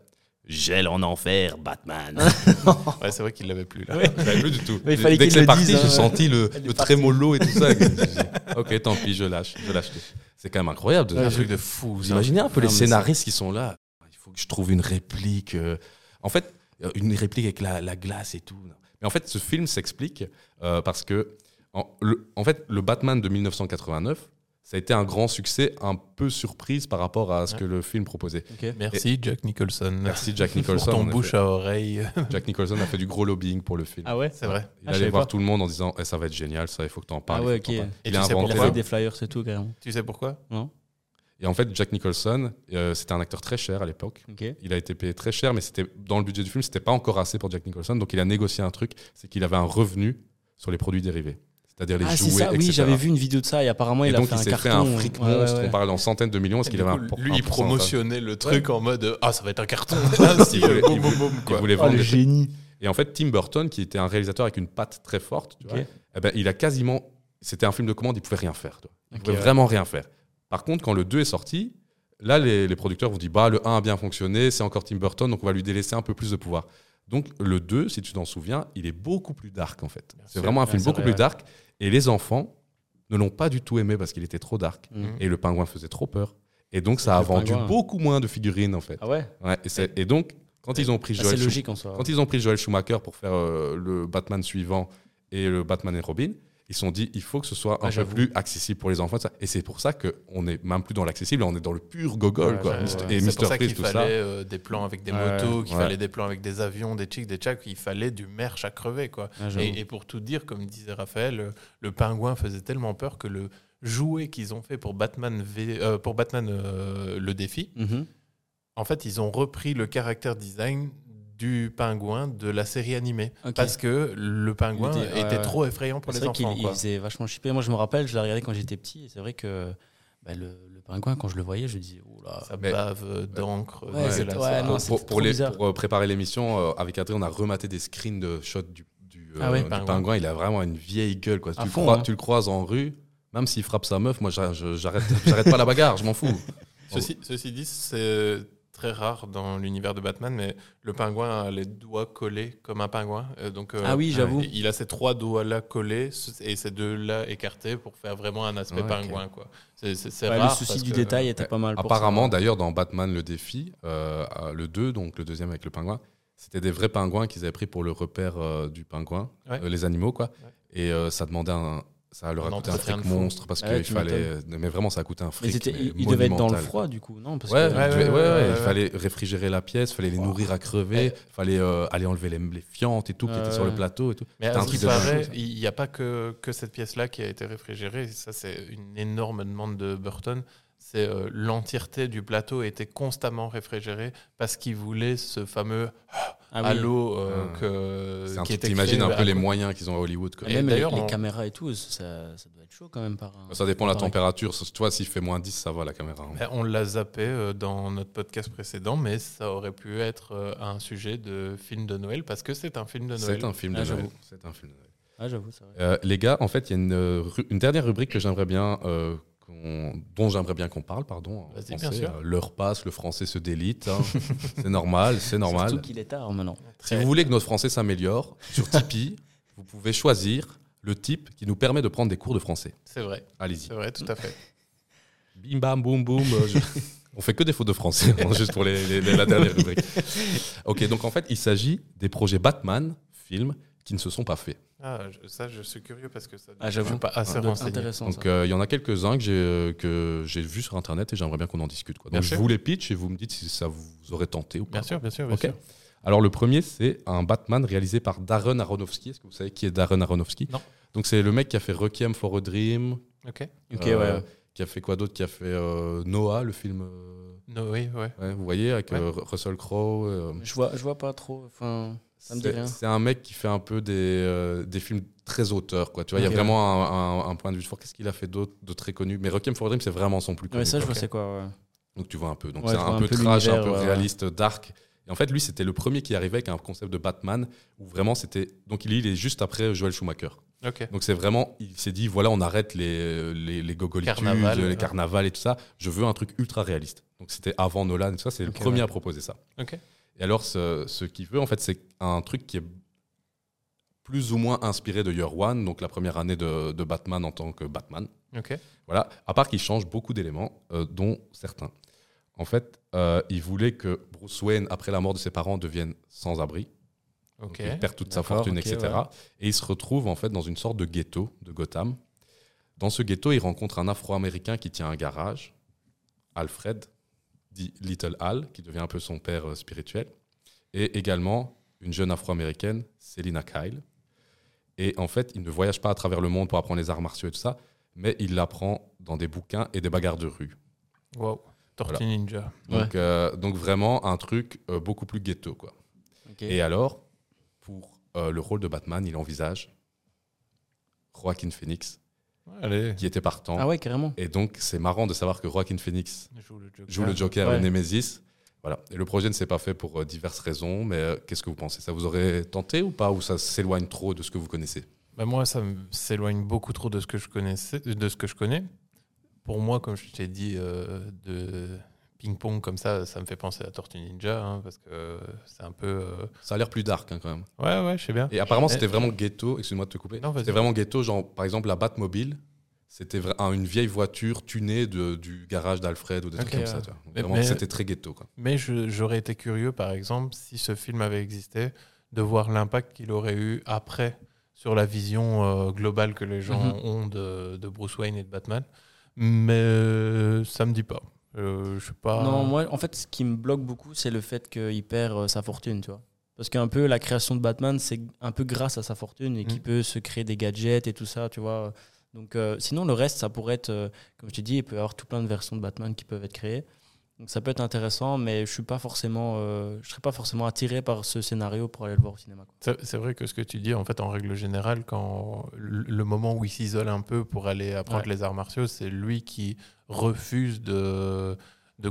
Gel en enfer, Batman. Ouais, c'est vrai qu'il l'avait plus là. Je l'avais plus du tout. Ouais, il fallait Dès qu'il que c'est le parti, hein, j'ai ouais. senti le, est le trémolo et tout ça. Ok, tant pis, je lâche. Je lâche. C'est quand même incroyable. de- C'est un truc de fou. Vous imaginez un peu les scénaristes qui sont là Il faut que je trouve une réplique. euh, En fait, euh, une réplique avec la, la glace et tout. Mais en fait, ce film s'explique euh, parce que, en, le, en fait, le Batman de 1989, ça a été un grand succès, un peu surprise par rapport à ce Ouais. que le film proposait. Merci Jack Nicholson. Merci Jack Pour Nicholson. ton en bouche à oreille. Jack Nicholson a fait du gros lobbying pour le film. Ah ouais? C'est vrai. Il Ah, allait voir pas. tout le monde en disant Eh, ça va être génial, ça, il faut que tu en parles. Ah ouais, ok. Et Il a inventé des flyers, c'est tout, carrément. Tu sais pourquoi? Non Et en fait, Jack Nicholson, euh, c'était un acteur très cher à l'époque. Il a été payé très cher, mais c'était dans le budget du film, c'était pas encore assez pour Jack Nicholson. Donc il a négocié un truc, c'est qu'il avait un revenu sur les produits dérivés, c'est-à-dire les Ah, c'est jouets, ça, oui, j'avais vu une vidéo de ça et apparemment Et il a donc fait il un s'est carton. fait un fric ouais, monstre. ouais. On parle en centaines de millions. Parce qu'il avait un Lui, il promotionnait le truc en mode Ah, ça va être un carton. Il voulait- boum, il boum, boum, Il quoi. voulait Oh, vendre le génie. Et en fait, Tim Burton, qui était un réalisateur avec une patte très forte, tu Ok. vois, eh ben, il a quasiment. C'était un film de commande, il pouvait rien faire. Il Ok, pouvait ouais. vraiment rien faire. Par contre, quand le 2 est sorti, là, les, les producteurs vous dit bah, le 1 a bien fonctionné, c'est encore Tim Burton, donc on va lui délaisser un peu plus de pouvoir. Donc le 2, si tu t'en souviens, il est beaucoup plus dark en fait. C'est vraiment un film beaucoup vrai, plus dark. Et les enfants ne l'ont pas du tout aimé parce qu'il était trop dark. Mhm. Et le pingouin faisait trop peur. Et donc ça a vendu pingouin. beaucoup moins de figurines en fait. Ah ouais Ouais, et, donc, quand ils ont pris Joel C'est Schum- logique en soi. quand ils ont pris Joel Schumacher pour faire euh, le Batman suivant et le Batman et Robin, ils se sont dit il faut que ce soit un Ah, peu plus accessible pour les enfants. ça. Et c'est pour ça qu'on n'est même plus dans l'accessible, on est dans le pur gogol. Ouais, quoi. ouais, Mister- ouais. Et C'est Mr. pour ça Freeze, qu'il tout fallait ça. euh, des plans avec des Ouais, motos, qu'il ouais. fallait des plans avec des avions, des chicks, des tchaks, il fallait du merch à crever. Quoi. Ah. Et, et pour tout dire, comme disait Raphaël, le, le pingouin faisait tellement peur que le jouet qu'ils ont fait pour Batman, V- euh, pour Batman euh, le défi, Mhm. en fait, ils ont repris le caractère design du pingouin de la série animée. Parce que le pingouin Il était, trop effrayant pour C'est les vrai qu'il enfants. il quoi. faisait vachement chipper. Moi, je me rappelle, je l'ai regardé quand j'étais petit. Et c'est vrai que bah, le, le pingouin, quand je le voyais, je disais, oula. Ça Mais- bave euh, d'encre. Ouais, ouais, non, Pour, c'est pour- pour les- bizarre. pour, euh, préparer l'émission, euh, avec Adrien, on a rematé des screens de shots du, du, euh, Ah ouais, du pingouin. pingouin. Il a vraiment une vieille gueule. Quoi. Tu, le fond, crois- hein. tu le croises en rue, même s'il frappe sa meuf, moi j'arrête j'arrête pas la bagarre, je m'en fous. Ceci, ceci dit, c'est très rare dans l'univers de Batman, mais le pingouin a les doigts collés comme un pingouin. Euh, donc, euh, Ah oui, j'avoue. Il a ces trois doigts-là collés et ces deux-là écartés pour faire vraiment un aspect Ouais, pingouin. quoi. C'est c'est- c'est Ouais, le rare. souci du que- détail était pas mal. Apparemment, d'ailleurs, dans Batman le défi, euh, euh, le 2, donc le deuxième avec le pingouin, c'était des vrais pingouins qu'ils avaient pris pour le repère euh, du pingouin, Ouais. euh, les animaux, quoi. Ouais. Et euh, ça demandait un. Ça leur a coûté un fric monstre parce Ah ouais, qu'il fallait. Mais vraiment, ça a coûté un fric. ils, étaient- mais ils- ils devaient être dans le froid, du coup, non? Parce Ouais, ouais, ouais, ouais, ouais, ouais, ouais. il fallait réfrigérer la pièce, il fallait les Wow. nourrir à crever, il fallait euh, aller enlever les, les fientes et tout qui étaient sur le plateau et tout. Mais à il n'y a pas que, que cette pièce-là qui a été réfrigérée. Ça, c'est une énorme demande de Burton. C'est euh, l'entièreté du plateau était constamment réfrigérée parce qu'il voulait ce fameux Ah oui. halo euh, Ah. que, C'est un qui truc, était t'imagines un peu les moyens qu'ils ont à Hollywood. quoi. Et Et même les, d'ailleurs, les on- caméras et tout, ça, ça doit être chaud quand même par. un- Ça dépend de la température. Tu vois, s'il fait moins 10, ça va la caméra. hein. Ben, on l'a zappé euh, dans notre podcast précédent, mais ça aurait pu être euh, un sujet de film de Noël parce que c'est un film de Noël. C'est un film de Ah, Noël. C'est un film de Noël. Ah, j'avoue. Euh, les gars, en fait, il y a une, dernière rubrique que j'aimerais bien, euh, dont j'aimerais bien qu'on parle, pardon. en Vas-y, français. bien sûr. Euh, L'heure passe, le français se délite. hein. c'est normal, c'est normal. Surtout qu'il est tard maintenant. Si vous voulez que notre français s'améliore, sur Tipeee, vous pouvez choisir le type qui nous permet de prendre des cours de français. C'est vrai, Allez-y. c'est vrai, tout à fait. Bim bam boum boum. euh, je- On fait que des fautes de français, hein, juste pour les- les- les- la dernière rubrique. Ok, donc en fait, il s'agit des projets Batman, films, qui ne se sont pas faits. Ah, je- ça, je suis curieux parce que ça. Ah, j'avoue. pas assez renseigné. intéressant. Donc euh, il y en a quelques-uns que j'ai euh, que j'ai vus sur internet et j'aimerais bien qu'on en discute. Quoi. Bien Donc je sûr. vous les pitch et vous me dites si ça vous aurait tenté ou pas. Bien sûr, bien sûr, bien Ok. sûr. Alors le premier c'est un Batman réalisé par Darren Aronofsky. Est-ce que vous savez qui est Darren Aronofsky? Non. Donc c'est le mec qui a fait Requiem for a Dream. Ok. Ok, euh, ouais. Qui a fait quoi d'autre? Qui a fait euh, Noah, le film. euh, No, oui, ouais. Ouais, vous voyez, avec Ouais. euh, Russell Crowe. euh, Je vois, je vois pas trop. Enfin, c'est- rien. C'est un mec qui fait un peu des, euh, des films très auteurs. Quoi. Tu vois, il y a vraiment un, un- un point de vue fort. Qu'est-ce qu'il a fait d'autre de très connu? Mais Requiem for a Dream, c'est vraiment son plus connu. Ouais, ça, je vois c'est quoi. ouais. Donc tu vois un peu. Donc Ouais, c'est un, peu trash, un peu réaliste, dark. Et en fait, lui, c'était le premier qui arrivait avec un concept de Batman où vraiment c'était. Donc il, il est juste après Joel Schumacher. Donc c'est vraiment. Il s'est dit voilà, on arrête les, les, les gogolitudes, Carnaval, les ouais. carnavals et tout ça. Je veux un truc ultra réaliste. Donc c'était avant Nolan et tout ça. C'est le premier ouais. à proposer ça. Ok. Et alors, ce, ce qu'il veut, en fait, c'est un truc qui est plus ou moins inspiré de Year One, donc la première année de, de Batman en tant que Batman. Ok. Voilà, à part qu'il change beaucoup d'éléments, euh, dont certains. En fait, euh, il voulait que Bruce Wayne, après la mort de ses parents, devienne sans abri. Donc, il perd toute sa fortune, etc. ouais. Et il se retrouve en fait dans une sorte de ghetto de Gotham. Dans ce ghetto, il rencontre un Afro-Américain qui tient un garage, Alfred, dit Little Al, qui devient un peu son père euh, spirituel, et également une jeune Afro-Américaine, Selina Kyle. Et en fait, il ne voyage pas à travers le monde pour apprendre les arts martiaux et tout ça, mais il l'apprend dans des bouquins et des bagarres de rue. Wow. Tortue Voilà. Ninja. Donc, euh, donc vraiment un truc euh, beaucoup plus ghetto, quoi. Et alors, pour euh, le rôle de Batman, il envisage Joaquin Phoenix, Allez. qui était partant. Ah ouais, carrément. Et donc, c'est marrant de savoir que Joaquin Phoenix Joue le Joker. joue le Joker, Ouais. le Nemesis. Voilà. Et le projet ne s'est pas fait pour euh, diverses raisons, mais euh, qu'est-ce que vous pensez? Ça vous aurait tenté ou pas? Ou ça s'éloigne trop de ce que vous connaissez? Bah, moi, ça me- s'éloigne beaucoup trop de ce que je connaissais, de ce que je connais. Pour moi, comme je t'ai dit, euh, de ping-pong comme ça, ça me fait penser à Tortue Ninja, hein, parce que c'est un peu. euh, Ça a l'air plus dark hein, quand même. Ouais, ouais, je sais bien. Et apparemment, c'était vraiment ghetto. Excuse-moi de te couper. C'était vraiment ghetto. Genre, par exemple, la Batmobile, c'était une vieille voiture tunée de, du garage d'Alfred ou des trucs comme ouais. ça. tu vois. Mais- Vraiment, c'était très ghetto. Quoi. Mais j'aurais été curieux, par exemple, si ce film avait existé, de voir l'impact qu'il aurait eu après sur la vision euh, globale que les gens Mhm. ont de, de Bruce Wayne et de Batman. Mais euh, ça me dit pas. Euh, je sais pas. Non, moi, en fait, ce qui me bloque beaucoup, c'est le fait qu'il perd euh, sa fortune, tu vois. Parce qu'un peu, la création de Batman, c'est un peu grâce à sa fortune et qu'il Mm. peut se créer des gadgets et tout ça, tu vois. Donc, euh, sinon, le reste, ça pourrait être, comme je t'ai dit, il peut y avoir tout plein de versions de Batman qui peuvent être créées. Donc, ça peut être intéressant, mais je suis pas forcément, je serais pas forcément attiré par ce scénario pour aller le voir au cinéma. C'est vrai que ce que tu dis, en fait, en règle générale, quand le le moment où il s'isole un peu pour aller apprendre Ouais. les arts martiaux, c'est lui qui refuse de. de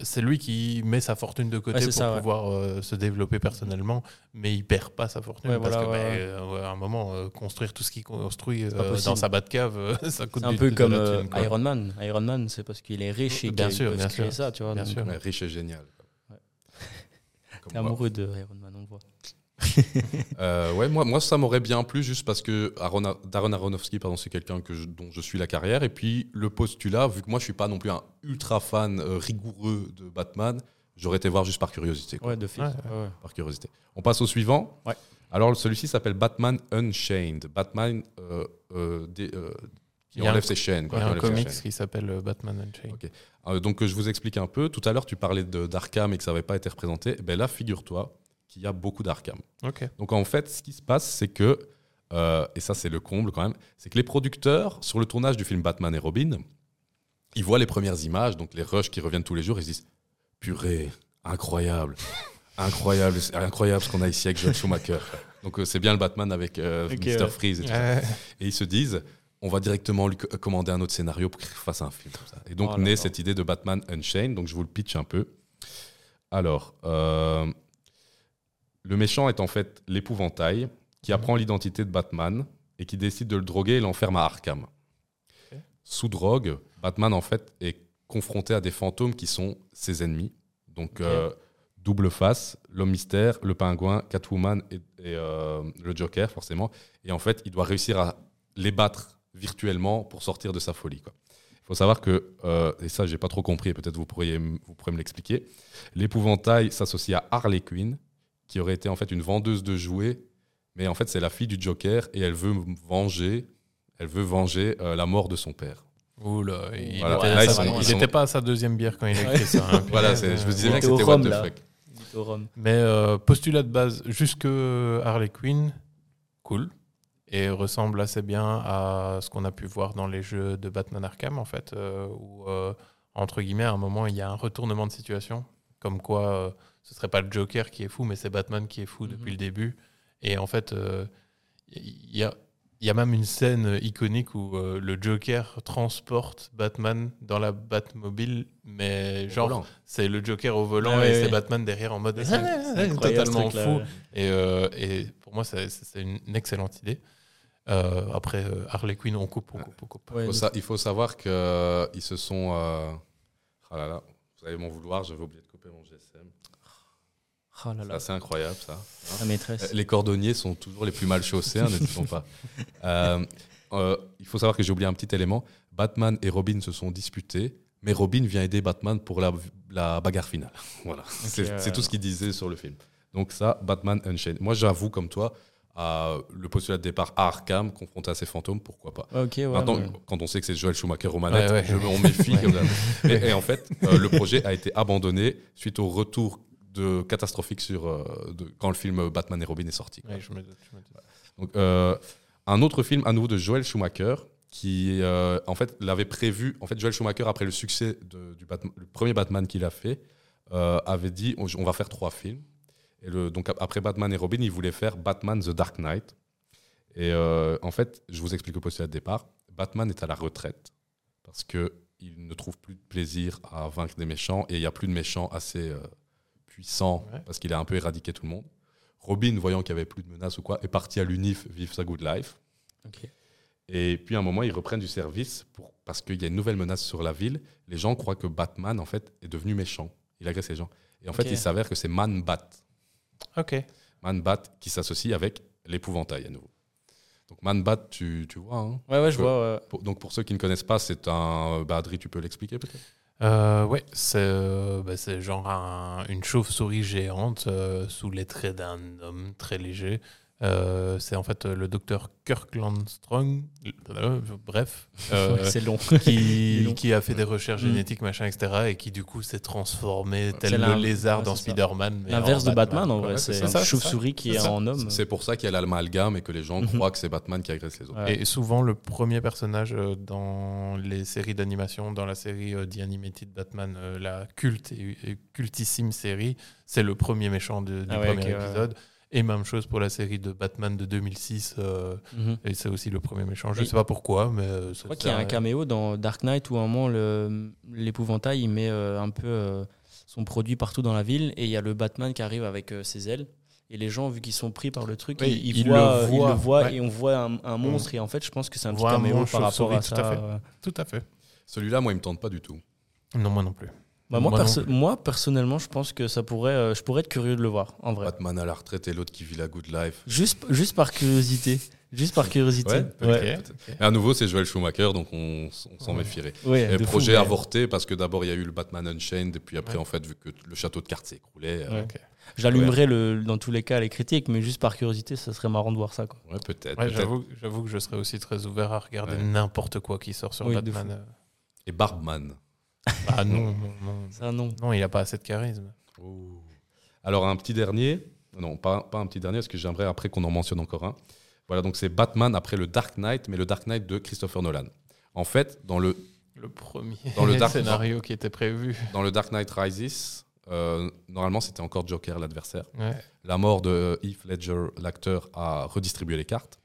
c'est lui qui met sa fortune de côté Ouais, pour ça, pouvoir euh, se développer personnellement, mais il perd pas sa fortune Ouais, parce voilà, que ouais, ouais. euh, à un moment, euh, construire tout ce qu'il construit dans sa Batcave, euh, ça coûte un du- peu de comme la thune, quoi. Iron Man. Iron Man, c'est parce qu'il est riche et Bien qu'il sûr, peut bien se créer sûr. ça, tu vois. Bien donc, sûr. Riche et génial. T'es amoureux de Iron Man, on le voit. Euh, ouais, moi, moi, ça m'aurait bien plu juste parce que Aaron- Darren Aronofsky, pardon, c'est quelqu'un que je- dont je suis la carrière. Et puis le postulat, vu que moi, je suis pas non plus un ultra fan euh, rigoureux de Batman, j'aurais été voir juste par curiosité. quoi. Ouais, de fait. Ouais, Ouais, ouais. Par curiosité. On passe au suivant. Ouais. Alors celui-ci s'appelle Batman Unchained. Batman euh, euh, des- euh, qui enlève ses chaînes. Il y a un comics qui s'appelle Batman Unchained. Ok. Euh, donc, je vous explique un peu. Tout à l'heure, tu parlais d'Arkham et que ça n'avait pas été représenté. Eh Ben là, figure-toi qu'il y a beaucoup d'Arkham. Donc, en fait, ce qui se passe, c'est que, euh, et ça, c'est le comble quand même, c'est que les producteurs, sur le tournage du film Batman et Robin, ils voient les premières images, donc les rushs qui reviennent tous les jours, ils se disent Purée, incroyable, incroyable, c'est incroyable ce qu'on a ici avec Joel Schumacher. Donc, euh, c'est bien le Batman avec euh, Mr. ouais. Freeze et tout ça. Et ils se disent, on va directement lui co- commander un autre scénario pour qu'il fasse un film. Comme ça. Et donc Oh naît cette idée de Batman Unchained. Donc je vous le pitch un peu. Alors, euh, le méchant est en fait l'épouvantail qui apprend l'identité de Batman et qui décide de le droguer et l'enferme à Arkham. Sous drogue, Batman en fait est confronté à des fantômes qui sont ses ennemis. Donc euh, double face, l'homme mystère, le pingouin, Catwoman et, et, euh, le Joker forcément. Et en fait, il doit réussir à les battre virtuellement pour sortir de sa folie. quoi. Il faut savoir que, euh, et ça j'ai pas trop compris, peut-être vous pourriez, vous pourrez me l'expliquer, l'épouvantail s'associe à Harley Quinn, qui aurait été en fait une vendeuse de jouets, mais en fait c'est la fille du Joker et elle veut venger, elle veut venger euh, la mort de son père. Oula, il Voilà. était Là, sont- il ils sont- était pas à sa deuxième bière quand il a écrit ça. hein. Voilà, je me disais bien que c'était what the fuck. Mais euh, postulat de base, jusque Harley Quinn, cool. Et ressemble assez bien à ce qu'on a pu voir dans les jeux de Batman Arkham, en fait, euh, où euh, entre guillemets, à un moment, il y a un retournement de situation, comme quoi euh, ce serait pas le Joker qui est fou, mais c'est Batman qui est fou Mhm. depuis le début. Et en fait, euh, il y a. Il y a même une scène iconique où euh, le Joker transporte Batman dans la Batmobile, mais Au genre c'est le Joker au volant Ah et c'est. Batman derrière en mode C'est totalement fou. Et, euh, et pour moi, c'est une excellente idée. Euh, après, euh, Harley Quinn, on coupe, on coupe, on coupe. Ouais, Faut il faut savoir qu'ils se sont. euh, Ah là là, vous allez m'en vouloir, j'avais oublié de couper mon GSM. Oh là C'est là, incroyable ça. hein. la maîtresse. Les cordonniers sont toujours les plus mal chaussés, hein, ne disons pas. Euh, euh, il faut savoir que j'ai oublié un petit élément. Batman et Robin se sont disputés, mais Robin vient aider Batman pour la, la bagarre finale. Voilà, c'est tout ce qu'il disait sur le film. Donc ça, Batman Unchained. Moi, j'avoue, comme toi, le postulat de départ à Arkham, confronté à ses fantômes, pourquoi pas? Ok, ouais. Maintenant, mais- quand on sait que c'est Joel Schumacher Ouais, ouais. je m'en méfie. Ouais. comme ça. Et, et en fait, euh, le projet a été abandonné suite au retour de catastrophique sur euh, de- quand le film Batman et Robin est sorti. quoi. Ouais, je me doute, je me doute. Donc, euh, un autre film à nouveau de Joel Schumacher qui euh, en fait l'avait prévu. En fait, Joel Schumacher après le succès de- du Batman- le premier Batman qu'il a fait euh, avait dit on, on va faire trois films. Et le, donc ap- après Batman et Robin, il voulait faire Batman The Dark Knight. Et en fait, je vous explique le postulat de départ. Batman est à la retraite parce que il ne trouve plus de plaisir à vaincre des méchants et il n'y a plus de méchants assez Ouais. parce qu'il a un peu éradiqué tout le monde. Robin, voyant qu'il n'y avait plus de menaces ou quoi, est parti à l'UNIF vivre sa good life. Et puis à un moment, ils reprennent du service pour, parce qu'il y a une nouvelle menace sur la ville. Les gens croient que Batman, en fait, est devenu méchant. Il agresse les gens. Et en fait, il s'avère que c'est Man Bat. Ok. Man Bat qui s'associe avec l'épouvantail à nouveau. Donc Man Bat, tu, tu vois. hein. Ouais, ouais, je vois. ouais. Pour- donc pour ceux qui ne connaissent pas, c'est un... Bah, Adri, tu peux l'expliquer peut-être? Euh, ouais, c'est euh, bah, c'est genre un- une chauve-souris géante euh, sous les traits d'un homme très léger. Euh, c'est en fait euh, le docteur Kirkland Strong, euh, bref, euh, Ouais, c'est long. qui, long. qui a fait des recherches Mm. génétiques, machin, etc. et qui du coup s'est transformé tel le lézard ouais, dans. Spider-Man. L'inverse de Batman, en vrai. Ouais, c'est ça. chauve-souris qui est en homme. C'est pour ça qu'il y a l'amalgame et que les gens Mhm. croient que c'est Batman qui agresse les autres. Ouais. Et souvent, le premier personnage dans les séries d'animation, dans la série The Animated Batman, la culte et, cultissime série, c'est le premier méchant de- du Ah ouais, premier épisode. Et même chose pour la série de Batman de 2006, euh, Mhm. et c'est aussi le premier méchant. Je Et- sais pas pourquoi, mais. euh, Je crois qu'il y a un caméo dans Dark Knight où à un moment l'épouvantail il met euh, un peu euh, son produit partout dans la ville et il y a le Batman qui arrive avec euh, ses ailes. Et les gens, vu qu'ils sont pris par le truc, Oui, ils, ils ils voient, le ils voient, le voient ouais. et on voit un, un monstre. Et en fait, je pense que c'est un petit caméo par rapport à chauve-souris, ça. tout à fait. Tout à fait. Celui-là, moi, il me tente pas du tout. Non, moi non plus. Bah, moi, Moi non perso- plus. moi, personnellement, je pense que ça pourrait, euh, je pourrais être curieux de le voir, en vrai. Batman à la retraite et l'autre qui vit la good life. Juste, juste par curiosité. Juste par curiosité. Ouais, Ouais. Et à nouveau, c'est Joel Schumacher, donc on, on s'en Ouais. méfierait. Ouais, Et projet fou, ouais. avorté parce que d'abord il y a eu le Batman Unchained et puis après Ouais. en fait vu que le château de cartes s'est écroulé, euh, Ouais. Ok. J'allumerais le, dans tous les cas les critiques, mais juste par curiosité, ça serait marrant de voir ça. Quoi. ouais, peut-être. J'avoue, que je serais aussi très ouvert à regarder Ouais. n'importe quoi qui sort sur Oui, Batman. euh. Et Barbman. Ah non, non, non. C'est un nom. Non, il a pas assez de charisme. Alors un petit dernier, non pas, pas un petit dernier parce que j'aimerais après qu'on en mentionne encore un. Voilà donc c'est Batman après le Dark Knight, mais le Dark Knight de Christopher Nolan. En fait dans le Le premier Dans le Dark- scénario qui était prévu. dans le Dark Knight Rises, euh, normalement c'était encore Joker l'adversaire. Ouais. La mort de Heath Ledger, l'acteur, a redistribué les cartes.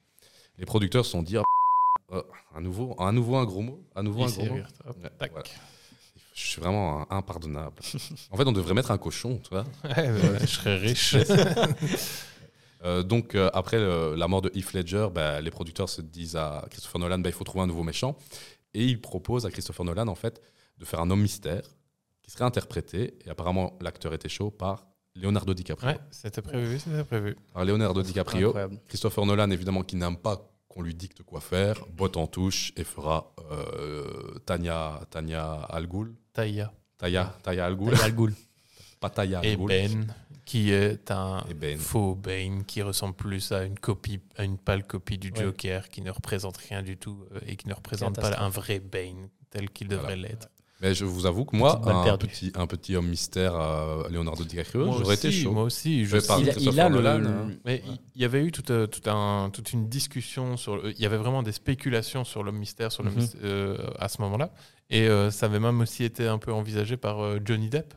Les producteurs se sont dit, Ah, euh, à nouveau, à nouveau un gros mot, à nouveau Il un gros mot. rire. Hop, Ouais, tac. voilà. Je suis vraiment impardonnable. en fait, on devrait mettre un cochon, tu vois. Ouais, ouais, je serais riche. Euh, donc, euh, après la mort de Heath Ledger, bah, les producteurs se disent à Christopher Nolan, bah, il faut trouver un nouveau méchant. Et ils proposent à Christopher Nolan, en fait, de faire un homme mystère qui serait interprété, et apparemment l'acteur était chaud, par Leonardo DiCaprio. ouais, c'était prévu, c'était prévu. Par Leonardo DiCaprio. Incroyable. Christopher Nolan, évidemment, qui n'aime pas qu'on lui dicte quoi faire, botte en touche et fera euh, Tanya, Tanya Al Ghul. Taya. Taya, Taya Al Ghul. Il y a le Ghoul. Pas Taya Al Et. Ben, qui est un Ben. faux Bane, qui ressemble plus à une copie, à une pâle copie du Ouais. Joker, qui ne représente rien du tout euh, et qui ne représente pas un vrai Bane tel qu'il devrait Voilà. Mais je vous avoue que moi, un petit, un petit homme mystère à Leonardo DiCaprio, j'aurais été chaud. Moi aussi, je par Il a- il a le- Nolan, le- hein. Mais il il y avait eu euh, un, toute une discussion sur. Il y avait vraiment des spéculations sur l'homme mystère sur le Mhm. euh, à ce moment-là. Et euh, ça avait même aussi été un peu envisagé par euh, Johnny Depp.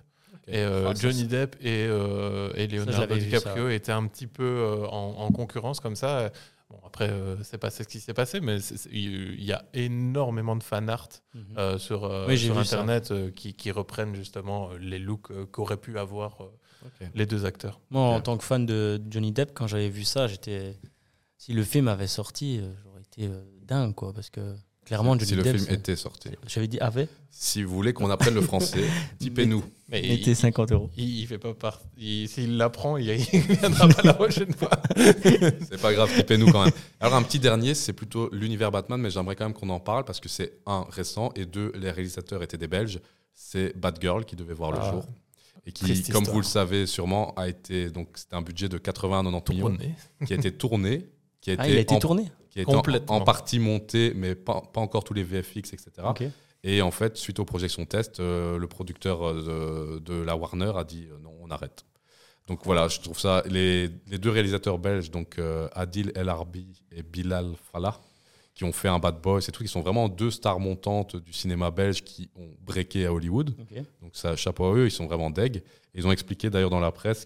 Et euh, Ah, ça, Johnny Depp et, euh, et Leonardo DiCaprio étaient un petit peu euh, en, en concurrence comme ça. Bon, après, euh, c'est pas ce qui s'est passé, mais il y a énormément de fan art Mhm. euh, sur, euh, Oui, sur. Internet euh, qui, qui reprennent justement les looks euh, qu'auraient pu avoir euh, les deux acteurs. Moi, en tant que fan de Johnny Depp, quand j'avais vu ça, j'étais. Si le film avait sorti, j'aurais été euh, dingue, quoi, parce que clairement, Johnny Si le film était sorti. J'avais dit avait. Si vous voulez qu'on apprenne le français, typez-nous. Mais Mettez 50 euros. Il, il fait pas partie. S'il l'apprend, il, il viendra pas la prochaine fois. C'est pas grave, typez-nous quand même. Alors un petit dernier, c'est plutôt l'univers Batman, mais j'aimerais quand même qu'on en parle parce que c'est un récent et deux, les réalisateurs étaient des Belges. C'est Batgirl qui devait voir le Ah. jour et qui, Triste comme histoire. vous le savez sûrement, a été donc c'était un budget de 80 à 90 millions Tourné. qui a été tourné, qui a été, Ah, il a été en, tourné. qui a été en- Complètement. en, partie monté, mais pas, pas encore tous les VFX, etc. Et en fait, suite aux projections test, euh, le producteur euh, de, de la Warner a dit euh, non, on arrête. Donc voilà, je trouve ça. Les, les deux réalisateurs belges, donc euh, Adil El Arbi et Bilal Fallah, qui ont fait un Bad Boy, c'est tout, qui sont vraiment deux stars montantes du cinéma belge qui ont breaké à Hollywood. Donc ça, chapeau à eux, ils sont vraiment deg. Ils ont expliqué d'ailleurs dans la presse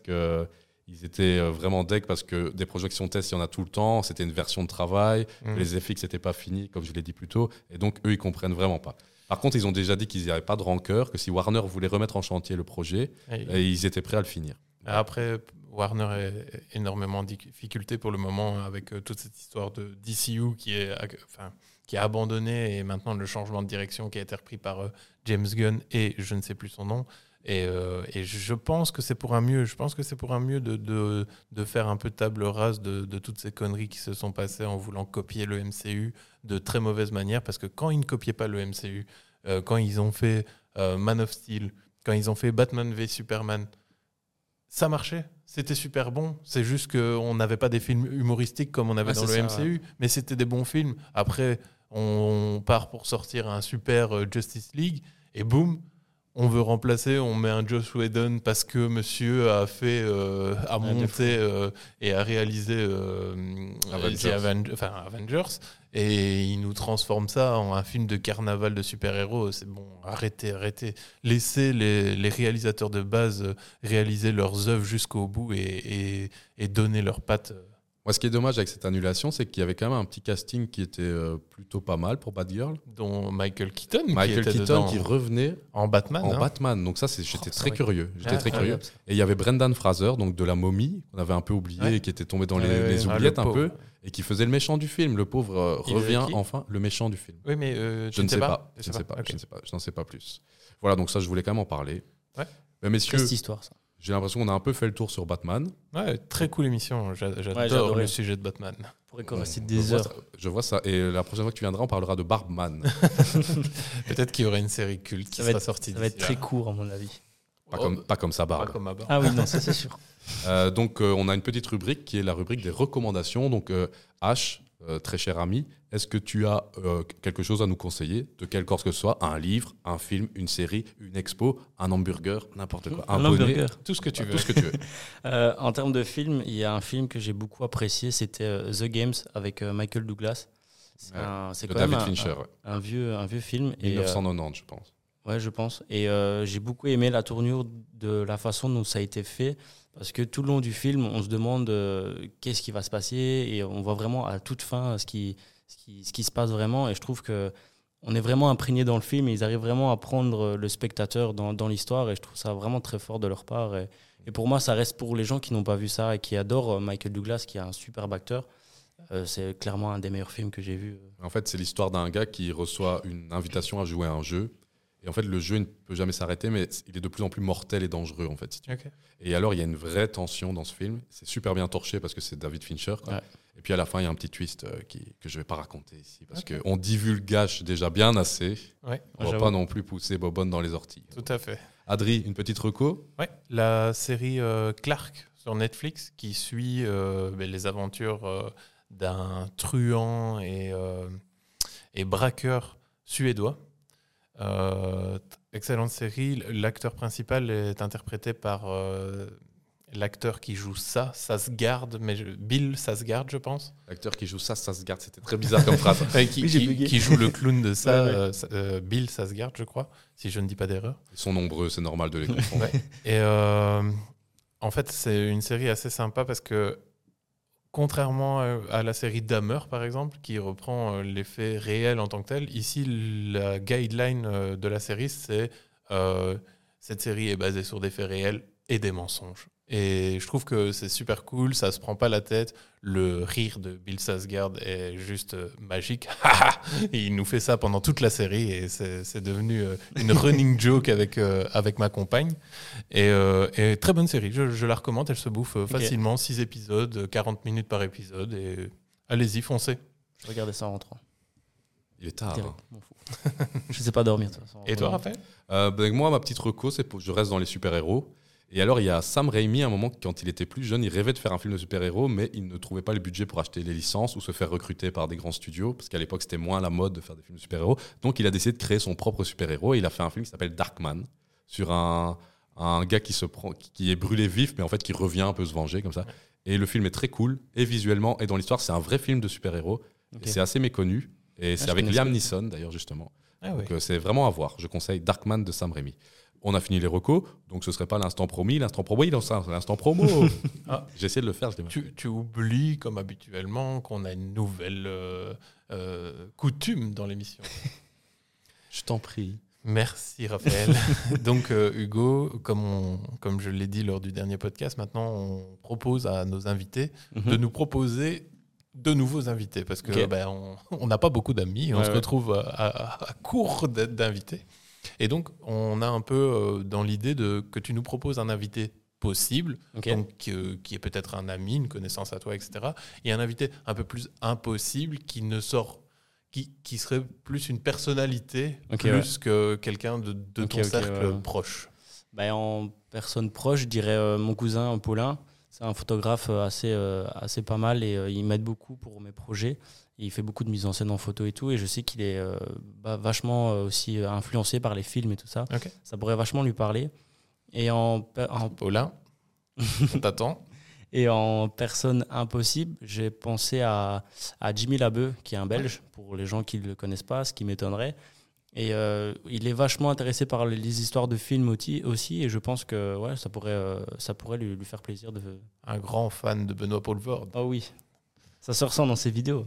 qu'ils étaient euh, vraiment deg parce que des projections test, il y en a tout le temps. C'était une version de travail. Mm. Les FX n'étaient pas finis, comme je l'ai dit plus tôt. Et donc, eux, ils comprennent vraiment pas. Par contre, ils ont déjà dit qu'ils n'y avaient pas de rancœur, que si Warner voulait remettre en chantier le projet, Et- euh, ils étaient prêts à le finir. Après, Warner a énormément de difficultés pour le moment avec euh, toute cette histoire de DCU qui est, enfin, qui est abandonnée et maintenant le changement de direction qui a été repris par euh, James Gunn et je ne sais plus son nom. Et, euh, et je pense que c'est pour un mieux. Je pense que c'est pour un mieux de, de, de faire un peu table rase de, de toutes ces conneries qui se sont passées en voulant copier le MCU de très mauvaise manière. Parce que quand ils ne copiaient pas le MCU, euh, quand ils ont fait euh, Man of Steel, quand ils ont fait Batman v Superman, ça marchait. C'était super bon. C'est juste qu'on n'avait pas des films humoristiques comme on avait Ouais, dans le ça, MCU, mais c'était des bons films. Après, on part pour sortir un super euh, Justice League et boum, on veut remplacer, on met un Joss Whedon parce que monsieur a fait, euh, a monté euh, et a réalisé euh, Avengers. The Aven- enfin, Avengers et il nous transforme ça en un film de carnaval de super-héros. C'est bon, arrêtez, arrêtez. Laissez les, les réalisateurs de base réaliser leurs œuvres jusqu'au bout et, et, et donner leurs pattes. Moi, ce qui est dommage avec cette annulation, c'est qu'il y avait quand même un petit casting qui était euh, plutôt pas mal pour Batgirl. dont Michael Keaton, qui Michael était Keaton qui revenait en Batman. en hein. Batman. Donc ça, c'est- j'étais Oh, c'est très curieux. J'étais Ah, très curieux. Et il y avait Brendan Fraser, donc de la momie, qu'on avait un peu oublié Ouais. et qui était tombé dans les, Ouais, ouais, les. Ah, oubliettes le un peu, et qui faisait le méchant du film. Le pauvre euh, revient qui enfin, le méchant du film. Oui, mais euh, tu Je ne sais pas. pas. Je ne sais pas. Je ne sais pas. Je n'en sais pas plus. Voilà, donc ça, je voulais quand même en parler. Ouais. Mais messieurs, histoire, ça. J'ai l'impression qu'on a un peu fait le tour sur Batman. Ouais, très cool émission. Ouais, J'adore le sujet de Batman. On pourrait qu'on reste je des vois heures. ça- je vois ça. Et la prochaine fois que tu viendras, on parlera de Barbman. Peut-être qu'il y aurait une série culte qui Ça sera être- sortie. Ça va être très là. court, à mon avis. pas, Oh, comme, pas comme ça, pas Barbe. comme à bord. Ah oui, non, ça c'est sûr. Euh, donc, euh, on a une petite rubrique qui est la rubrique des recommandations. Donc, euh, H, euh, très cher ami, est-ce que tu as euh, quelque chose à nous conseiller, de quelle sorte que ce soit Un livre, un film, une série, une expo, un hamburger, n'importe quoi. Un bonnet, hamburger. Tout ce que tu veux. Tout ce que tu veux. Euh, en termes de film, il y a un film que j'ai beaucoup apprécié, c'était euh, The Games avec Michael Douglas. C'est Ouais, un- quand même David un, Fincher, un- un vieux, un vieux film. Et, euh, 1990, je pense. Ouais, je pense. Et j'ai beaucoup aimé la tournure de la façon dont ça a été fait. Parce que tout le long du film, on se demande qu'est-ce qui va se passer. Et on voit vraiment à toute fin ce qui, ce qui, ce qui se passe vraiment. Et je trouve que on est vraiment imprégné dans le film. Et ils arrivent vraiment à prendre le spectateur dans, dans l'histoire. Et je trouve ça vraiment très fort de leur part. Et, et pour moi, ça reste pour les gens qui n'ont pas vu ça et qui adorent euh, Michael Douglas, qui est un superbe acteur. Euh, c'est clairement un des meilleurs films que j'ai vu. En fait, c'est l'histoire d'un gars qui reçoit une invitation à jouer à un jeu. Et en fait, le jeu il ne peut jamais s'arrêter, mais il est de plus en plus mortel et dangereux, en fait. si tu. Et alors, il y a une vraie tension dans ce film. C'est super bien torché parce que c'est David Fincher. quoi. Ouais. Et puis à la fin, il y a un petit twist euh, qui, que je ne vais pas raconter ici parce Ok. qu'on divulgage déjà bien assez. Ouais, On va J'avoue. pas non plus pousser Bobonne dans les orties. tout à fait. Adri, une petite reco Ouais, la série euh, Clark sur Netflix qui suit euh, ben, les aventures euh, d'un truand et, et braqueur suédois. Excellente série. L'acteur principal est interprété par l'acteur qui joue ça, ça se garde, mais je- Bill ça se garde, je pense. L'acteur qui joue ça, ça se garde. C'était très bizarre comme phrase. Qui, Oui, j'ai qui- bugué. qui joue le clown de ça, Ouais, ouais. euh, euh, Bill ça se garde, je crois, si je ne dis pas d'erreur. Ils sont nombreux, c'est normal de les confondre. Et euh, en fait, c'est une série assez sympa parce que, contrairement à, la série Dahmer, par exemple, qui reprend les faits réels en tant que tel, ici, la guideline de la série, c'est euh, cette série est basée sur des faits réels et des mensonges. Et je trouve que c'est super cool, ça se prend pas la tête. Le rire de Bill Sasgard est juste euh, magique. Il nous fait ça pendant toute la série et c'est devenu euh, une running joke avec, euh, avec ma compagne. Et, euh, et très bonne série, je, je la recommande, elle se bouffe facilement, 6 épisodes, euh, 40 minutes par épisode. Et allez-y, foncez. Je regardais ça en rentrant. Il est tard. Hein. je sais pas dormir de toute façon. Et toi. Raphaël? Euh, ben, moi, ma petite reco, c'est pour je reste dans les super-héros. Et alors, il y a Sam Raimi, à un moment, quand il était plus jeune, il rêvait de faire un film de super-héros, mais il ne trouvait pas le budget pour acheter les licences ou se faire recruter par des grands studios, parce qu'à l'époque, c'était moins la mode de faire des films de super-héros. Donc, il a décidé de créer son propre super-héros. Et il a fait un film qui s'appelle Darkman, sur un, un gars qui, se prend, qui- est brûlé vif, mais en fait, qui revient un peu se venger, comme ça. Et le film est très cool, et visuellement, et dans l'histoire, c'est un vrai film de super-héros. Et c'est assez méconnu. Et c'est je avec Liam. Neeson, d'ailleurs, justement. Ah Donc euh, c'est vraiment à voir. Je conseille Darkman de Sam Raimi. On a fini les recos, donc ce serait pas l'instant promis, l'instant promo. Oui, l'instant promo. Ah. J'ai essayé de le faire, je tu, tu oublies, comme habituellement, qu'on a une nouvelle euh, euh, coutume dans l'émission. Je t'en prie. Merci Raphaël. Donc euh, Hugo, comme, on- comme je l'ai dit lors du dernier podcast, maintenant on propose à nos invités Mhm. de nous proposer de nouveaux invités parce que ben, on- on n'a pas beaucoup d'amis, on Ouais, se ouais. retrouve à, à- à court d'invités. Et donc on a un peu euh, dans l'idée de que tu nous proposes un invité possible, donc euh, qui est peut-être un ami, une connaissance à toi, etc. Et un invité un peu plus impossible qui ne sort, qui, qui serait plus une personnalité plus que quelqu'un de, ton cercle ouais. proche. Bah, en personne proche, je dirais euh, mon cousin Paulin. C'est un photographe assez, euh, assez pas mal et il m'aide beaucoup pour mes projets. Il fait beaucoup de mise en scène en photo et tout. Et je sais qu'il est euh, bah, vachement euh, aussi euh, influencé par les films et tout ça. Ça pourrait vachement lui parler. Et en, en Paulin, on t'attend. Et en personne impossible, j'ai pensé à, à Jimmy Labeu, qui est un Belge, pour les gens qui ne le connaissent pas, ce qui m'étonnerait. Et euh, il est vachement intéressé par les, histoires de films aussi, et je pense que ouais, ça pourrait, ça pourrait lui, lui faire plaisir de... Un grand fan de Benoît Paul Vord. Oh oui, ça se ressent dans ses vidéos.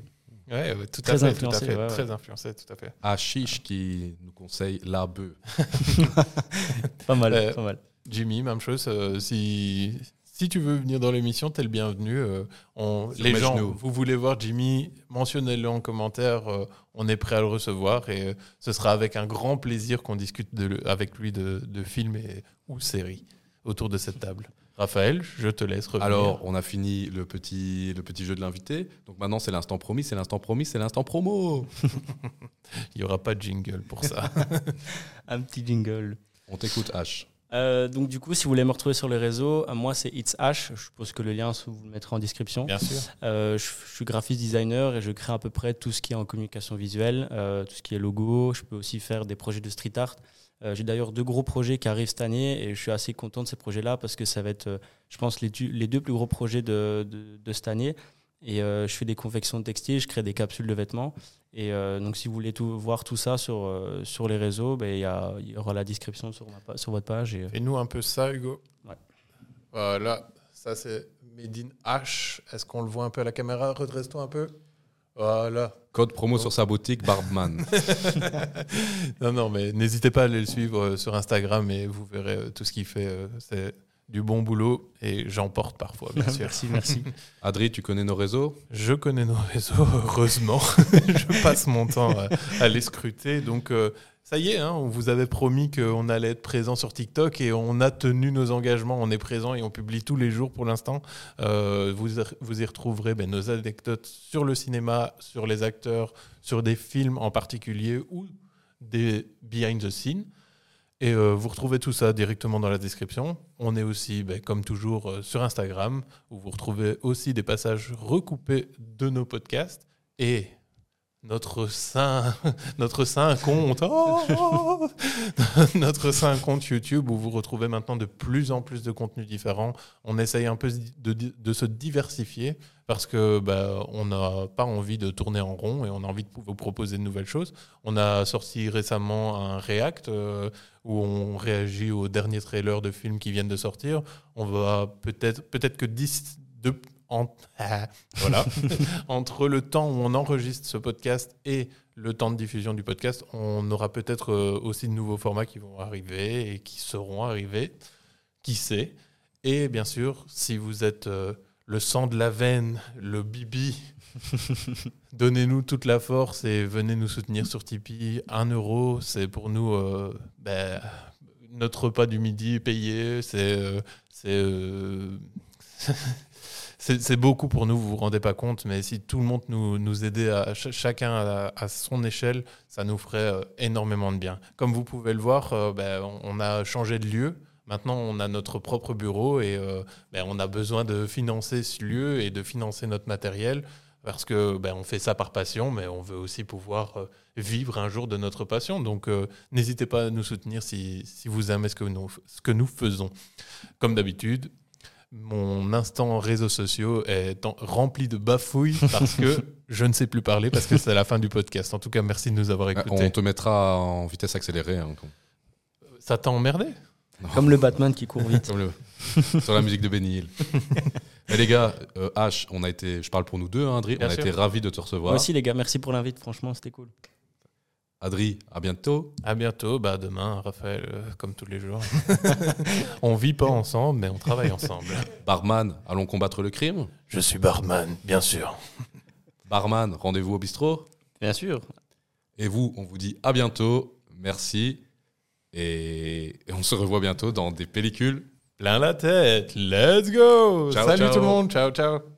Ouais, ouais, tout Très à fait, influencé, tout à fait, ouais, ouais. très influencé, tout à fait. Achiche qui nous conseille la bœuf. Pas mal, Euh, pas mal. Jimmy, même chose. euh, si, si tu veux venir dans l'émission, t'es le bienvenu. euh, on, les gens, genoux. vous voulez voir Jimmy, mentionnez-le en commentaire. euh, on est prêt à le recevoir et euh, ce sera avec un grand plaisir qu'on discute de, avec lui de, de films et, ou séries autour de cette table. Raphaël, je te laisse revenir. Alors, on a fini le petit, le petit jeu de l'invité. Donc maintenant, c'est l'instant promis, c'est l'instant promis, c'est l'instant promo. il n'y aura pas de jingle pour ça. Un petit jingle. On t'écoute, H. Euh, donc du coup, si vous voulez me retrouver sur les réseaux, euh, moi c'est It's H. Je suppose que le lien, vous le mettrez en description. Bien sûr. Euh, je, je suis graphiste designer et je crée à peu près tout ce qui est en communication visuelle, euh, tout ce qui est logo. Je peux aussi faire des projets de street art. Euh, J'ai d'ailleurs deux gros projets qui arrivent cette année et je suis assez content de ces projets-là parce que ça va être, euh, je pense, les, les deux plus gros projets de, de, de cette année. Et euh, je fais des confections de textiles, je crée des capsules de vêtements. Et euh, donc, si vous voulez tout, voir tout ça sur, euh, sur les réseaux, ben, il y, a- il y aura la description sur, ma sur votre page. Et, Fais-nous un peu ça, Hugo. Ouais. Voilà, ça c'est Made in H. Est-ce qu'on le voit un peu à la caméra? Redresse-toi un peu. Voilà. Code promo sur sa boutique, Barbman. non, non, mais n'hésitez pas à aller le suivre euh, sur Instagram et vous verrez euh, tout ce qu'il fait. euh, C'est du bon boulot et j'emporte parfois, bien sûr. merci, merci. Adri, tu connais nos réseaux? Je connais nos réseaux, heureusement. je passe mon temps à, à les scruter. Donc, euh, ça y est, hein, on vous avait promis qu'on allait être présent sur TikTok et on a tenu nos engagements. On est présent et on publie tous les jours pour l'instant. Euh, vous, vous y retrouverez ben, nos anecdotes sur le cinéma, sur les acteurs, sur des films en particulier ou des behind the scenes. Et euh, vous retrouvez tout ça directement dans la description. On est aussi, ben, comme toujours, euh, sur Instagram, où vous retrouvez aussi des passages recoupés de nos podcasts. Et notre saint, notre saint compte, oh notre compte YouTube où vous retrouvez maintenant de plus en plus de contenus différents. On essaye un peu de, de se diversifier parce que bah, on n'a pas envie de tourner en rond et on a envie de vous proposer de nouvelles choses. On a sorti récemment un React euh, où on réagit aux derniers trailers de films qui viennent de sortir. On va peut-être peut-être que 10 de voilà. Entre le temps où on enregistre ce podcast et le temps de diffusion du podcast, on aura peut-être euh, aussi de nouveaux formats qui vont arriver et qui seront arrivés. Qui sait? Et bien sûr, si vous êtes euh, le sang de la veine, le bibi, donnez-nous toute la force et venez nous soutenir sur Tipeee. Un euro, c'est pour nous euh, ben, notre repas du midi payé. C'est. c'est c'est beaucoup pour nous, vous vous rendez pas compte, mais si tout le monde nous, aidait à, chacun à, son échelle, ça nous ferait euh, énormément de bien. Comme vous pouvez le voir, euh, ben, on a changé de lieu. Maintenant, on a notre propre bureau et euh, ben, on a besoin de financer ce lieu et de financer notre matériel parce que ben, on fait ça par passion, mais on veut aussi pouvoir vivre un jour de notre passion. Donc, n'hésitez pas à nous soutenir si, si vous aimez ce que nous, ce que nous faisons. Comme d'habitude, mon instant réseaux sociaux est rempli de bafouilles parce que je ne sais plus parler parce que c'est la fin du podcast. En tout cas, merci de nous avoir écoutés. On te mettra en vitesse accélérée. Hein, Ça t'a emmerdé Comme le Batman qui court vite. Sur la musique de Benny Hill. Et les gars, euh, H, on a été, je parle pour nous deux, hein, André, on a été ravis de te recevoir. Moi aussi, les gars, merci pour l'invite. Franchement, c'était cool. Adri, à bientôt. À bientôt, bah demain, Raphaël, euh, comme tous les jours. on vit pas ensemble, mais on travaille ensemble. Barman, allons combattre le crime Je suis barman, bien sûr. Barman, rendez-vous au bistrot Bien sûr. Et vous, on vous dit à bientôt, merci, et, on se revoit bientôt dans des pellicules. Plein la tête, let's go Salut tout le monde, ciao ciao